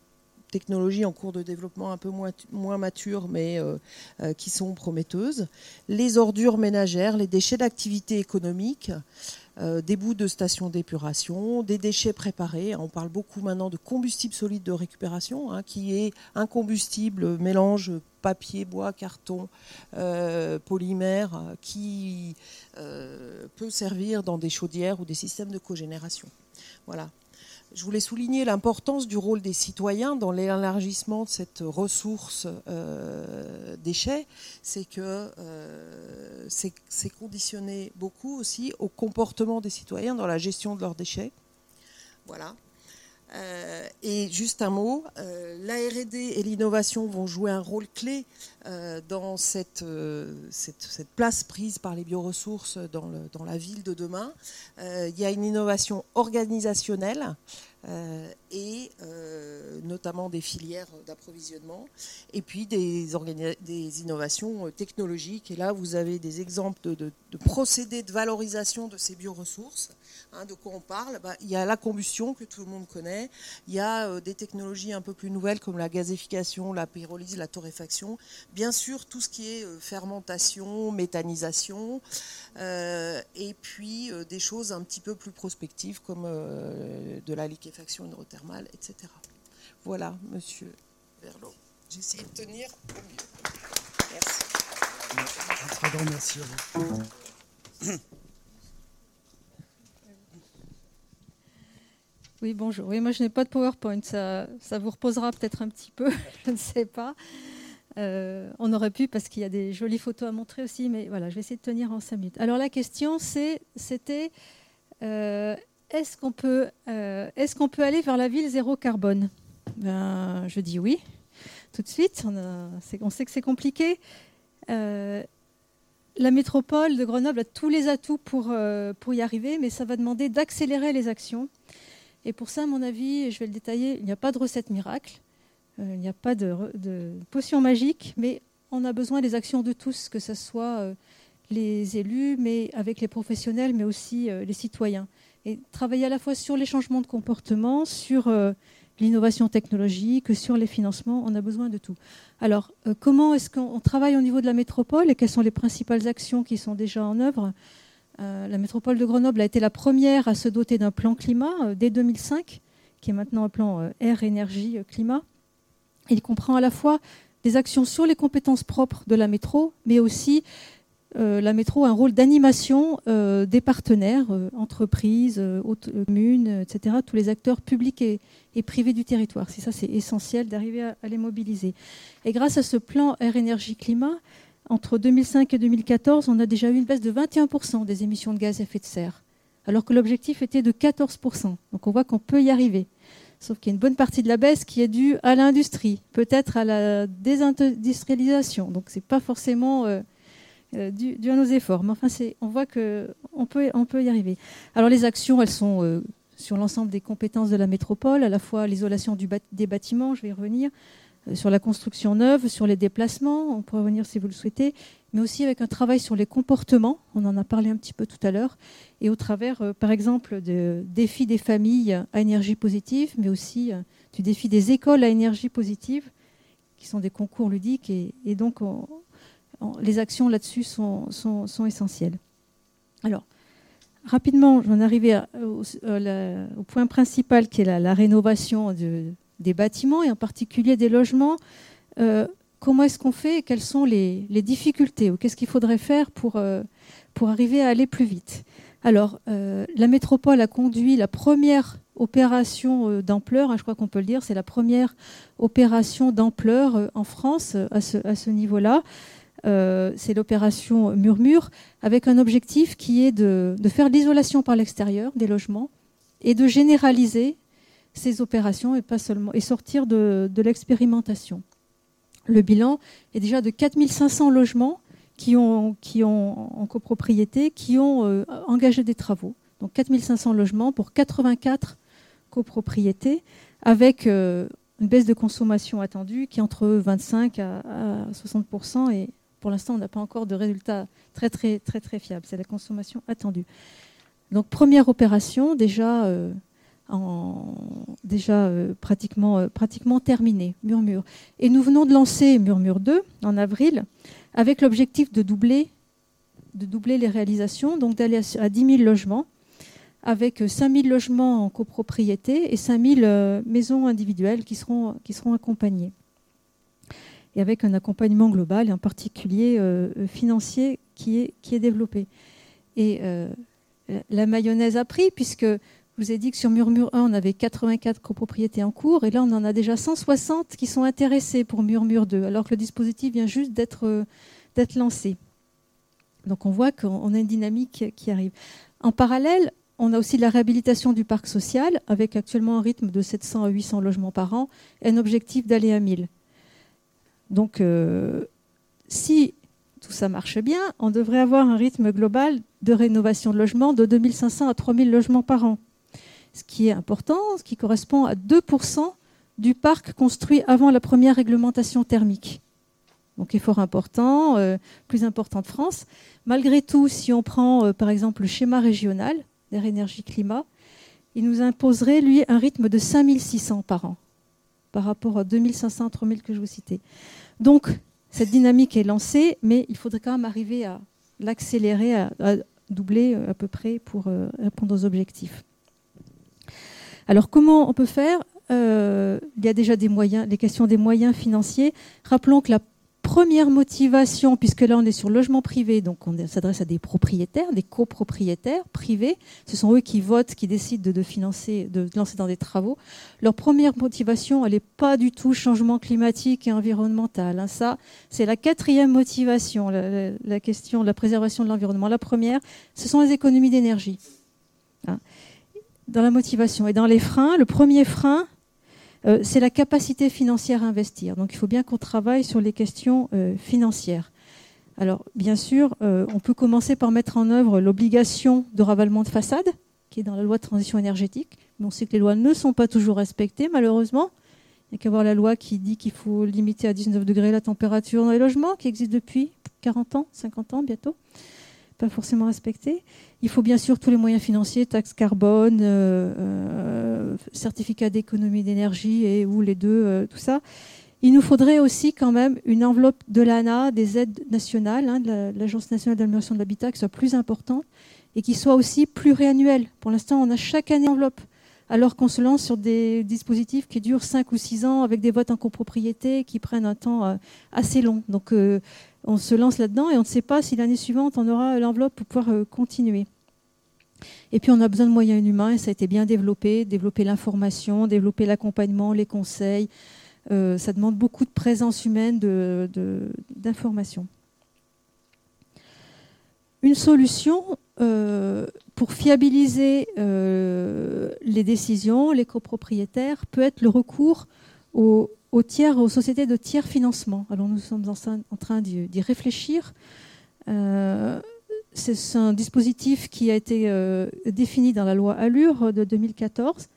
technologies en cours de développement un peu moins, matures, mais qui sont prometteuses, les ordures ménagères, les déchets d'activité économique, euh, des bouts de stations d'épuration, des déchets préparés. On parle beaucoup maintenant de combustible solide de récupération, hein, qui est un combustible mélange papier, bois, carton, euh, polymère, euh, qui peut servir dans des chaudières ou des systèmes de cogénération. Voilà. Je voulais souligner l'importance du rôle des citoyens dans l'élargissement de cette ressource euh, déchets. C'est que euh, c'est c'est conditionné beaucoup aussi au comportement des citoyens dans la gestion de leurs déchets. Voilà. Euh, et juste un mot, euh, la R&D et l'innovation vont jouer un rôle clé euh, dans cette, euh, cette, place prise par les bioressources dans, la ville de demain. Il y a une innovation organisationnelle et notamment des filières d'approvisionnement, et puis des, innovations technologiques. Et là, vous avez des exemples de procédés de valorisation de ces bioressources. Hein, de quoi on parle Bah, Il y a la combustion que tout le monde connaît, il y a euh, des technologies un peu plus nouvelles comme la gazéfication, la pyrolyse, la torréfaction, bien sûr tout ce qui est euh, fermentation, méthanisation, euh, et puis des choses un petit peu plus prospectives comme de la liquéfaction hydrothermale, etc. Voilà, monsieur Verlot. J'essaie de tenir au mieux. Merci. Très grand merci à vous. Oui, bonjour. Oui, moi, je n'ai pas de PowerPoint. Ça, vous reposera peut-être un petit peu, je ne sais pas. Euh, on aurait pu parce qu'il y a des jolies photos à montrer aussi, mais voilà, je vais essayer de tenir en cinq minutes. Alors la question, c'était, euh, est-ce qu'on peut, euh, peut aller vers la ville zéro carbone? Ben, je dis oui, tout de suite. On, sait que c'est compliqué. La métropole de Grenoble a tous les atouts pour y arriver, mais ça va demander d'accélérer les actions. Et pour ça, à mon avis, je vais le détailler, il n'y a pas de recette miracle, euh, il n'y a pas de, potion magique, mais on a besoin des actions de tous, que ce soit euh, les élus, mais avec les professionnels, mais aussi euh, les citoyens. Et travailler à la fois sur les changements de comportement, sur l'innovation technologique, sur les financements, on a besoin de tout. Alors, comment est-ce qu'on on travaille au niveau de la métropole et quelles sont les principales actions qui sont déjà en œuvre? La métropole de Grenoble a été la première à se doter d'un plan climat euh, dès 2005, qui est maintenant un plan euh, air, énergie, euh, climat. Il comprend à la fois des actions sur les compétences propres de la métro, mais aussi euh, la métro a un rôle d'animation euh, des partenaires, euh, entreprises, euh, communes, euh, etc., tous les acteurs publics et, et privés du territoire. C'est ça, c'est essentiel d'arriver à, à les mobiliser. Et grâce à ce plan air, énergie, climat, entre 2005 et 2014, on a déjà eu une baisse de 21% des émissions de gaz à effet de serre, alors que l'objectif était de 14%. Donc on voit qu'on peut y arriver. Sauf qu'il y a une bonne partie de la baisse qui est due à l'industrie, peut-être à la désindustrialisation. Donc ce n'est pas forcément euh, euh, dû, à nos efforts. Mais enfin, on voit qu'on peut, y arriver. Alors les actions, elles sont euh, sur l'ensemble des compétences de la métropole, à la fois l'isolation des bâtiments, je vais y revenir, sur la construction neuve, sur les déplacements, on pourrait revenir si vous le souhaitez, mais aussi avec un travail sur les comportements, on en a parlé un petit peu tout à l'heure, et au travers, euh, par exemple, de défis des familles à énergie positive, mais aussi euh, du défi des écoles à énergie positive, qui sont des concours ludiques, et, donc on- on- les actions là-dessus sont, essentielles. Alors, rapidement, j'en arrivais au, au, point principal qui est la rénovation de, des bâtiments et en particulier des logements. Euh, comment est-ce qu'on fait et quelles sont les, difficultés ou qu'est-ce qu'il faudrait faire pour, euh, pour arriver à aller plus vite? Alors, euh, la métropole a conduit la première opération d'ampleur, hein, je crois qu'on peut le dire, c'est la première opération d'ampleur en France à ce, à ce niveau-là. c'est l'opération Murmure, avec un objectif qui est de, de faire l'isolation par l'extérieur des logements et de généraliser ces opérations et pas seulement et sortir de, l'expérimentation. Le bilan est déjà de 4500 logements qui ont, qui ont en copropriété, qui ont euh, engagé des travaux. Donc 4500 logements pour 84 copropriétés, avec euh, une baisse de consommation attendue qui est entre 25 à, 60% et pour l'instant on n'a pas encore de résultats très très très très fiables. C'est la consommation attendue. Donc première opération déjà. Euh, déjà euh, pratiquement, euh, pratiquement terminé, Murmure. Et nous venons de lancer Murmure 2 en avril avec l'objectif de doubler, de doubler les réalisations, donc d'aller à, 10 000 logements, avec 5 000 logements en copropriété et 5 000 euh, maisons individuelles qui seront, qui seront accompagnées. Et avec un accompagnement global et en particulier financier qui est, qui est développé. Et la mayonnaise a pris puisque je vous ai dit que sur Murmure 1, on avait 84 copropriétés en cours, et là, on en a déjà 160 qui sont intéressés pour Murmure 2, alors que le dispositif vient juste d'être lancé. Donc on voit qu'on a une dynamique qui arrive. En parallèle, on a aussi la réhabilitation du parc social, avec actuellement un rythme de 700 à 800 logements par an, et un objectif d'aller à 1000. Donc, euh, si tout ça marche bien, on devrait avoir un rythme global de rénovation de logements de 2500 à 3000 logements par an ce qui est important, ce qui correspond à 2% du parc construit avant la première réglementation thermique. Donc effort important, euh, plus important de France. Malgré tout, si on prend euh, par exemple le schéma régional d'air énergie climat, il nous imposerait lui un rythme de 5600 par an par rapport à 2500 3000 que je vous citais. Donc cette dynamique est lancée, mais il faudrait quand même arriver à l'accélérer, à, doubler euh, à peu près pour répondre aux objectifs. Alors comment on peut faire? Euh, Il y a déjà des moyens, les questions des moyens financiers. Rappelons que la première motivation, puisque là on est sur logement privé, donc on s'adresse à des propriétaires, des copropriétaires privés, ce sont eux qui votent, qui décident de, financer, de lancer dans des travaux. Leur première motivation, elle n'est pas du tout changement climatique et environnemental. Hein. Ça, c'est la quatrième motivation, la, question de la préservation de l'environnement. La première, ce sont les économies d'énergie. Dans la motivation. Et dans les freins, le premier frein, euh, c'est la capacité financière à investir. Donc il faut bien qu'on travaille sur les questions euh, financières. Alors bien sûr, euh, on peut commencer par mettre en œuvre l'obligation de ravalement de façade, qui est dans la loi de transition énergétique. Mais on sait que les lois ne sont pas toujours respectées, malheureusement. Il n'y a qu'à voir la loi qui dit qu'il faut limiter à 19 degrés la température dans les logements, qui existe depuis 40 ans, 50 ans bientôt pas forcément respecté. Il faut bien sûr tous les moyens financiers, taxes carbone, euh, euh, certificat d'économie d'énergie et ou les deux, euh, tout ça. Il nous faudrait aussi quand même une enveloppe de l'ANA, des aides nationales, hein, de l'Agence nationale d'amélioration de l'habitat, qui soit plus importante et qui soit aussi plus réannuelle. Pour l'instant, on a chaque année enveloppe, alors qu'on se lance sur des dispositifs qui durent 5 ou 6 ans avec des votes en copropriété qui prennent un temps assez long. Donc on se lance là-dedans et on ne sait pas si l'année suivante on aura l'enveloppe pour pouvoir euh, continuer. Et puis on a besoin de moyens humains et ça a été bien développé, développer l'information, développer l'accompagnement, les conseils. Euh, ça demande beaucoup de présence humaine, d'information. Une solution euh, pour fiabiliser les décisions, les copropriétaires, peut être le recours aux, aux sociétés de tiers financement. Alors nous sommes en, train d'y réfléchir. Euh, c'est un dispositif qui a été euh, défini dans la loi Allure de 2014.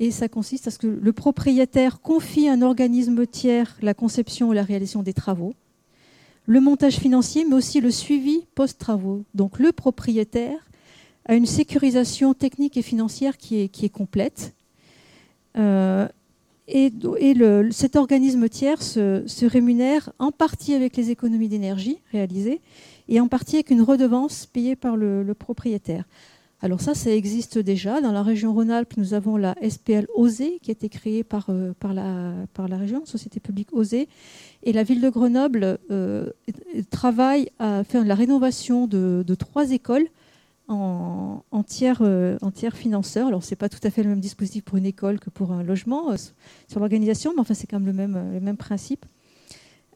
Et ça consiste à ce que le propriétaire confie à un organisme tiers la conception et la réalisation des travaux, le montage financier, mais aussi le suivi post-travaux. Donc le propriétaire a une sécurisation technique et financière qui est, qui est complète. Euh, et, cet organisme tiers se, rémunère en partie avec les économies d'énergie réalisées et en partie avec une redevance payée par le, propriétaire. Alors ça, ça existe déjà. Dans la région Rhône-Alpes, nous avons la SPL OSE qui a été créée par, euh, la région, Société publique OSE. Et la ville de Grenoble euh, travaille à faire la rénovation de, trois écoles en, tiers, tiers financeur. Alors, ce n'est pas tout à fait le même dispositif pour une école que pour un logement sur l'organisation, mais enfin, c'est quand même le même, principe.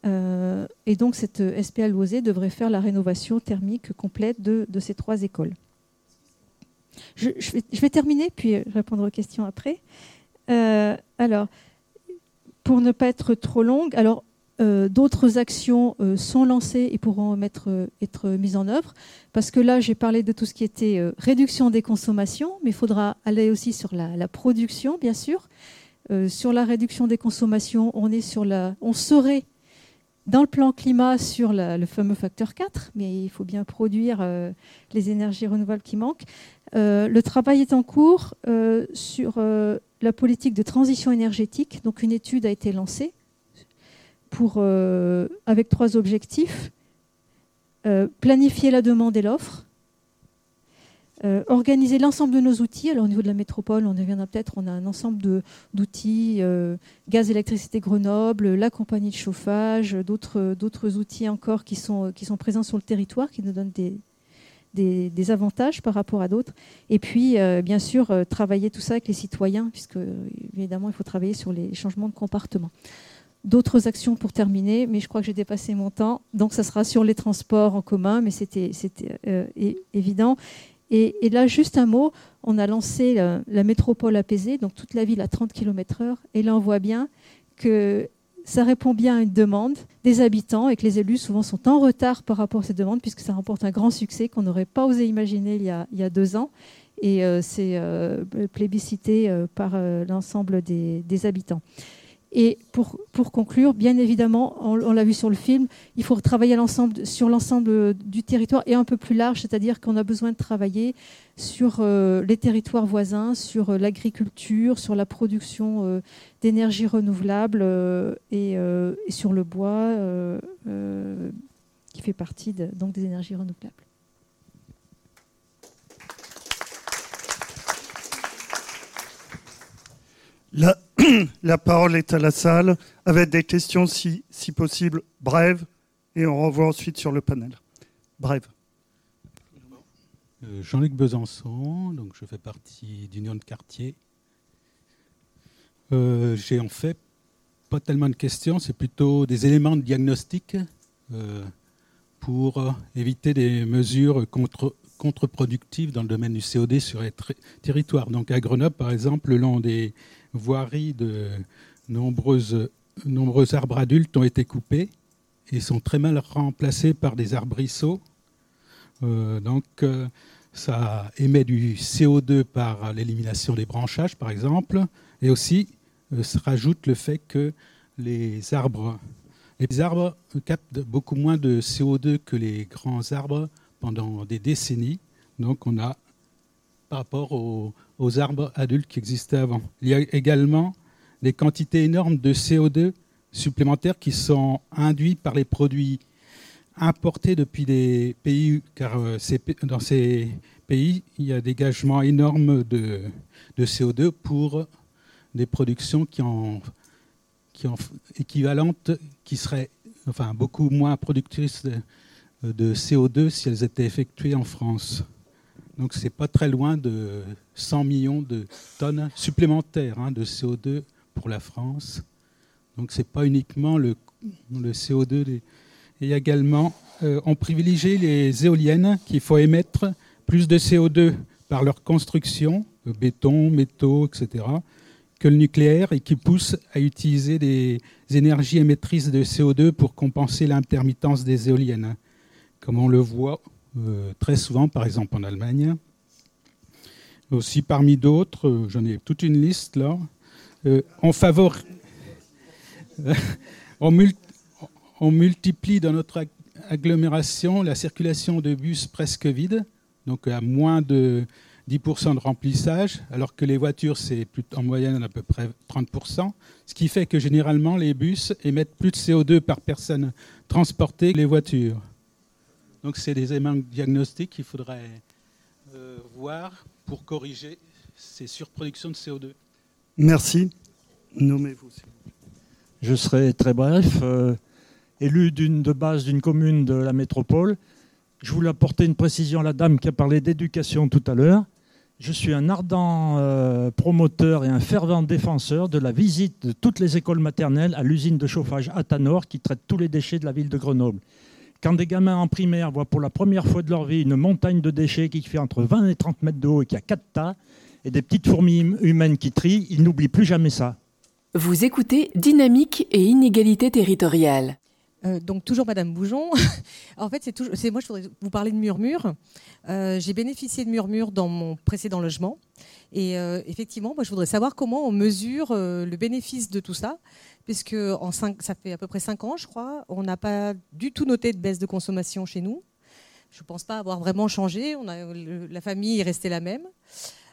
et donc, cette SPL OSE devrait faire la rénovation thermique complète de, ces trois écoles. Je, vais, terminer, puis répondre aux questions après. Euh, alors, pour ne pas être trop longue, alors euh, d'autres actions euh, sont lancées et pourront être mises en œuvre. Parce que là, j'ai parlé de tout ce qui était réduction des consommations, mais il faudra aller aussi sur la, production, bien sûr. sur la réduction des consommations, on, est sur la, on serait dans le plan climat sur le fameux facteur 4, mais il faut bien produire les énergies renouvelables qui manquent. Euh, le travail est en cours euh, sur euh, la politique de transition énergétique. Donc une étude a été lancée pour, avec trois objectifs. planifier la demande et l'offre, organiser l'ensemble de nos outils. Alors au niveau de la métropole, on reviendra peut-être, on a un ensemble d'outils, gaz, électricité Grenoble, la compagnie de chauffage, d'autres outils encore qui sont, présents sur le territoire, qui nous donnent des, avantages par rapport à d'autres. Et puis, euh, bien sûr, euh, travailler tout ça avec les citoyens, puisque évidemment, il faut travailler sur les changements de comportement. D'autres actions pour terminer, mais je crois que j'ai dépassé mon temps. Donc, ça sera sur les transports en commun, mais c'était euh, évident. Et, là, juste un mot, on a lancé la, métropole apaisée, donc toute la ville à 30 km/h. Et là, on voit bien que ça répond bien à une demande des habitants et que les élus souvent sont en retard par rapport à ces demandes puisque ça remporte un grand succès qu'on n'aurait pas osé imaginer il y a, il y a deux ans et euh, c'est euh, plébiscité euh, par l'ensemble des, des, habitants. Et pour, pour conclure, bien évidemment, on, l'a vu sur le film, il faut travailler sur l'ensemble du territoire et un peu plus large, c'est-à-dire qu'on a besoin de travailler sur euh, les territoires voisins, sur euh, l'agriculture, sur la production euh, d'énergie renouvelable et, sur le bois, qui fait partie donc des énergies renouvelables. La, parole est à la salle, avec des questions, si, si possible, brèves, et on renvoie ensuite sur le panel. Brèves. Euh, Jean-Luc Besançon, donc je fais partie d'Union de quartier. Euh, j'ai en fait pas tellement de questions, c'est plutôt des éléments de diagnostic euh, pour éviter des mesures contre, contre-productives dans le domaine du COD sur les territoires. Donc à Grenoble, par exemple, le long des voiries de nombreuses, nombreux arbres adultes ont été coupés et sont très mal remplacés par des arbrisseaux. Euh, donc euh, ça émet du CO2 par l'élimination des branchages, par exemple, et aussi euh, se rajoute le fait que les arbres, les arbres captent beaucoup moins de CO2 que les grands arbres pendant des décennies. Donc on a par rapport aux, arbres adultes qui existaient avant. Il y a également des quantités énormes de CO2 supplémentaires qui sont induits par les produits importés depuis des pays, car euh, dans ces pays, il y a des gagements énormes de, CO2 pour des productions qui en, qui en équivalentes, qui seraient enfin, beaucoup moins productrices de CO2 si elles étaient effectuées en France. Donc c'est pas très loin de 100 millions de tonnes supplémentaires hein, de CO2 pour la France. Donc c'est pas uniquement le, le CO2. Et également, euh, on privilégie les éoliennes qu'il faut émettre plus de CO2 par leur construction, béton, métaux, etc., que le nucléaire et qui pousse à utiliser des énergies émettrices de CO2 pour compenser l'intermittence des éoliennes, comme on le voit euh, très souvent, par exemple en Allemagne. Aussi parmi d'autres, euh, j'en ai toute une liste là, euh, on, on, multiplie dans notre agglomération la circulation de bus presque vides, donc à moins de 10% de remplissage, alors que les voitures, c'est en moyenne à peu près 30%, ce qui fait que généralement les bus émettent plus de CO2 par personne transportée que les voitures. Donc c'est des éléments diagnostiques qu'il faudrait euh, voir pour corriger ces surproductions de CO2 Merci. Nommez-vous. Je serai très bref. Euh, élu d'une de base d'une commune de la métropole, je voulais apporter une précision à la dame qui a parlé d'éducation tout à l'heure. Je suis un ardent euh, promoteur et un fervent défenseur de la visite de toutes les écoles maternelles à l'usine de chauffage Atanor qui traite tous les déchets de la ville de Grenoble. Quand des gamins en primaire voient pour la première fois de leur vie une montagne de déchets qui fait entre 20 et 30 mètres de haut et qui a quatre tas, et des petites fourmis hum- humaines qui trient, ils n'oublient plus jamais ça. Vous écoutez Dynamique et inégalité territoriale. Euh, donc toujours Madame Boujon. en fait, c'est moi je voudrais vous parler de Murmure. Euh, j'ai bénéficié de Murmure dans mon précédent logement, et euh, effectivement, moi je voudrais savoir comment on mesure euh, le bénéfice de tout ça, puisque en ça fait à peu près cinq ans, je crois, on n'a pas du tout noté de baisse de consommation chez nous. Je ne pense pas avoir vraiment changé. La famille est restée la même.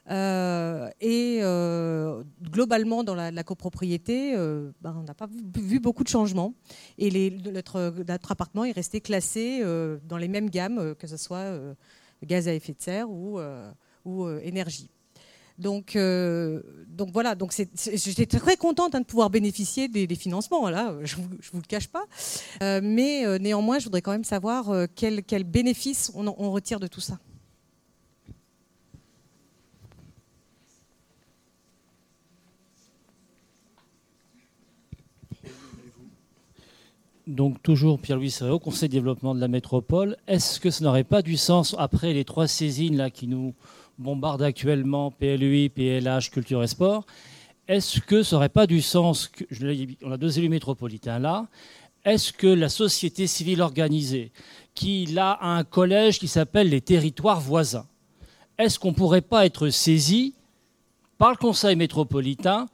Euh, et euh, globalement, dans la, copropriété, euh, ben, on n'a pas vu, beaucoup de changements. Et notre, appartement est resté classé dans les mêmes gammes, que ce soit gaz à effet de serre ou, énergie. Donc, euh, donc voilà, donc j'étais très contente hein, de pouvoir bénéficier des, financements, là, je ne vous, le cache pas. Euh, mais euh, néanmoins, je voudrais quand même savoir euh, quel, quel bénéfice on, retire de tout ça. Donc toujours Pierre-Louis Serré, au Conseil de développement de la métropole. Est-ce que ça n'aurait pas du sens, après les trois saisines là, qui nous bombardent actuellement, PLUI, PLH, Culture et Sport, est-ce que ça n'aurait pas du sens, que, on a deux élus métropolitains là, est-ce que la société civile organisée, qui a un collège qui s'appelle les territoires voisins, est-ce qu'on ne pourrait pas être saisi par le Conseil métropolitain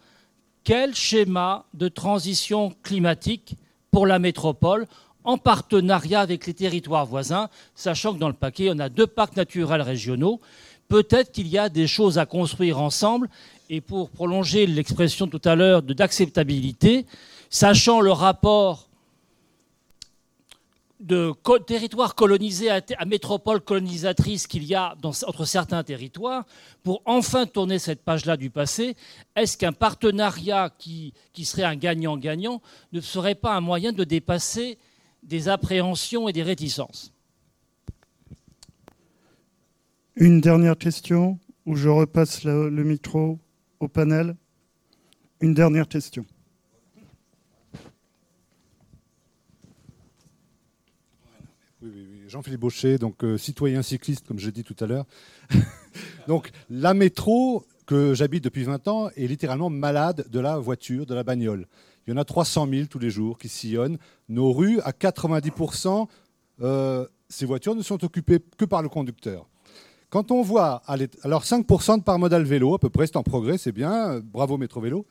quel schéma de transition climatique pour la métropole en partenariat avec les territoires voisins, sachant que dans le paquet, on a deux parcs naturels régionaux. Peut-être qu'il y a des choses à construire ensemble. Et pour prolonger l'expression tout à l'heure d'acceptabilité, sachant le rapport de territoire colonisé à, métropole colonisatrice qu'il y a entre certains territoires, pour enfin tourner cette page-là du passé, est-ce qu'un partenariat qui, qui serait un gagnant-gagnant ne serait pas un moyen de dépasser des appréhensions et des réticences? Une dernière question où je repasse le, micro au panel? Une dernière question. Jean-Philippe Baucher, donc euh, citoyen cycliste, comme j'ai dit tout à l'heure. donc la métro que j'habite depuis 20 ans est littéralement malade de la voiture, de la bagnole. Il y en a 300 000 tous les jours qui sillonnent nos rues. À 90%, euh, ces voitures ne sont occupées que par le conducteur. Quand on voit, alors 5% de par modal vélo, à peu près, c'est en progrès, c'est bien, euh, bravo Métro Vélo.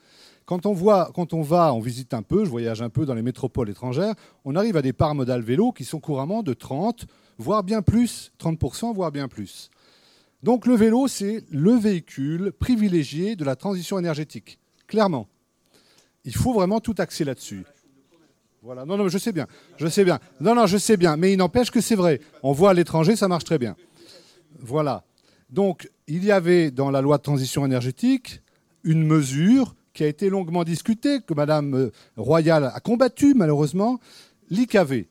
Quand on, voit, quand on va, on visite un peu, je voyage un peu dans les métropoles étrangères, on arrive à des parts modales vélo qui sont couramment de 30, voire bien plus, 30%, voire bien plus. Donc le vélo, c'est le véhicule privilégié de la transition énergétique, clairement. Il faut vraiment tout axer là-dessus. Voilà, non, non, je sais bien, je sais bien. Non, non, je sais bien, mais il n'empêche que c'est vrai. On voit à l'étranger, ça marche très bien. Voilà. Donc, il y avait dans la loi de transition énergétique une mesure qui a été longuement discutée, que Madame euh, Royal a combattue malheureusement, l'IKV.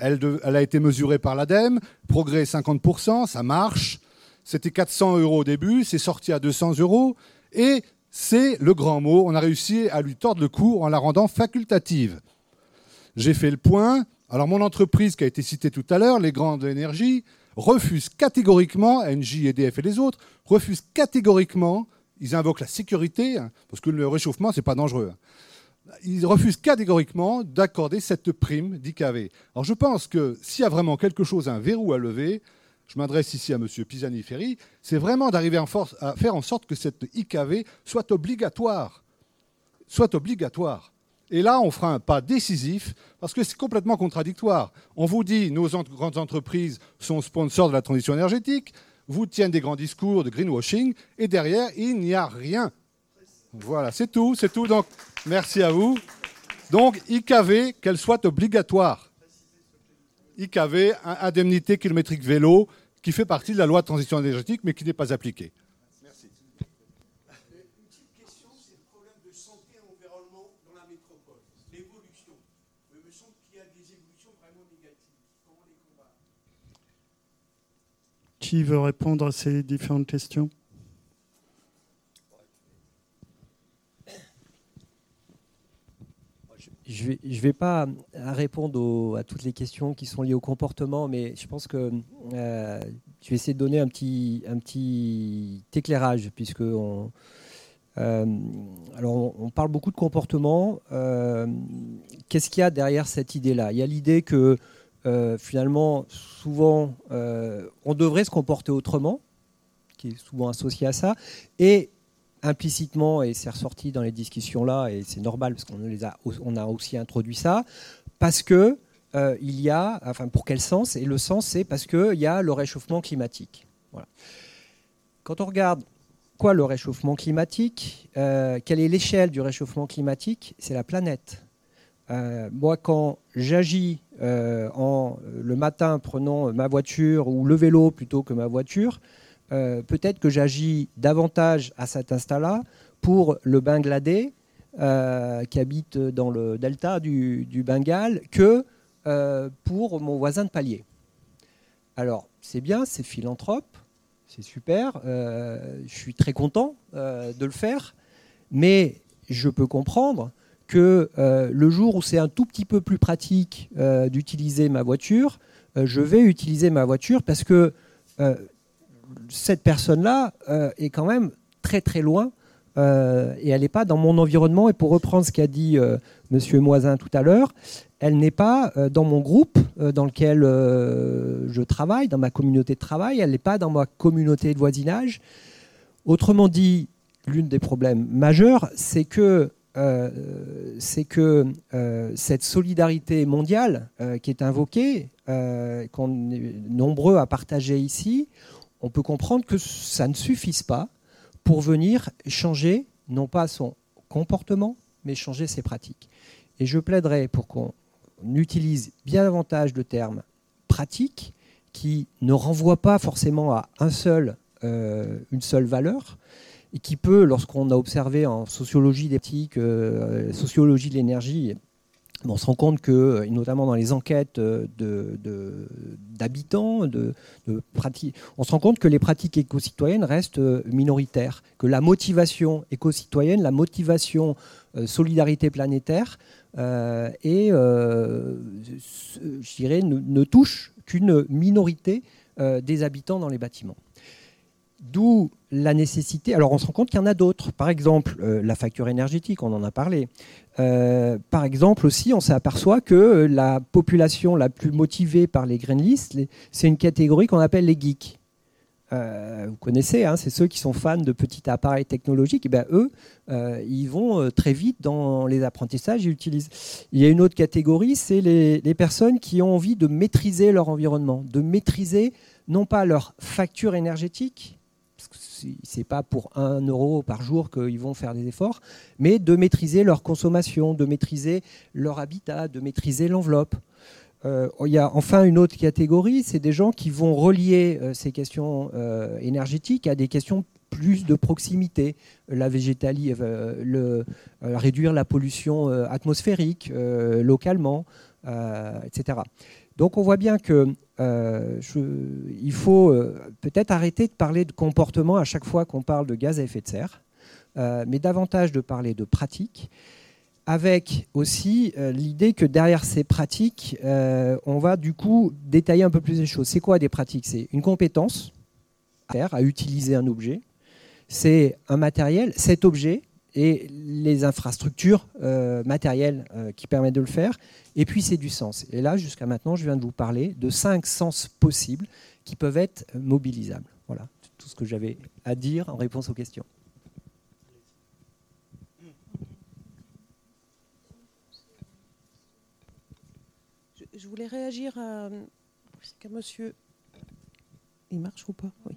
Elle, elle a été mesurée par l'ADEME, progrès 50%, ça marche. C'était 400 euros au début, c'est sorti à 200 euros, et c'est le grand mot, on a réussi à lui tordre le cou en la rendant facultative. J'ai fait le point. Alors mon entreprise qui a été citée tout à l'heure, les grandes énergies, refuse catégoriquement, NJ, EDF et les autres, refusent catégoriquement, ils invoquent la sécurité, hein, parce que le réchauffement, c'est pas dangereux. hein. Ils refusent catégoriquement d'accorder cette prime d'IKV. Alors je pense que s'il y a vraiment quelque chose, un verrou à lever, je m'adresse ici à M. Pisani-Ferry, c'est vraiment d'arriver à faire en sorte que cette IKV soit obligatoire. Soit obligatoire. Et là, on fera un pas décisif parce que c'est complètement contradictoire. On vous dit nos grandes entreprises sont sponsors de la transition énergétique, vous tiennent des grands discours de greenwashing, et derrière, il n'y a rien. Voilà, c'est tout, c'est tout. Donc, merci à vous. Donc, IKV, qu'elle soit obligatoire. IKV, indemnité kilométrique vélo, qui fait partie de la loi de transition énergétique, mais qui n'est pas appliquée. Merci. Une petite question, c'est le problème de santé et environnement dans la métropole. L'évolution. Il me semble qu'il y a des évolutions vraiment négatives. Comment les combattre Qui veut répondre à ces différentes questions Je ne vais, pas répondre à toutes les questions qui sont liées au comportement, mais je pense que euh, je vais essayer de donner un petit, un petit éclairage, puisque on, euh, alors on, parle beaucoup de comportement. Euh, Qu'est-ce qu'il y a derrière cette idée-là? Il y a l'idée que euh, finalement, souvent, euh, on devrait se comporter autrement, qui est souvent associé à ça, et implicitement, et c'est ressorti dans les discussions là, et c'est normal parce qu'on a, on a aussi introduit ça, parce que euh, il y a, enfin pour quel sens? Et le sens, c'est parce qu'il y a le réchauffement climatique. Voilà. Quand on regarde quoi le réchauffement climatique, quelle est l'échelle du réchauffement climatique? C'est la planète. Euh, moi, quand j'agis euh, le matin prenant ma voiture ou le vélo plutôt que ma voiture, euh, peut-être que j'agis davantage à cet instant-là pour le Bangladais euh, qui habite dans le delta du, Bengale que euh, pour mon voisin de palier. Alors, c'est bien, c'est philanthrope, c'est super, je suis très content de le faire, mais je peux comprendre que le jour où c'est un tout petit peu plus pratique d'utiliser ma voiture, je vais utiliser ma voiture parce que cette personne-là euh, est quand même très très loin euh, et elle n'est pas dans mon environnement. Et pour reprendre ce qu'a dit euh, Monsieur Moisin tout à l'heure, elle n'est pas euh, dans mon groupe euh, dans lequel euh, je travaille, dans ma communauté de travail, elle n'est pas dans ma communauté de voisinage. Autrement dit, l'une des problèmes majeurs, c'est que c'est que cette solidarité mondiale qui est invoquée, qu'on est nombreux à partager ici, on peut comprendre que ça ne suffise pas pour venir changer, non pas son comportement, mais changer ses pratiques. Et je plaiderais pour qu'on utilise bien davantage le terme pratique qui ne renvoie pas forcément à un seul, euh, une seule valeur et qui peut, lorsqu'on a observé en sociologie d'éthique, euh, sociologie de l'énergie, on se rend compte que, et notamment dans les enquêtes d'habitants, de, de, on se rend compte que les pratiques éco-citoyennes restent minoritaires, que la motivation éco-citoyenne, la motivation euh, solidarité planétaire, euh, et, euh, je dirais, ne, touche qu'une minorité euh, des habitants dans les bâtiments. D'où la nécessité. Alors, on se rend compte qu'il y en a d'autres. Par exemple, euh, la facture énergétique, on en a parlé. Euh, par exemple, aussi, on s'aperçoit que la population la plus motivée par les green lists, c'est une catégorie qu'on appelle les geeks. Euh, vous connaissez, hein, c'est ceux qui sont fans de petits appareils technologiques. Et ben, eux, ils vont très vite dans les apprentissages. Ils utilisent. Il y a une autre catégorie, c'est les, personnes qui ont envie de maîtriser leur environnement, de maîtriser non pas leur facture énergétique, n'est pas pour un euro par jour qu'ils vont faire des efforts, mais de maîtriser leur consommation, de maîtriser leur habitat, de maîtriser l'enveloppe. Euh, il y a enfin une autre catégorie, c'est des gens qui vont relier euh, ces questions euh, énergétiques à des questions plus de proximité, la végétalie, réduire la pollution atmosphérique localement, etc. Donc on voit bien que euh, il faut euh, peut-être arrêter de parler de comportement à chaque fois qu'on parle de gaz à effet de serre, euh, mais davantage de parler de pratiques, avec aussi l'idée que derrière ces pratiques, on va du coup détailler un peu plus les choses. C'est quoi des pratiques? C'est une compétence à faire, à utiliser un objet, c'est un matériel, cet objet, et les infrastructures euh, matérielles euh, qui permettent de le faire. Et puis c'est du sens. Et là, jusqu'à maintenant, je viens de vous parler de cinq sens possibles qui peuvent être mobilisables. Voilà tout ce que j'avais à dire en réponse aux questions. Je, voulais réagir à, à monsieur. Il marche ou pas? Oui.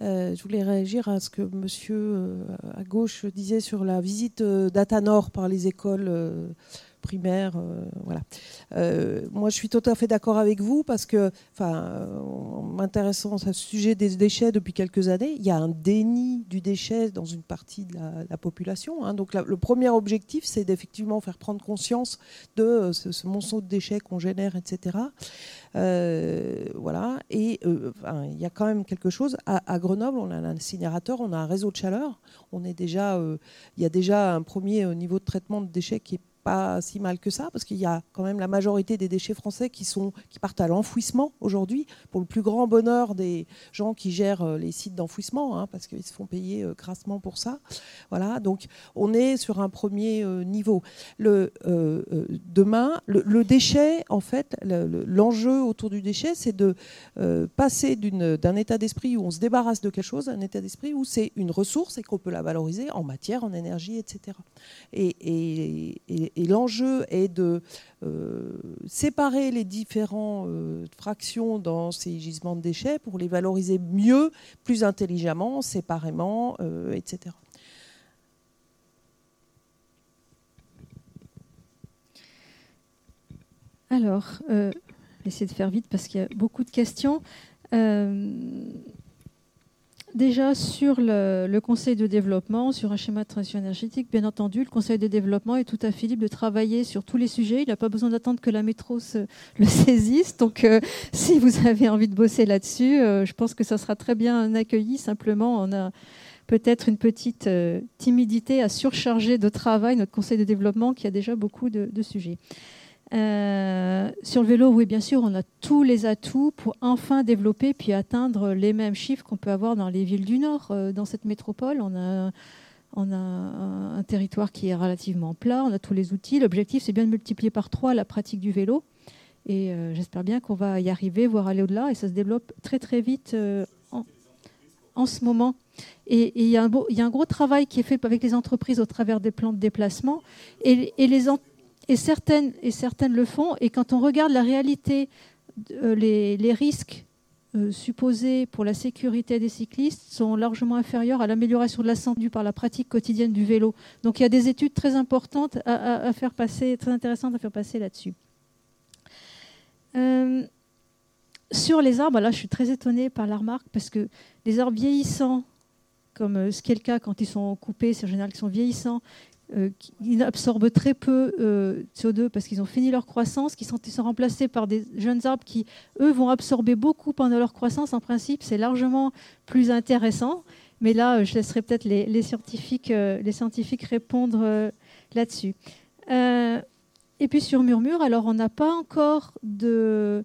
Euh, je voulais réagir à ce que monsieur euh, à gauche disait sur la visite euh, d'Atanor par les écoles primaire. euh, voilà. Euh, moi, je suis tout à fait d'accord avec vous parce que, en m'intéressant à ce sujet des déchets depuis quelques années, il y a un déni du déchet dans une partie de la, la population. hein. Donc, le premier objectif, c'est d'effectivement faire prendre conscience de euh, ce, ce monceau de déchets qu'on génère, etc. Voilà. Et il y a quand même quelque chose. À, Grenoble, on a un incinérateur, on a un réseau de chaleur. On est déjà, il y a déjà un premier niveau de traitement de déchets qui est pas si mal que ça, parce qu'il y a quand même la majorité des déchets français qui, sont, qui partent à l'enfouissement aujourd'hui, pour le plus grand bonheur des gens qui gèrent euh, les sites d'enfouissement, hein, parce qu'ils se font payer euh, grassement pour ça. Voilà, donc on est sur un premier euh, niveau. Le, demain, le, déchet, en fait, le- le- l'enjeu autour du déchet, c'est de euh, passer d'un état d'esprit où on se débarrasse de quelque chose à un état d'esprit où c'est une ressource et qu'on peut la valoriser en matière, en énergie, etc. Et, et- et- et l'enjeu est de euh, séparer les différents euh, fractions dans ces gisements de déchets pour les valoriser mieux, plus intelligemment, séparément, euh, etc. Alors, essayer de faire vite parce qu'il y a beaucoup de questions. Déjà, sur le, conseil de développement, sur un schéma de transition énergétique, bien entendu, le conseil de développement est tout à fait libre de travailler sur tous les sujets. Il n'a pas besoin d'attendre que la métro se, le saisisse. Donc, euh, si vous avez envie de bosser là-dessus, euh, je pense que ça sera très bien accueilli. Simplement, on a peut-être une petite euh, timidité à surcharger de travail notre conseil de développement qui a déjà beaucoup de sujets. Euh, sur le vélo, oui, bien sûr, on a tous les atouts pour enfin développer puis atteindre les mêmes chiffres qu'on peut avoir dans les villes du Nord. Euh, dans cette métropole, on a, un, territoire qui est relativement plat, on a tous les outils. L'objectif, c'est bien de multiplier par trois la pratique du vélo. Et euh, j'espère bien qu'on va y arriver, voire aller au-delà. Et ça se développe très, très vite en, ce moment. Et il y, a un gros travail qui est fait avec les entreprises au travers des plans de déplacement. Et, et les, en- et certaines, le font. Et quand on regarde la réalité, euh, les, risques euh, supposés pour la sécurité des cyclistes sont largement inférieurs à l'amélioration de la santé par la pratique quotidienne du vélo. Donc il y a des études très importantes à, faire passer, très intéressantes à faire passer là-dessus. Euh, sur les arbres, là je suis très étonnée par la remarque parce que les arbres vieillissants, comme ce qui est le cas quand ils sont coupés, c'est en général qu'ils sont vieillissants, euh, qui- absorbent très peu euh, CO2 parce qu'ils ont fini leur croissance, qui sont, remplacés par des jeunes arbres qui, eux, vont absorber beaucoup pendant leur croissance. En principe, c'est largement plus intéressant. Mais là, euh, je laisserai peut-être les, scientifiques, les scientifiques répondre là-dessus. Et puis sur Murmure, alors on n'a pas encore de,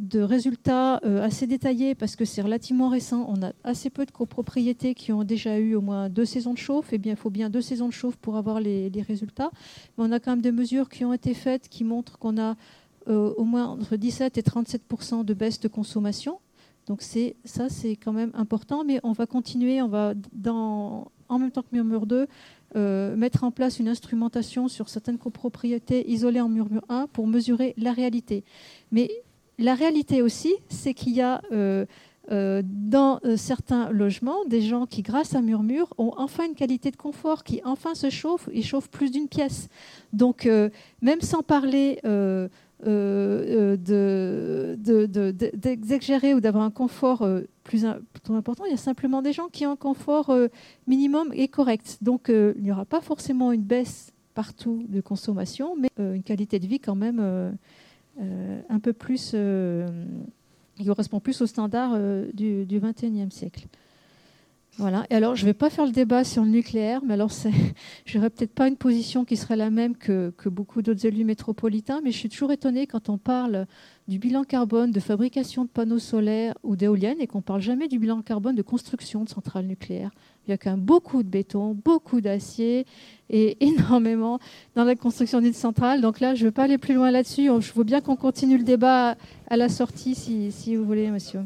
de résultats euh, assez détaillés parce que c'est relativement récent. On a assez peu de copropriétés qui ont déjà eu au moins deux saisons de chauffe. Et bien, il faut bien deux saisons de chauffe pour avoir les, résultats. Mais on a quand même des mesures qui ont été faites qui montrent qu'on a euh, au moins entre 17 et 37 de baisse de consommation. Donc ça, c'est quand même important. Mais on va continuer, on va dans, en même temps que Murmure 2 euh, mettre en place une instrumentation sur certaines copropriétés isolées en Murmure 1 pour mesurer la réalité. Mais la réalité aussi, c'est qu'il y a euh, euh, dans euh, certains logements des gens qui, grâce à Murmure, ont enfin une qualité de confort, qui enfin se chauffent et chauffent plus d'une pièce. Donc, même sans parler de- de- de- de- d'exagérer ou d'avoir un confort plus, im- plus important, il y a simplement des gens qui ont un confort minimum et correct. Donc, il n'y aura pas forcément une baisse partout de consommation, mais une qualité de vie quand même un peu plus, euh, qui correspond plus aux standards euh, du, 21e siècle. Voilà. Et alors, je ne vais pas faire le débat sur le nucléaire, mais alors, je n'aurais peut-être pas une position qui serait la même que, que beaucoup d'autres élus métropolitains, mais je suis toujours étonnée quand on parle du bilan carbone de fabrication de panneaux solaires ou d'éoliennes et qu'on ne parle jamais du bilan carbone de construction de centrales nucléaires. Il y a quand même beaucoup de béton, beaucoup d'acier et énormément dans la construction d'une centrale. Donc là, je ne veux pas aller plus loin là-dessus. Je veux bien qu'on continue le débat à la sortie, si, vous voulez, monsieur.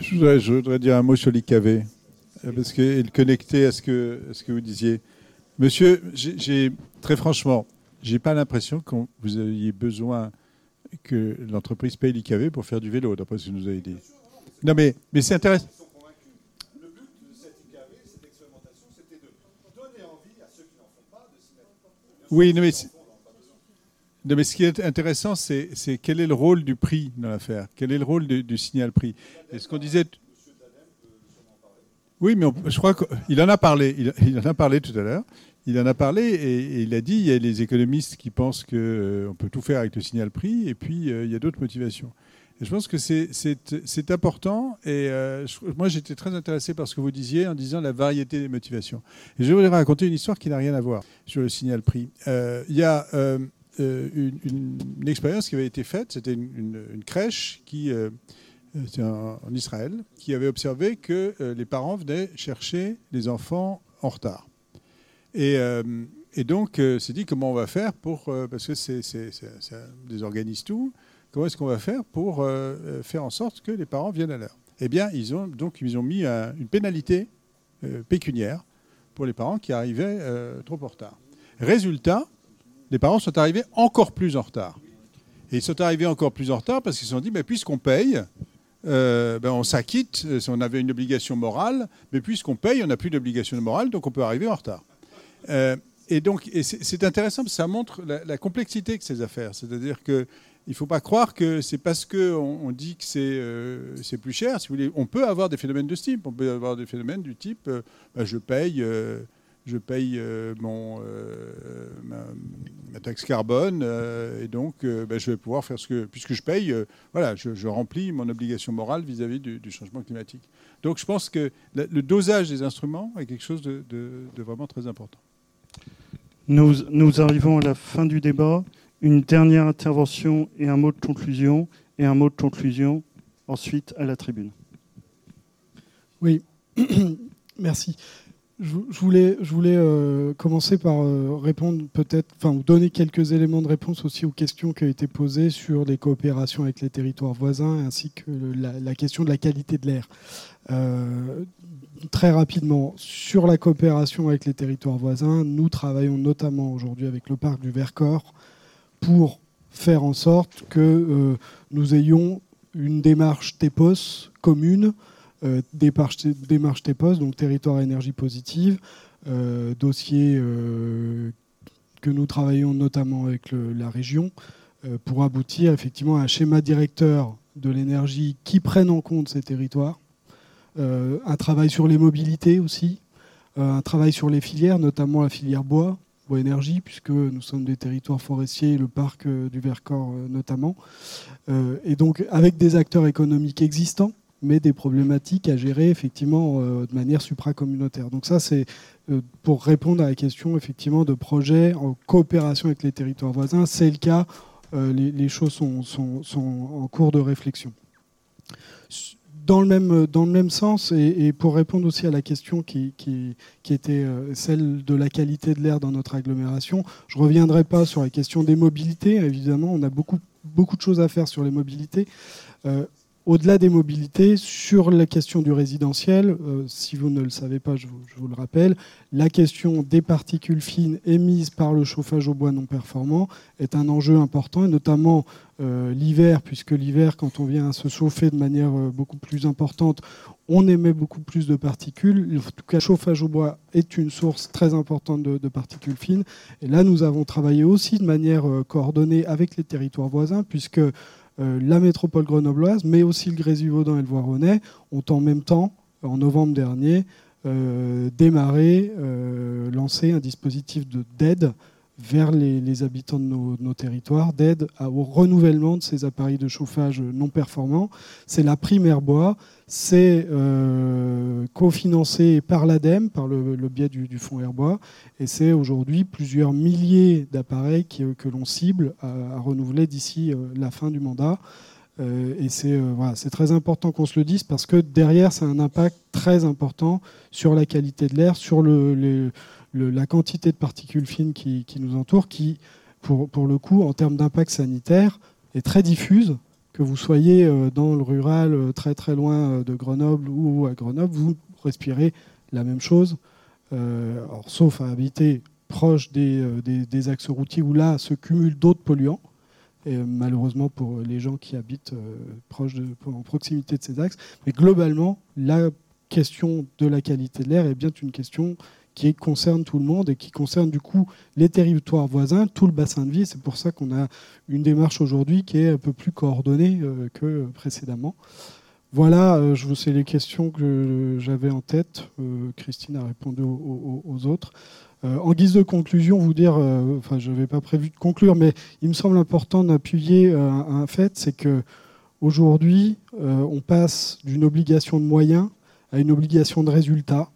Je voudrais, je voudrais dire un mot sur l'IKV, euh, parce que connecté à ce que, vous disiez. Monsieur, très franchement, j'ai pas l'impression que vous ayez besoin que l'entreprise paye l'IKV pour faire du vélo, d'après ce que vous avez dit. Non, mais, c'est intéressant. Le but de cette IKV, cette expérimentation, c'était de donner envie à ceux qui n'en font pas de. Oui, mais, non, mais ce qui est intéressant, c'est quel est le rôle du prix dans l'affaire? Quel est le rôle du, signal prix? Et ce qu'on disait oui, mais on- je crois qu'il en a parlé. Il, en a parlé tout à l'heure. Il en a parlé et, il a dit il y a les économistes qui pensent qu'on peut tout faire avec le signal prix et puis euh, il y a d'autres motivations. Et je pense que c'est- important. Et euh, moi, j'étais très intéressé par ce que vous disiez en disant la variété des motivations. Et je voudrais raconter une histoire qui n'a rien à voir sur le signal prix. Euh, Il y a euh, euh, une, expérience qui avait été faite. C'était une, crèche qui, euh, euh, en, en Israël, qui avait observé que euh, les parents venaient chercher les enfants en retard. Et, euh, donc, euh, s'est dit comment on va faire pour. euh, parce que ça désorganise tout. Comment est-ce qu'on va faire pour euh, euh, faire en sorte que les parents viennent à l'heure? Eh bien, ils ont, donc, ils ont mis un- une pénalité euh, pécuniaire pour les parents qui arrivaient euh, trop en retard. Résultat, les parents sont arrivés encore plus en retard. Et ils sont arrivés encore plus en retard parce qu'ils se sont dit, mais puisqu'on paye, euh, ben, on s'acquitte, euh, on avait une obligation morale, mais puisqu'on paye, on n'a plus d'obligation morale, donc on peut arriver en retard. Euh, et donc, c'est intéressant parce que ça montre la, complexité de ces affaires. C'est-à-dire que il ne faut pas croire que c'est parce qu'on on dit que c'est plus cher. On peut avoir des phénomènes de ce type. On peut avoir des phénomènes du type bah, je paye, je paye euh, mon, euh, ma, ma taxe carbone euh, et donc euh, bah, je vais pouvoir faire ce que. Puisque je paye, euh, voilà, je, je remplis mon obligation morale vis-à-vis du, du changement climatique. Donc je pense que la- le dosage des instruments est quelque chose de- de- de vraiment très important. Nous, nous arrivons à la fin du débat. Une dernière intervention et un mot de conclusion. Et un mot de conclusion ensuite à la tribune. Oui, merci. Je, voulais, euh, commencer par euh, répondre peut-être, enfin, donner quelques éléments de réponse aussi aux questions qui ont été posées sur les coopérations avec les territoires voisins, ainsi que la, question de la qualité de l'air. Euh, très rapidement, sur la coopération avec les territoires voisins, nous travaillons notamment aujourd'hui avec le parc du Vercors pour faire en sorte que nous ayons une démarche TEPOS commune, euh, démarche, démarche donc territoire énergie positive, euh, dossier euh, que nous travaillons notamment avec la région pour aboutir effectivement à un schéma directeur de l'énergie qui prenne en compte ces territoires. Un travail sur les mobilités aussi, un travail sur les filières, notamment la filière bois, bois énergie, puisque nous sommes des territoires forestiers, le parc du Vercors notamment. Et donc avec des acteurs économiques existants, mais des problématiques à gérer effectivement euh, de manière supracommunautaire. Donc ça, c'est euh, pour répondre à la question effectivement de projets en coopération avec les territoires voisins. C'est le cas, euh, les, choses sont, sont- sont en cours de réflexion. Dans le même, dans le même sens, et, pour répondre aussi à la question qui, qui, était celle de la qualité de l'air dans notre agglomération, je ne reviendrai pas sur la question des mobilités. Évidemment, on a beaucoup, beaucoup de choses à faire sur les mobilités. Au-delà des mobilités, sur la question du résidentiel, euh, si vous ne le savez pas, je vous, le rappelle, la question des particules fines émises par le chauffage au bois non performant est un enjeu important, et notamment euh, l'hiver, puisque l'hiver, quand on vient à se chauffer de manière euh, beaucoup plus importante, on émet beaucoup plus de particules. En tout cas, le chauffage au bois est une source très importante de, de particules fines. Et là, nous avons travaillé aussi de manière coordonnée avec les territoires voisins, puisque la métropole grenobloise, mais aussi le Grésivaudan et le Voironnais, ont en même temps, en novembre dernier, euh, démarré, euh, lancé un dispositif de- d'aide vers les, habitants de nos, territoires, d'aide au renouvellement de ces appareils de chauffage non performants. C'est la primaire bois, c'est euh, cofinancé par l'ADEME, par le, biais du, fonds Airbois, et c'est aujourd'hui plusieurs milliers d'appareils que l'on cible à, renouveler d'ici euh, la fin du mandat. Euh, et c'est très important qu'on se le dise parce que derrière, ça a un impact très important sur la qualité de l'air, sur le, la quantité de particules fines qui, nous entourent, qui, pour, le coup, en termes d'impact sanitaire, est très diffuse. Que vous soyez euh, dans le rural, euh, très très loin euh, de Grenoble ou à Grenoble, vous respirez la même chose. Sauf à habiter proche des, axes routiers où là se cumulent d'autres polluants. Et malheureusement pour les gens qui habitent proche en proximité de ces axes. Mais globalement, la question de la qualité de l'air est bien une question qui concerne tout le monde et qui concerne du coup les territoires voisins, tout le bassin de vie. C'est pour ça qu'on a une démarche aujourd'hui qui est un peu plus coordonnée euh, que précédemment. Voilà, euh, je vous les questions que j'avais en tête. Euh, Christine a répondu aux, autres. en guise de conclusion, vous dire, enfin, je n'avais pas prévu de conclure, mais il me semble important d'appuyer un, fait, c'est que aujourd'hui, on passe d'une obligation de moyens à une obligation de résultat.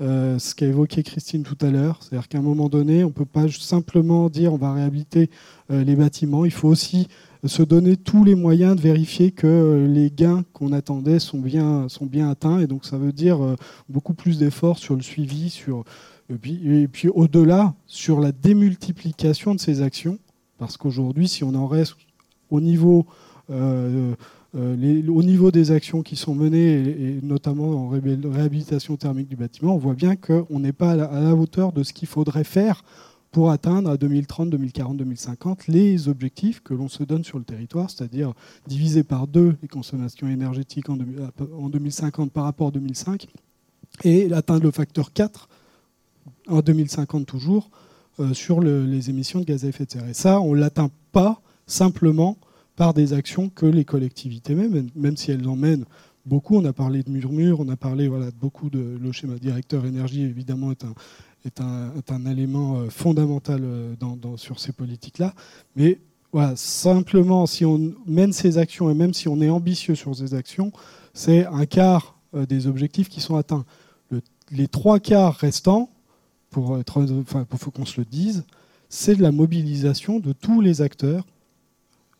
Euh, ce qu'a évoqué Christine tout à l'heure. C'est-à-dire qu'à un moment donné, on ne peut pas simplement dire on va réhabiliter euh, les bâtiments. Il faut aussi se donner tous les moyens de vérifier que euh, les gains qu'on attendait sont bien, sont bien atteints. Et donc ça veut dire beaucoup plus d'efforts sur le suivi, sur, et puis, au-delà, sur la démultiplication de ces actions. Parce qu'aujourd'hui, si on en reste au niveau au niveau des actions qui sont menées, et, notamment en réhabilitation thermique du bâtiment, on voit bien qu'on n'est pas à la, hauteur de ce qu'il faudrait faire pour atteindre à 2030, 2040, 2050 les objectifs que l'on se donne sur le territoire, c'est-à-dire diviser par deux les consommations énergétiques en, 2050 par rapport à 2005 et atteindre le facteur 4 en 2050 toujours euh, sur les émissions de gaz à effet de serre. Et ça, on ne l'atteint pas simplement par des actions que les collectivités même, même si elles en mènent beaucoup. On a parlé de murmure, on a parlé voilà, de beaucoup de. Le schéma directeur énergie, évidemment, est un, est un, est un élément euh, fondamental euh, dans, sur ces politiques-là. Mais voilà, simplement, si on mène ces actions et même si on est ambitieux sur ces actions, c'est un quart euh, des objectifs qui sont atteints. les trois quarts restants, pour faut qu'on se le dise, c'est de la mobilisation de tous les acteurs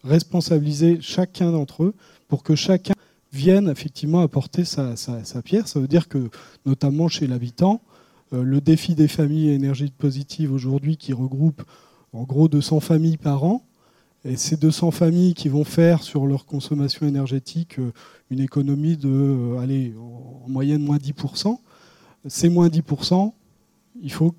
responsabiliser chacun d'entre eux pour que chacun vienne effectivement apporter sa, pierre. Ça veut dire que, notamment chez l'habitant, euh, le défi des familles énergie positive aujourd'hui, qui regroupe en gros 200 familles par an, et ces 200 familles qui vont faire sur leur consommation énergétique euh, une économie de, euh, allez, en moyenne moins 10%, ces moins 10%, il faut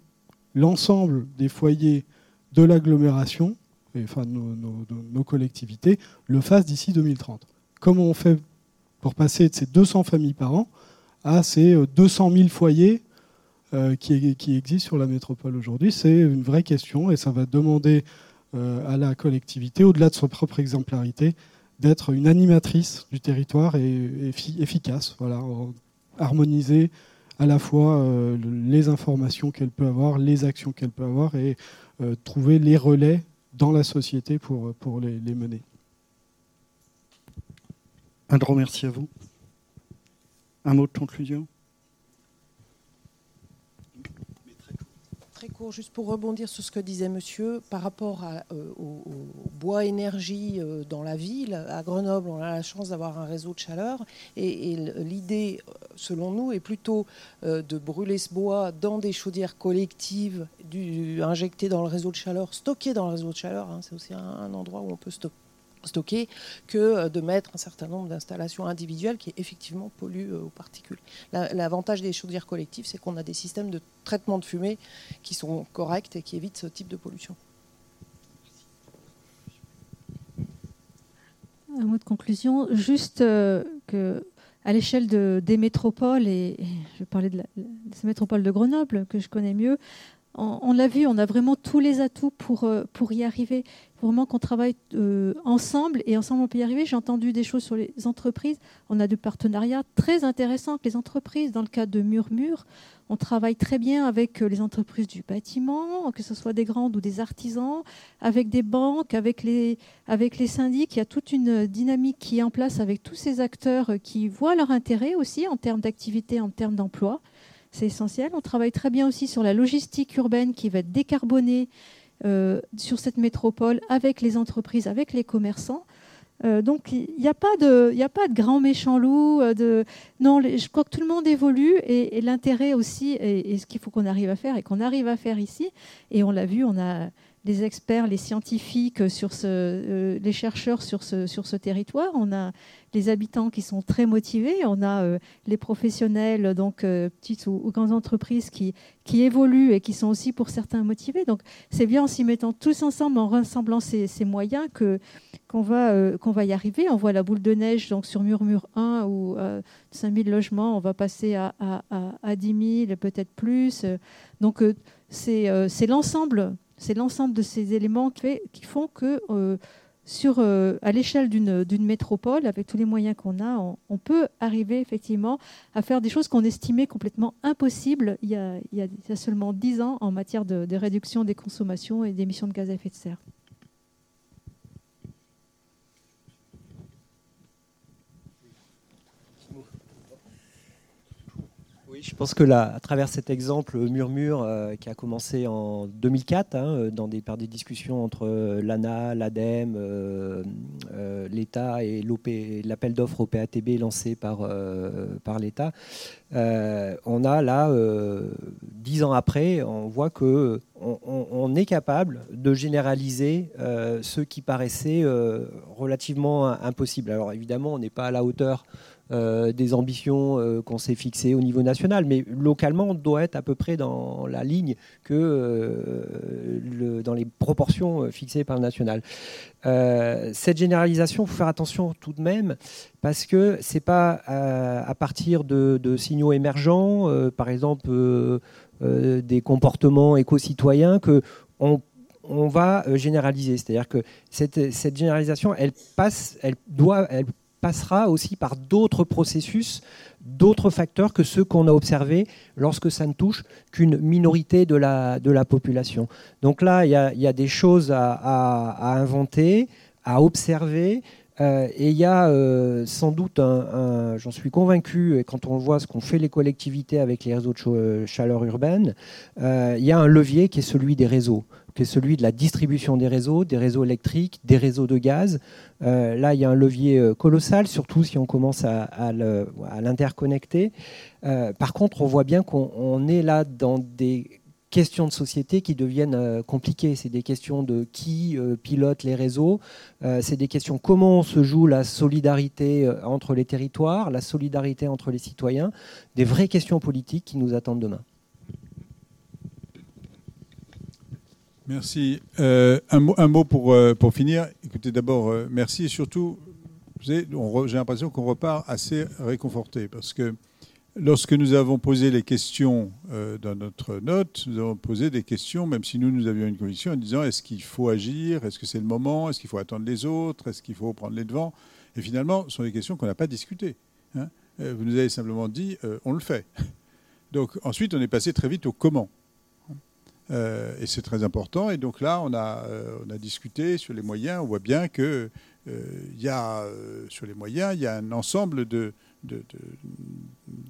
l'ensemble des foyers de l'agglomération enfin nos, collectivités, le fassent d'ici 2030. Comment on fait pour passer de ces 200 familles par an à ces 200 euh, 000 foyers euh, qui, qui, existent sur la métropole aujourd'hui? C'est une vraie question et ça va demander euh, à la collectivité, au-delà de sa propre exemplarité, d'être une animatrice du territoire et, efficace, voilà, harmoniser à la fois les informations qu'elle peut avoir, les actions qu'elle peut avoir et trouver les relais dans la société pour, pour les, mener. Un grand merci à vous. Un mot de conclusion? Juste pour rebondir sur ce que disait monsieur, par rapport euh, au, bois énergie euh, dans la ville, à Grenoble, on a la chance d'avoir un réseau de chaleur. Et, l'idée, euh, selon nous, est plutôt de brûler ce bois dans des chaudières collectives, du, dans le réseau de chaleur, stocké dans le réseau de chaleur. Hein. C'est aussi un endroit où on peut stocker stocker que euh, de mettre un certain nombre d'installations individuelles qui effectivement polluent euh, aux particules. L'avantage des chaudières collectives, c'est qu'on a des systèmes de traitement de fumée qui sont corrects et qui évitent ce type de pollution. Un mot de conclusion, juste euh, que à l'échelle de, des métropoles, et, je parler de, la, de ces métropoles de Grenoble que je connais mieux, on, l'a vu, on a vraiment tous les atouts pour, euh, pour y arriver. Vraiment qu'on travaille euh, ensemble et ensemble on peut y arriver. J'ai entendu des choses sur les entreprises. On a des partenariats très intéressants avec les entreprises. Dans le cas de Murmure, on travaille très bien avec euh, les entreprises du bâtiment, que ce soit des grandes ou des artisans, avec des banques, avec les, avec les syndics. Il y a toute une dynamique qui est en place avec tous ces acteurs qui voient leur intérêt aussi en termes d'activité, en termes d'emploi c'est essentiel. On travaille très bien aussi sur la logistique urbaine qui va être décarbonée euh, sur cette métropole avec les entreprises, avec les commerçants. Euh, donc il n'y a, pas de, a pas de grand méchant loup. Euh. Non, je crois que tout le monde évolue et, et l'intérêt aussi, et, ce qu'il faut qu'on arrive à faire et qu'on arrive à faire ici, et on l'a vu, on a les experts, les scientifiques, ce, les chercheurs sur ce, territoire. On a les habitants qui sont très motivés. On a les professionnels, donc petites ou, grandes entreprises qui, évoluent et qui sont aussi pour certains motivés. Donc c'est bien en s'y mettant tous ensemble, en rassemblant ces, moyens qu'on va, y arriver. On voit la boule de neige donc sur Murmure 1 où 5000 logements, on va passer à 10 000, peut-être plus. Donc c'est l'ensemble c'est l'ensemble de ces éléments qui, font que, euh, euh, l'échelle d'une métropole, avec tous les moyens qu'on a, on, peut arriver effectivement à faire des choses qu'on estimait complètement impossibles il y, a, seulement 10 ans en matière de réduction des consommations et d'émissions de gaz à effet de serre. Je pense que là, à travers cet exemple Murmure euh, qui a commencé en 2004, hein, euh, dans des, par des discussions entre euh, l'ANA, l'ADEME, l'État et l'appel d'offres au PATB lancé par, par l'État, on a là, dix ans après, on voit que on, est capable de généraliser ce qui paraissait relativement impossible. Alors évidemment, on n'est pas à la hauteur euh, des ambitions euh, qu'on s'est fixées au niveau national, mais localement, on doit être à peu près dans la ligne que euh, dans les proportions fixées par le national. cette généralisation, il faut faire attention tout de même, parce que ce n'est pas à, partir de, signaux émergents, par exemple des comportements éco-citoyens, que on, va généraliser. C'est-à-dire que cette, généralisation, elle passe, elle doit, passera aussi par d'autres processus, d'autres facteurs que ceux qu'on a observés lorsque ça ne touche qu'une minorité de la, de la population. Donc là, il y a, des choses à, inventer, à observer. Euh, et il y a euh, sans doute, un, j'en suis convaincu, et quand on voit ce qu'ont fait les collectivités avec les réseaux de chaleur urbaine, euh, il y a un levier qui est celui des réseaux qui est celui de la distribution des réseaux, des réseaux électriques, des réseaux de gaz. Euh, là, il y a un levier euh, colossal, surtout si on commence à, l'interconnecter. Euh, par contre, on voit bien qu'on est là dans des questions de société qui deviennent compliquées. C'est des questions de qui pilote les réseaux, c'est des questions comment se joue la solidarité entre les territoires, la solidarité entre les citoyens, des vraies questions politiques qui nous attendent demain. Merci. Euh, un, mot, pour, euh, pour finir. Écoutez, d'abord, euh, merci et surtout, j'ai l'impression qu'on repart assez réconforté parce que lorsque nous avons posé les questions dans notre note, nous avons posé des questions, même si nous, nous avions une conviction en disant est-ce qu'il faut agir? Est-ce que c'est le moment? Est-ce qu'il faut attendre les autres? Est-ce qu'il faut prendre les devants? Et finalement, ce sont des questions qu'on n'a pas discutées. Hein. vous nous avez simplement dit on le fait. Donc ensuite, on est passé très vite au comment. Euh, et c'est très important. Et donc là, on a, euh, on a discuté sur les moyens. On voit bien que euh, y a, sur les moyens, il y a un ensemble de,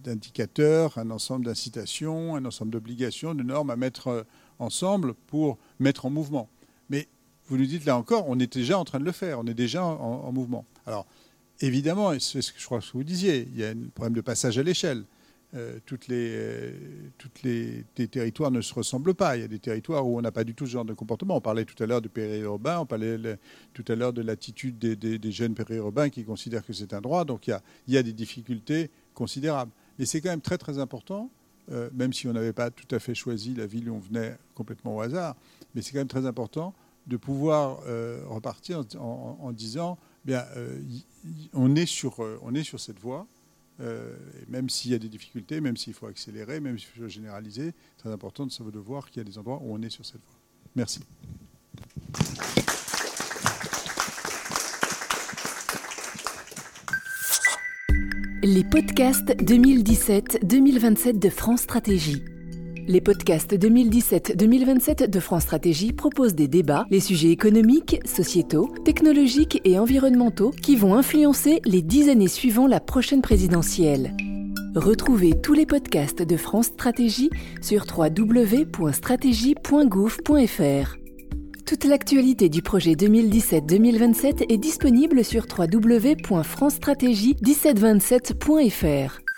d'indicateurs, un ensemble d'incitations, un ensemble d'obligations, de normes à mettre ensemble pour mettre en mouvement. Mais vous nous dites là encore, on est déjà en train de le faire, on est déjà en, en mouvement. Alors, évidemment, et c'est ce que je crois que vous disiez, il y a un problème de passage à l'échelle. Euh, toutes les, euh, toutes les, territoires ne se ressemblent pas. Il y a des territoires où on n'a pas du tout ce genre de comportement. On parlait tout à l'heure du périurbain, on parlait tout à l'heure de l'attitude des, jeunes périurbains qui considèrent que c'est un droit. Donc il y, a, il y a des difficultés considérables. Mais c'est quand même très très important, euh, même si on n'avait pas tout à fait choisi la ville où on venait complètement au hasard, mais c'est quand même très important de pouvoir repartir en, disant, bien, on, est sur, on est sur cette voie. Euh, même s'il y a des difficultés, même s'il faut accélérer, même s'il faut généraliser, c'est important de, de voir qu'il y a des endroits où on est sur cette voie. Merci. Les podcasts 2017-2027 de France Stratégie. Les podcasts 2017-2027 de France Stratégie proposent des débats, les sujets économiques, sociétaux, technologiques et environnementaux qui vont influencer les dix années suivant la prochaine présidentielle. Retrouvez tous les podcasts de France Stratégie sur www.stratégie.gouv.fr. Toute l'actualité du projet 2017-2027 est disponible sur www.francestratégie1727.fr.